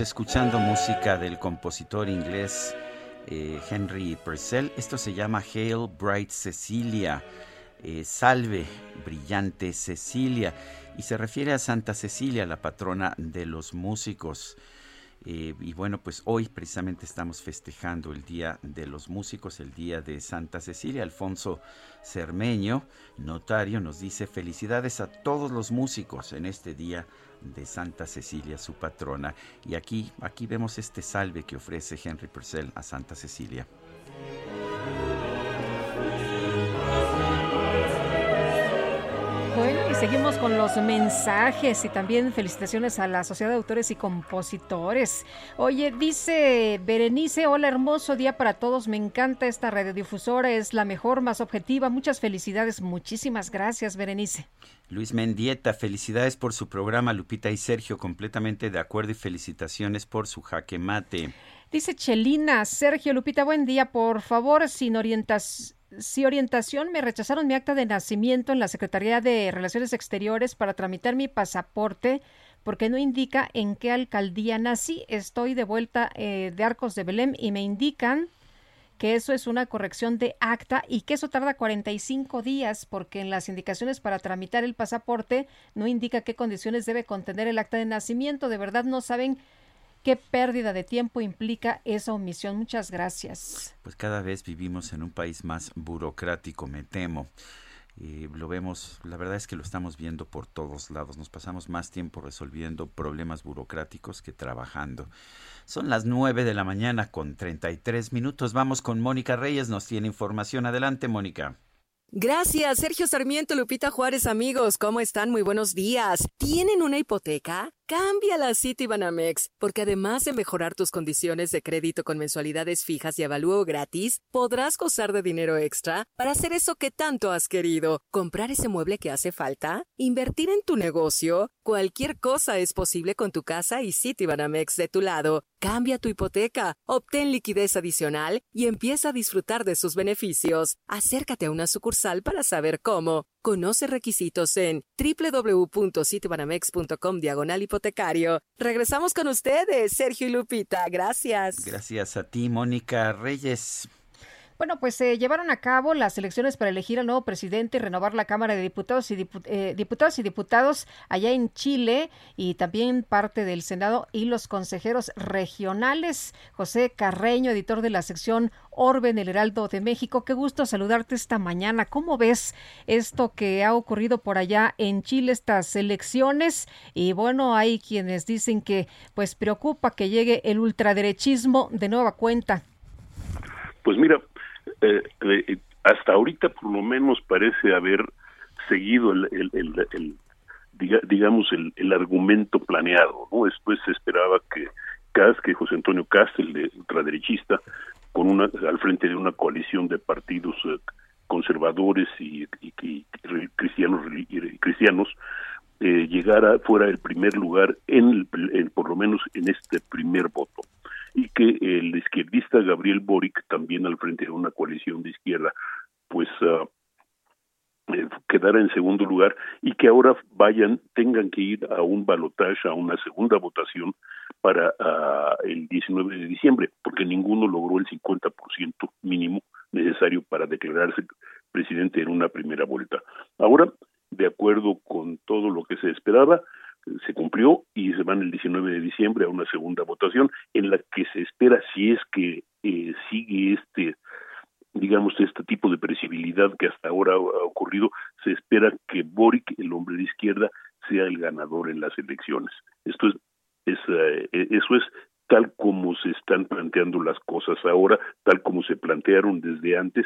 escuchando música del compositor inglés eh, Henry Purcell. Esto se llama Hail Bright Cecilia, eh, Salve Brillante Cecilia, y se refiere a Santa Cecilia, la patrona de los músicos. Eh, y bueno, pues hoy precisamente estamos festejando el Día de los Músicos, el Día de Santa Cecilia. Alfonso Cermeño, notario, nos dice felicidades a todos los músicos en este día de Santa Cecilia, su patrona. Y aquí, aquí vemos este salve que ofrece Henry Purcell a Santa Cecilia. Seguimos con los mensajes y también felicitaciones a la Sociedad de Autores y Compositores. Oye, dice Berenice, hola, hermoso día para todos, me encanta esta radiodifusora, es la mejor, más objetiva, muchas felicidades, muchísimas gracias, Berenice. Luis Mendieta, felicidades por su programa, Lupita y Sergio, completamente de acuerdo y felicitaciones por su jaque mate. Dice Chelina, Sergio Lupita, buen día, por favor, sin orientación si orientación me rechazaron mi acta de nacimiento en la Secretaría de Relaciones Exteriores para tramitar mi pasaporte porque no indica en qué alcaldía nací. Estoy de vuelta eh, de Arcos de Belém y me indican que eso es una corrección de acta y que eso tarda 45 días porque en las indicaciones para tramitar el pasaporte no indica qué condiciones debe contener el acta de nacimiento. De verdad no saben ¿Qué pérdida de tiempo implica esa omisión? Muchas gracias. Pues cada vez vivimos en un país más burocrático, me temo. Y lo vemos, la verdad es que lo estamos viendo por todos lados. Nos pasamos más tiempo resolviendo problemas burocráticos que trabajando. Son las 9 de la mañana con 33 minutos. Vamos con Mónica Reyes, nos tiene información. Adelante, Mónica. Gracias, Sergio Sarmiento, Lupita Juárez, amigos. ¿Cómo están? Muy buenos días. ¿Tienen una hipoteca? Cambia a Citibanamex, porque además de mejorar tus condiciones de crédito con mensualidades fijas y avalúo gratis, podrás gozar de dinero extra para hacer eso que tanto has querido. Comprar ese mueble que hace falta, invertir en tu negocio, cualquier cosa es posible con tu casa y Citibanamex de tu lado. Cambia tu hipoteca, obtén liquidez adicional y empieza a disfrutar de sus beneficios. Acércate a una sucursal para saber cómo. Conoce requisitos en www.citibanamex.com diagonal Regresamos con ustedes, Sergio y Lupita. Gracias. Gracias a ti, Mónica Reyes. Bueno, pues se llevaron a cabo las elecciones para elegir al nuevo presidente y renovar la Cámara de Diputados y, eh, Diputados y Diputados allá en Chile y también parte del Senado y los consejeros regionales. José Carreño, editor de la sección Orbe en el Heraldo de México. Qué gusto saludarte esta mañana. ¿Cómo ves esto que ha ocurrido por allá en Chile, estas elecciones? Y bueno, hay quienes dicen que pues preocupa que llegue el ultraderechismo de nueva cuenta. Pues mira, eh, hasta ahorita por lo menos parece haber seguido el, el, digamos el, el, argumento planeado no después se esperaba que Cas que José Antonio Castel de ultraderechista con una al frente de una coalición de partidos eh, conservadores y, cristianos cristianos eh, llegara fuera el primer lugar en, en por lo menos en este primer voto y que el izquierdista Gabriel Boric, también al frente de una coalición de izquierda, pues uh, quedara en segundo lugar y que ahora vayan, tengan que ir a un balotaje, a una segunda votación para ah, el 19 de diciembre, porque ninguno logró el 50% mínimo necesario para declararse presidente en una primera vuelta. Ahora, de acuerdo con todo lo que se esperaba, se cumplió y se van el 19 de diciembre a una segunda votación en la que se espera si es que eh, sigue este digamos este tipo de previsibilidad que hasta ahora ha ocurrido se espera que Boric el hombre de izquierda sea el ganador en las elecciones esto es Es, eh, eso es tal como se están planteando las cosas ahora, tal como se plantearon desde antes.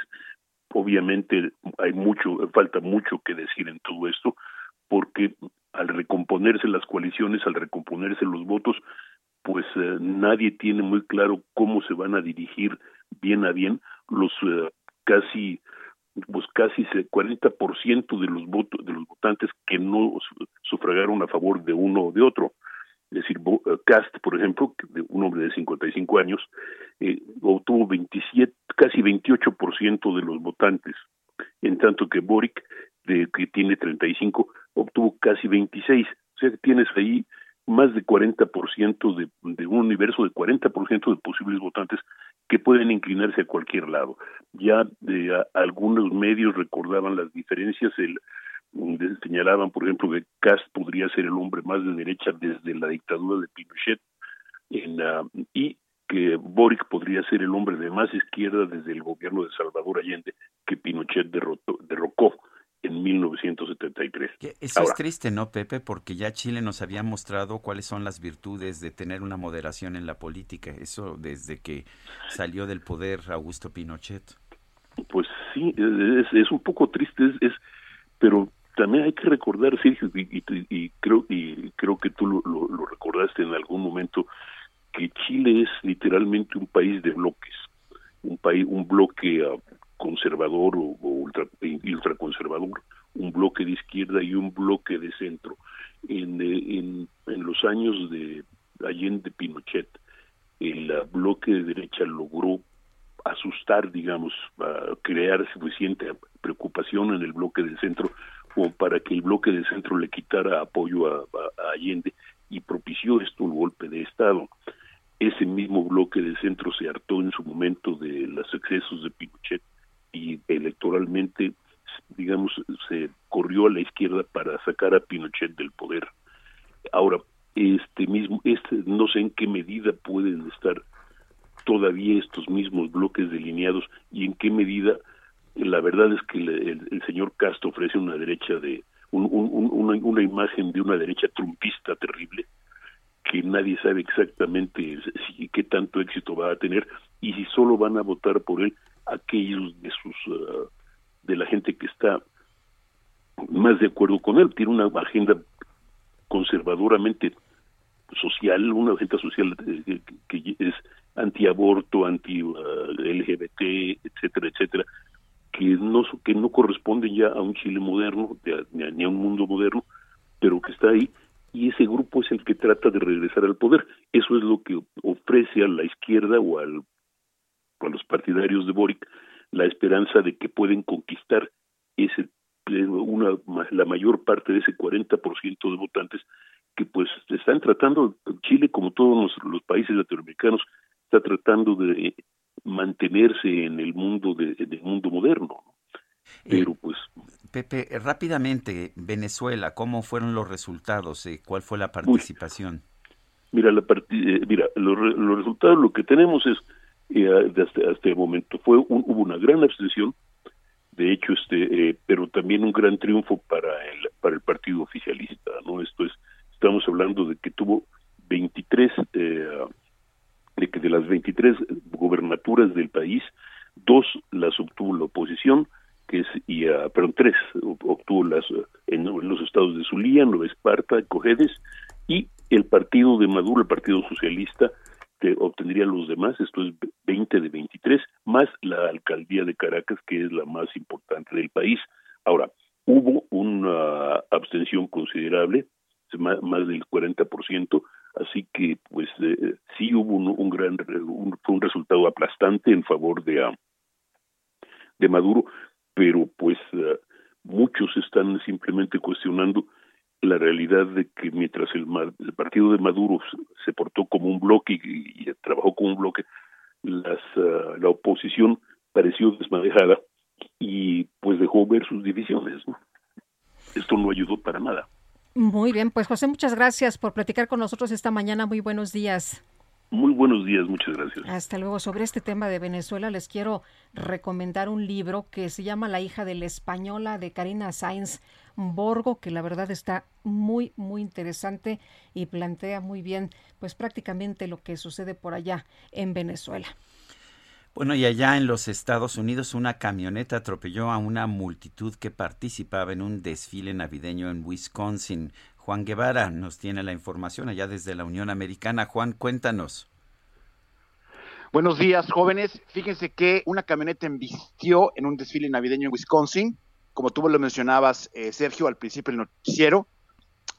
Obviamente hay mucho, falta mucho que decir en todo esto, porque al recomponerse las coaliciones, al recomponerse los votos, pues eh, nadie tiene muy claro cómo se van a dirigir bien a bien los eh, casi pues casi 40% de los votos de los votantes que no sufragaron a favor de uno o de otro. Es decir, eh, Cast, por ejemplo, un hombre de 55 años, obtuvo 27, casi 28% de los votantes, en tanto que Boric, de, que tiene 35, obtuvo casi 26. O sea que tienes ahí más de 40% de, de un universo de 40% de posibles votantes que pueden inclinarse a cualquier lado. Ya de, algunos medios recordaban las diferencias, el, señalaban, por ejemplo, que Cast podría ser el hombre más de derecha desde la dictadura de Pinochet en, y que Boric podría ser el hombre de más izquierda desde el gobierno de Salvador Allende que Pinochet derrotó, derrocó en 1973. Eso es triste, ¿no, Pepe? Porque ya Chile nos había mostrado cuáles son las virtudes de tener una moderación en la política. Eso desde que salió del poder Augusto Pinochet. Pues sí, es, es un poco triste, es, pero también hay que recordar, Sergio, y, creo y creo que tú lo, lo, recordaste en algún momento, que Chile es literalmente un país de bloques, un país, un bloque uh, conservador o, ultra, ultraconservador, un bloque de izquierda y un bloque de centro. En, los años de Allende Pinochet, el bloque de derecha logró asustar, digamos, a crear suficiente preocupación en el bloque del centro como para que el bloque del centro le quitara apoyo a, a Allende y propició esto un golpe de Estado. Ese mismo bloque de centro se hartó en su momento de los excesos de Pinochet y electoralmente, digamos, se corrió a la izquierda para sacar a Pinochet del poder. Ahora, este mismo, este, no sé en qué medida pueden estar todavía estos mismos bloques delineados y en qué medida la verdad es que el, señor Castro ofrece una derecha de una, una, imagen de una derecha trumpista terrible que nadie sabe exactamente si, qué tanto éxito va a tener y si solo van a votar por él aquellos de sus uh, de la gente que está más de acuerdo con él. Tiene una agenda conservadoramente social una agenda social eh, que, es antiaborto anti uh, LGBT etcétera etcétera que no que no corresponde ya a un Chile moderno ni a un mundo moderno pero que está ahí y ese grupo es el que trata de regresar al poder. Eso es lo que ofrece a la izquierda o al a los partidarios de Boric la esperanza de que pueden conquistar ese una la mayor parte de ese 40% de votantes que pues están tratando Chile como todos los, países latinoamericanos está tratando de mantenerse en el mundo de, mundo moderno pero pues Pepe rápidamente Venezuela cómo fueron los resultados eh, cuál fue la participación mira la eh, mira los, los resultados lo que tenemos es hasta, hasta, este momento. Fue hubo una gran abstención, de hecho, este, eh, pero también un gran triunfo para el para el partido oficialista, ¿no? Esto es, estamos hablando de que tuvo 23 eh, de que de las 23 gobernaturas del país, dos las obtuvo la oposición, que es y uh, perdón, tres obtuvo las en, los estados de Zulia, Nueva Esparta, Cojedes y el partido de Maduro, el Partido Socialista, que obtendrían los demás, esto es 20 de 23, más la alcaldía de Caracas, que es la más importante del país. Ahora, hubo una abstención considerable, más, del 40%, así que pues eh, sí hubo un, gran un, un, resultado aplastante en favor de, uh, de Maduro, pero pues uh, muchos están simplemente cuestionando la realidad de que mientras el, partido de Maduro se portó como un bloque y, trabajó como un bloque, las, ah, la oposición pareció desmadejada y pues dejó ver sus divisiones. Esto no ayudó para nada. Muy bien, pues José, muchas gracias por platicar con nosotros esta mañana. Muy buenos días. Muy buenos días, muchas gracias. Hasta luego. Sobre este tema de Venezuela les quiero recomendar un libro que se llama La hija de la española de Karina Sainz Borgo, que la verdad está muy, muy interesante y plantea muy bien, pues prácticamente lo que sucede por allá en Venezuela. Bueno, y allá en los Estados Unidos una camioneta atropelló a una multitud que participaba en un desfile navideño en Wisconsin. Juan Guevara nos tiene la información allá desde la Unión Americana. Juan, cuéntanos. Buenos días, jóvenes. Fíjense que una camioneta embistió en un desfile navideño en Wisconsin, como tú lo mencionabas, eh, Sergio, al principio del noticiero.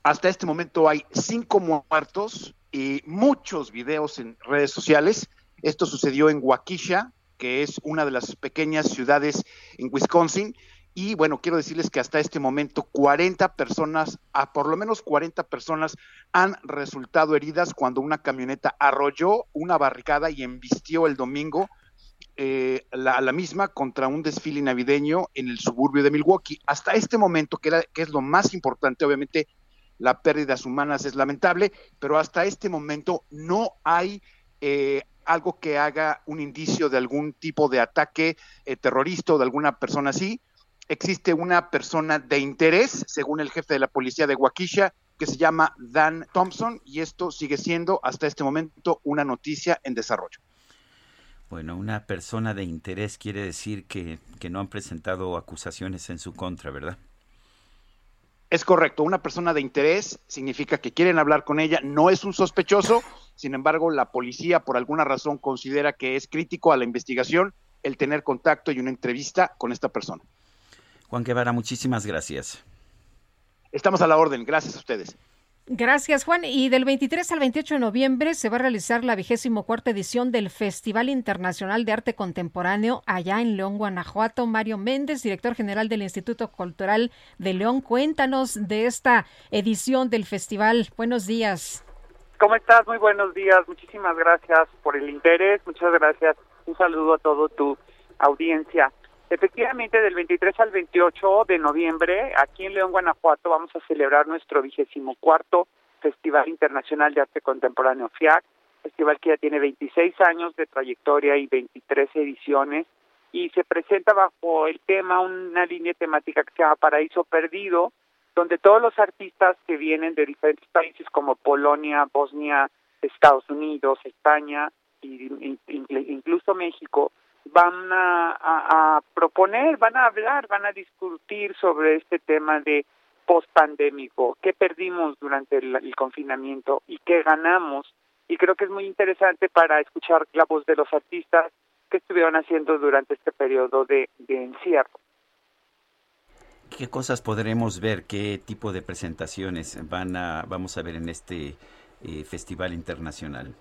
Hasta este momento hay cinco muertos y muchos videos en redes sociales. Esto sucedió en Waukesha, que es una de las pequeñas ciudades en Wisconsin. Y bueno, quiero decirles que hasta este momento 40 personas, a por lo menos 40 personas han resultado heridas cuando una camioneta arrolló una barricada y embistió el domingo eh, la, la, misma contra un desfile navideño en el suburbio de Milwaukee. Hasta este momento, que, es lo más importante, obviamente la pérdidas humanas es lamentable, pero hasta este momento no hay eh, algo que haga un indicio de algún tipo de ataque eh, terrorista o de alguna persona así. Existe una persona de interés, según el jefe de la policía de Waukesha, que se llama Dan Thompson, y esto sigue siendo hasta este momento una noticia en desarrollo. Bueno, una persona de interés quiere decir que, que no han presentado acusaciones en su contra, ¿verdad? Es correcto, una persona de interés significa que quieren hablar con ella, no es un sospechoso, sin embargo la policía por alguna razón considera que es crítico a la investigación el tener contacto y una entrevista con esta persona. Juan Guevara, muchísimas gracias. Estamos a la orden, gracias a ustedes. Gracias, Juan. Y del 23 al 28 de noviembre se va a realizar la vigésimo cuarta edición del Festival Internacional de Arte Contemporáneo allá en León, Guanajuato. Mario Méndez, director general del Instituto Cultural de León, cuéntanos de esta edición del festival. Buenos días. ¿Cómo estás? Muy buenos días. Muchísimas gracias por el interés. Muchas gracias. Un saludo a todo tu audiencia. Efectivamente, del 23 al 28 de noviembre, aquí en León, Guanajuato, vamos a celebrar nuestro vigésimo cuarto Festival Internacional de Arte Contemporáneo FIAC, festival que ya tiene 26 años de trayectoria y 23 ediciones, y se presenta bajo el tema una línea temática que se llama Paraíso Perdido, donde todos los artistas que vienen de diferentes países como Polonia, Bosnia, Estados Unidos, España e incluso México, van a, proponer, van a hablar, van a discutir sobre este tema de post-pandémico, qué perdimos durante el, confinamiento y qué ganamos. Y creo que es muy interesante para escuchar la voz de los artistas que estuvieron haciendo durante este periodo de, encierro. ¿Qué cosas podremos ver? ¿Qué tipo de presentaciones van a, vamos a ver en este eh, festival internacional?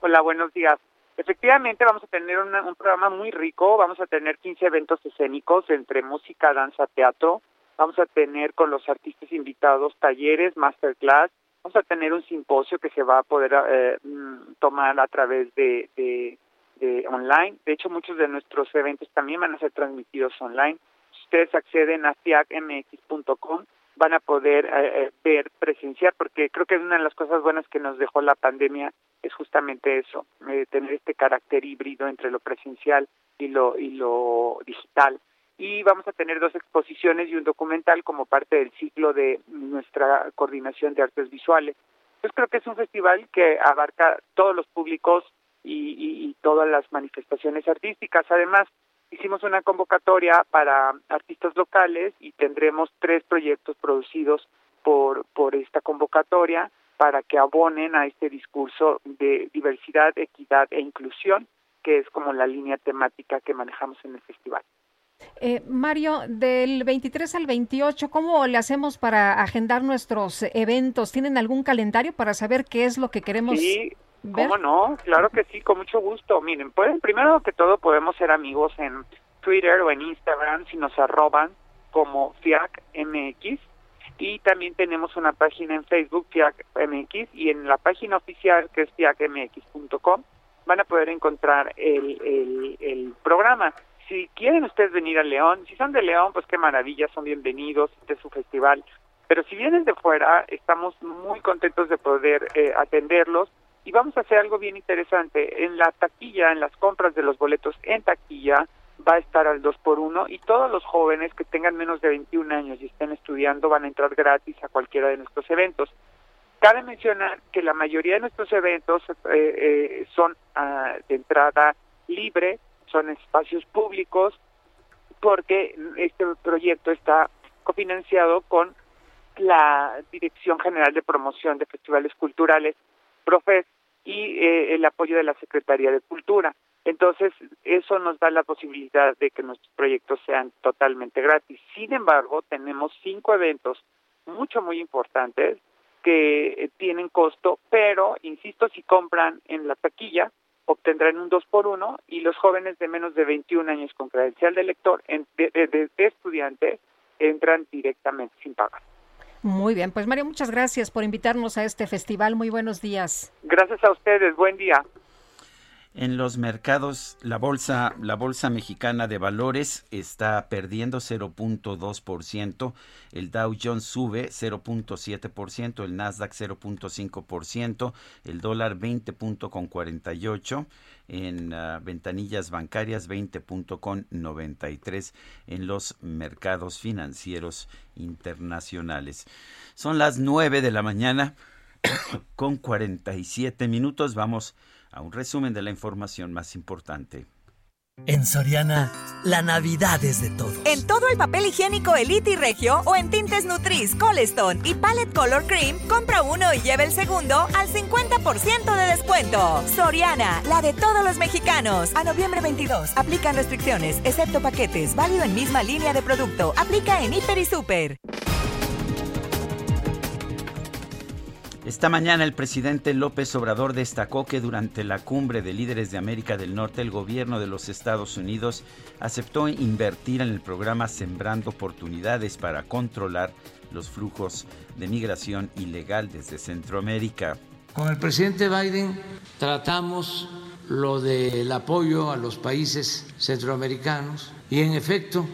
Hola, buenos días. Efectivamente, vamos a tener un programa muy rico, vamos a tener 15 eventos escénicos entre música, danza, teatro, vamos a tener con los artistas invitados talleres, masterclass, vamos a tener un simposio que se va a poder eh, mm, tomar a través de, de, de online. De hecho, muchos de nuestros eventos también van a ser transmitidos online. Ustedes acceden a fiacmx.com, van a poder eh, eh, ver, presenciar, porque creo que una de las cosas buenas que nos dejó la pandemia es justamente eso, eh, tener este carácter híbrido entre lo presencial y lo, y lo digital. Y vamos a tener dos exposiciones y un documental como parte del ciclo de nuestra coordinación de artes visuales. Entonces creo que es un festival que abarca todos los públicos y, y todas las manifestaciones artísticas. Además, hicimos una convocatoria para artistas locales y tendremos tres proyectos producidos por, por esta convocatoria para que abonen a este discurso de diversidad, equidad e inclusión, que es como la línea temática que manejamos en el festival. Eh, Mario, del 23 al 28, ¿cómo le hacemos para agendar nuestros eventos? ¿Tienen algún calendario para saber qué es lo que queremos? Sí, ¿Cómo no? Claro que sí, con mucho gusto. Miren, pueden, primero que todo podemos ser amigos en Twitter o en Instagram si nos arroban como FIACMX y también tenemos una página en Facebook FIACMX y en la página oficial que es fiacmx.com van a poder encontrar el, el, el programa. Si quieren ustedes venir a León, si son de León, pues qué maravilla, son bienvenidos, este es su festival. Pero si vienen de fuera, estamos muy contentos de poder eh, atenderlos Y vamos a hacer algo bien interesante. En la taquilla, en las compras de los boletos en taquilla, va a estar al 2 por 1 y todos los jóvenes que tengan menos de 21 años y estén estudiando van a entrar gratis a cualquiera de nuestros eventos. Cabe mencionar que la mayoría de nuestros eventos eh, eh, son ah, de entrada libre, son espacios públicos, porque este proyecto está cofinanciado con la Dirección General de Promoción de Festivales Culturales, PROFES, y eh, el apoyo de la Secretaría de Cultura. Entonces, eso nos da la posibilidad de que nuestros proyectos sean totalmente gratis. Sin embargo, tenemos cinco eventos mucho, muy importantes que eh, tienen costo, pero, insisto, si compran en la taquilla, obtendrán un 2 por 1 y los jóvenes de menos de 21 años con credencial de lector, de, de estudiante, entran directamente sin pagar. Muy bien, pues Mario, muchas gracias por invitarnos a este festival. Muy buenos días. Gracias a ustedes, buen día. En los mercados, la bolsa, la bolsa mexicana de valores está perdiendo 0.2%, el Dow Jones sube 0.7%, el Nasdaq 0.5%, el dólar 20.48 en uh, ventanillas bancarias 20.93 en los mercados financieros internacionales. Son las 9 de la mañana con 47 minutos. Vamos a un resumen de la información más importante. En Soriana, la Navidad es de todos. En todo el papel higiénico Elite y Regio o en tintes Nutris, Colestone y Palette Color Cream, compra uno y lleva el segundo al 50% de descuento. Soriana, la de todos los mexicanos. A noviembre 22, aplican restricciones, excepto paquetes, válido en misma línea de producto. Aplica en Hiper y Super. Esta mañana el presidente López Obrador destacó que durante la cumbre de líderes de América del Norte el gobierno de los Estados Unidos aceptó invertir en el programa Sembrando Oportunidades para controlar los flujos de migración ilegal desde Centroamérica. Con el presidente Biden tratamos lo del apoyo a los países centroamericanos y en efecto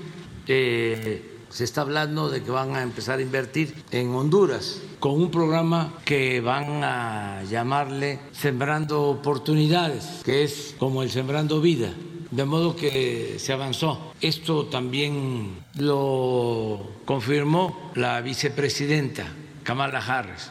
eh, se está hablando de que van a empezar a invertir en Honduras con un programa que van a llamarle Sembrando Oportunidades, que es como el Sembrando Vida. De modo que se avanzó. Esto también lo confirmó la vicepresidenta Kamala Harris.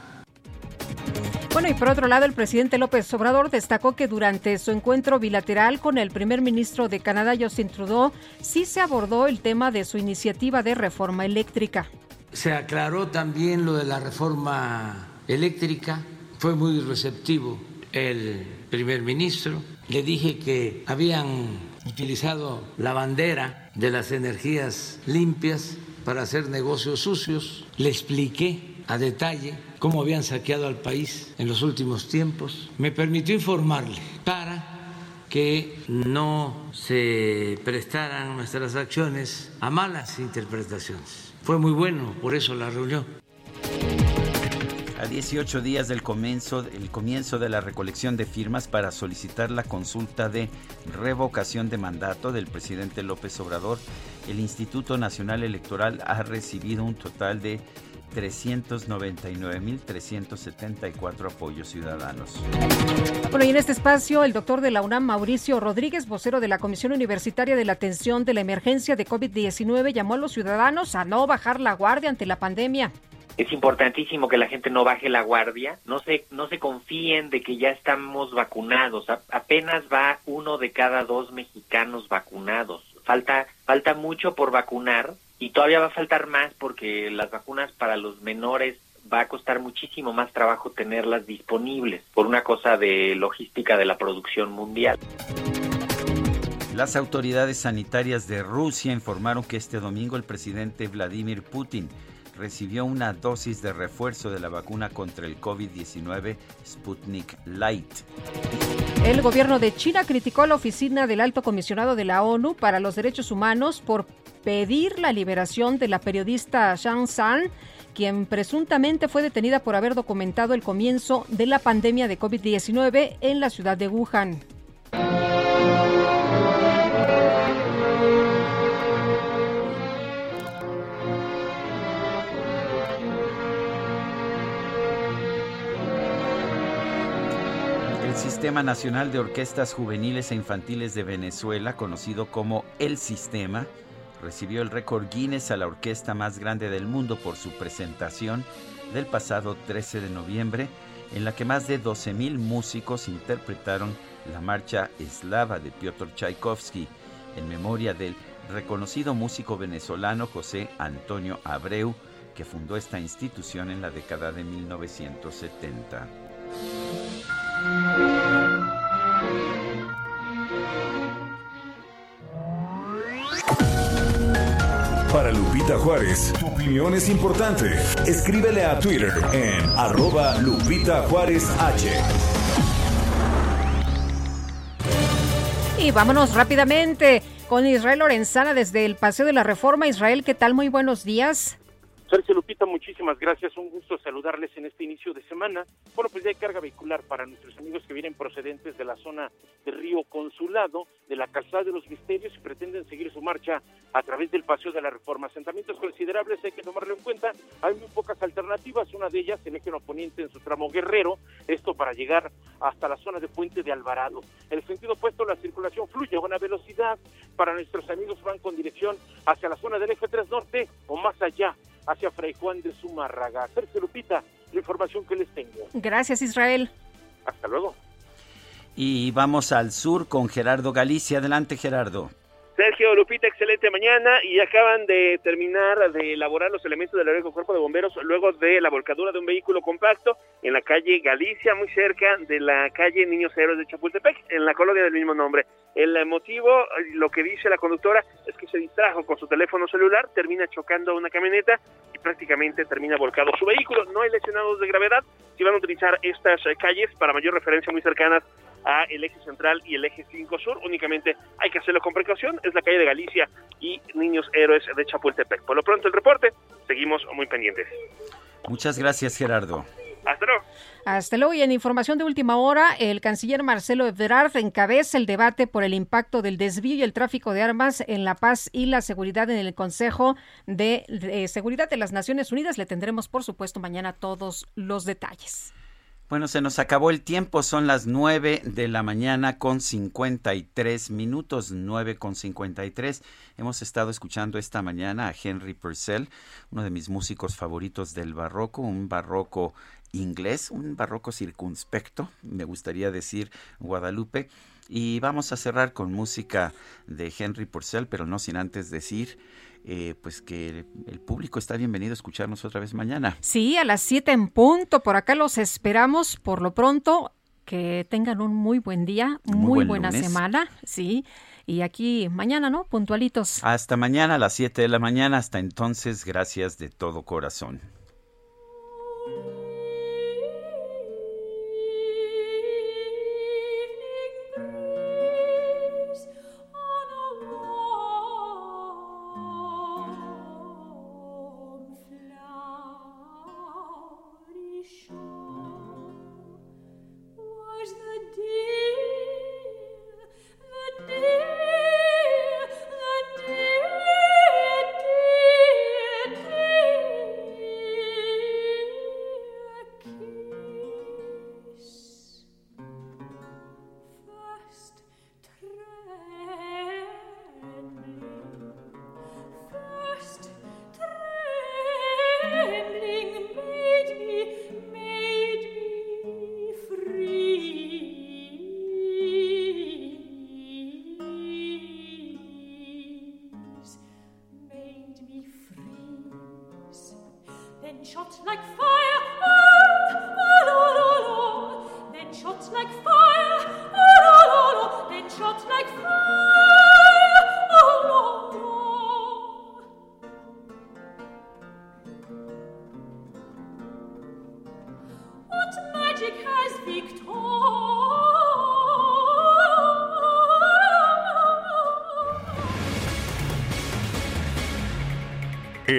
Bueno, y por otro lado, el presidente López Obrador destacó que durante su encuentro bilateral con el primer ministro de Canadá, Justin Trudeau, sí se abordó el tema de su iniciativa de reforma eléctrica. Se aclaró también lo de la reforma eléctrica, fue muy receptivo el primer ministro. Le dije que habían utilizado la bandera de las energías limpias para hacer negocios sucios. Le expliqué a detalle cómo habían saqueado al país en los últimos tiempos. Me permitió informarle para que no se prestaran nuestras acciones a malas interpretaciones. Fue muy bueno, por eso la reunión. A 18 días del comienzo, el comienzo de la recolección de firmas para solicitar la consulta de revocación de mandato del presidente López Obrador, el Instituto Nacional Electoral ha recibido un total de 399.374 apoyos ciudadanos. Bueno, y en este espacio, el doctor de la UNAM, Mauricio Rodríguez, vocero de la Comisión Universitaria de la Atención de la Emergencia de COVID-19, llamó a los ciudadanos a no bajar la guardia ante la pandemia. Es importantísimo que la gente no baje la guardia, no se, no se confíen de que ya estamos vacunados, apenas va uno de cada dos mexicanos vacunados. Falta, falta mucho por vacunar y todavía va a faltar más porque las vacunas para los menores va a costar muchísimo más trabajo tenerlas disponibles por una cosa de logística de la producción mundial. Las autoridades sanitarias de Rusia informaron que este domingo el presidente Vladimir Putin recibió una dosis de refuerzo de la vacuna contra el COVID-19 Sputnik Light. El gobierno de China criticó a la oficina del alto comisionado de la ONU para los Derechos Humanos por pedir la liberación de la periodista Zhang San, quien presuntamente fue detenida por haber documentado el comienzo de la pandemia de COVID-19 en la ciudad de Wuhan. Sistema Nacional de Orquestas Juveniles e Infantiles de Venezuela, conocido como El Sistema, recibió el récord Guinness a la orquesta más grande del mundo por su presentación del pasado 13 de noviembre, en la que más de 12.000 músicos interpretaron la marcha eslava de Piotr Tchaikovsky en memoria del reconocido músico venezolano José Antonio Abreu, que fundó esta institución en la década de 1970. Para Lupita Juárez, tu opinión es importante. Escríbele a Twitter en arroba Lupita Juárez H. Y vámonos rápidamente con Israel Lorenzana desde el Paseo de la Reforma. Israel, ¿qué tal? Muy buenos días. Sergio Lupita, muchísimas gracias. Un gusto saludarles en este inicio de semana. Bueno, pues ya hay carga vehicular para nuestros amigos que vienen procedentes de la zona de Río Consulado, de la Calzada de los Misterios y pretenden seguir su marcha a través del Paseo de la Reforma. Asentamientos considerables hay que tomarlo en cuenta. Hay muy pocas alternativas. Una de ellas, el eje oponente en su tramo Guerrero. Esto para llegar hasta la zona de Puente de Alvarado. En el sentido opuesto, la circulación fluye a buena velocidad. Para nuestros amigos van con dirección hacia la zona del eje 3 Norte o más allá hacia Fray Juan de Zumárraga. Sergio Lupita, la información que les tengo. Gracias, Israel. Hasta luego. Y vamos al sur con Gerardo Galicia. Adelante, Gerardo. Sergio Lupita, excelente mañana y acaban de terminar de elaborar los elementos del heroico cuerpo de bomberos luego de la volcadura de un vehículo compacto en la calle Galicia, muy cerca de la calle Niños Héroes de Chapultepec, en la colonia del mismo nombre. El motivo, lo que dice la conductora, es que se distrajo con su teléfono celular, termina chocando a una camioneta y prácticamente termina volcado su vehículo. No hay lesionados de gravedad. Si van a utilizar estas calles para mayor referencia muy cercanas a el eje central y el eje 5 sur, únicamente hay que hacerlo con precaución, es la calle de Galicia y Niños Héroes de Chapultepec. Por lo pronto el reporte, seguimos muy pendientes. Muchas gracias, Gerardo. Hasta luego. Hasta luego. Y en información de última hora, el canciller Marcelo Ebrard encabeza el debate por el impacto del desvío y el tráfico de armas en la paz y la seguridad en el Consejo de, de Seguridad de las Naciones Unidas. Le tendremos, por supuesto, mañana todos los detalles. Bueno, se nos acabó el tiempo, son las 9 de la mañana con 53 minutos, 9 con 53. Hemos estado escuchando esta mañana a Henry Purcell, uno de mis músicos favoritos del barroco, un barroco inglés, un barroco circunspecto, me gustaría decir Guadalupe. Y vamos a cerrar con música de Henry Purcell, pero no sin antes decir eh, pues que el público está bienvenido a escucharnos otra vez mañana. Sí, a las 7 en punto. Por acá los esperamos. Por lo pronto, que tengan un muy buen día, muy, buena semana. Sí. Y aquí mañana, ¿no? Puntualitos. Hasta mañana a las 7 de la mañana. Hasta entonces, gracias de todo corazón.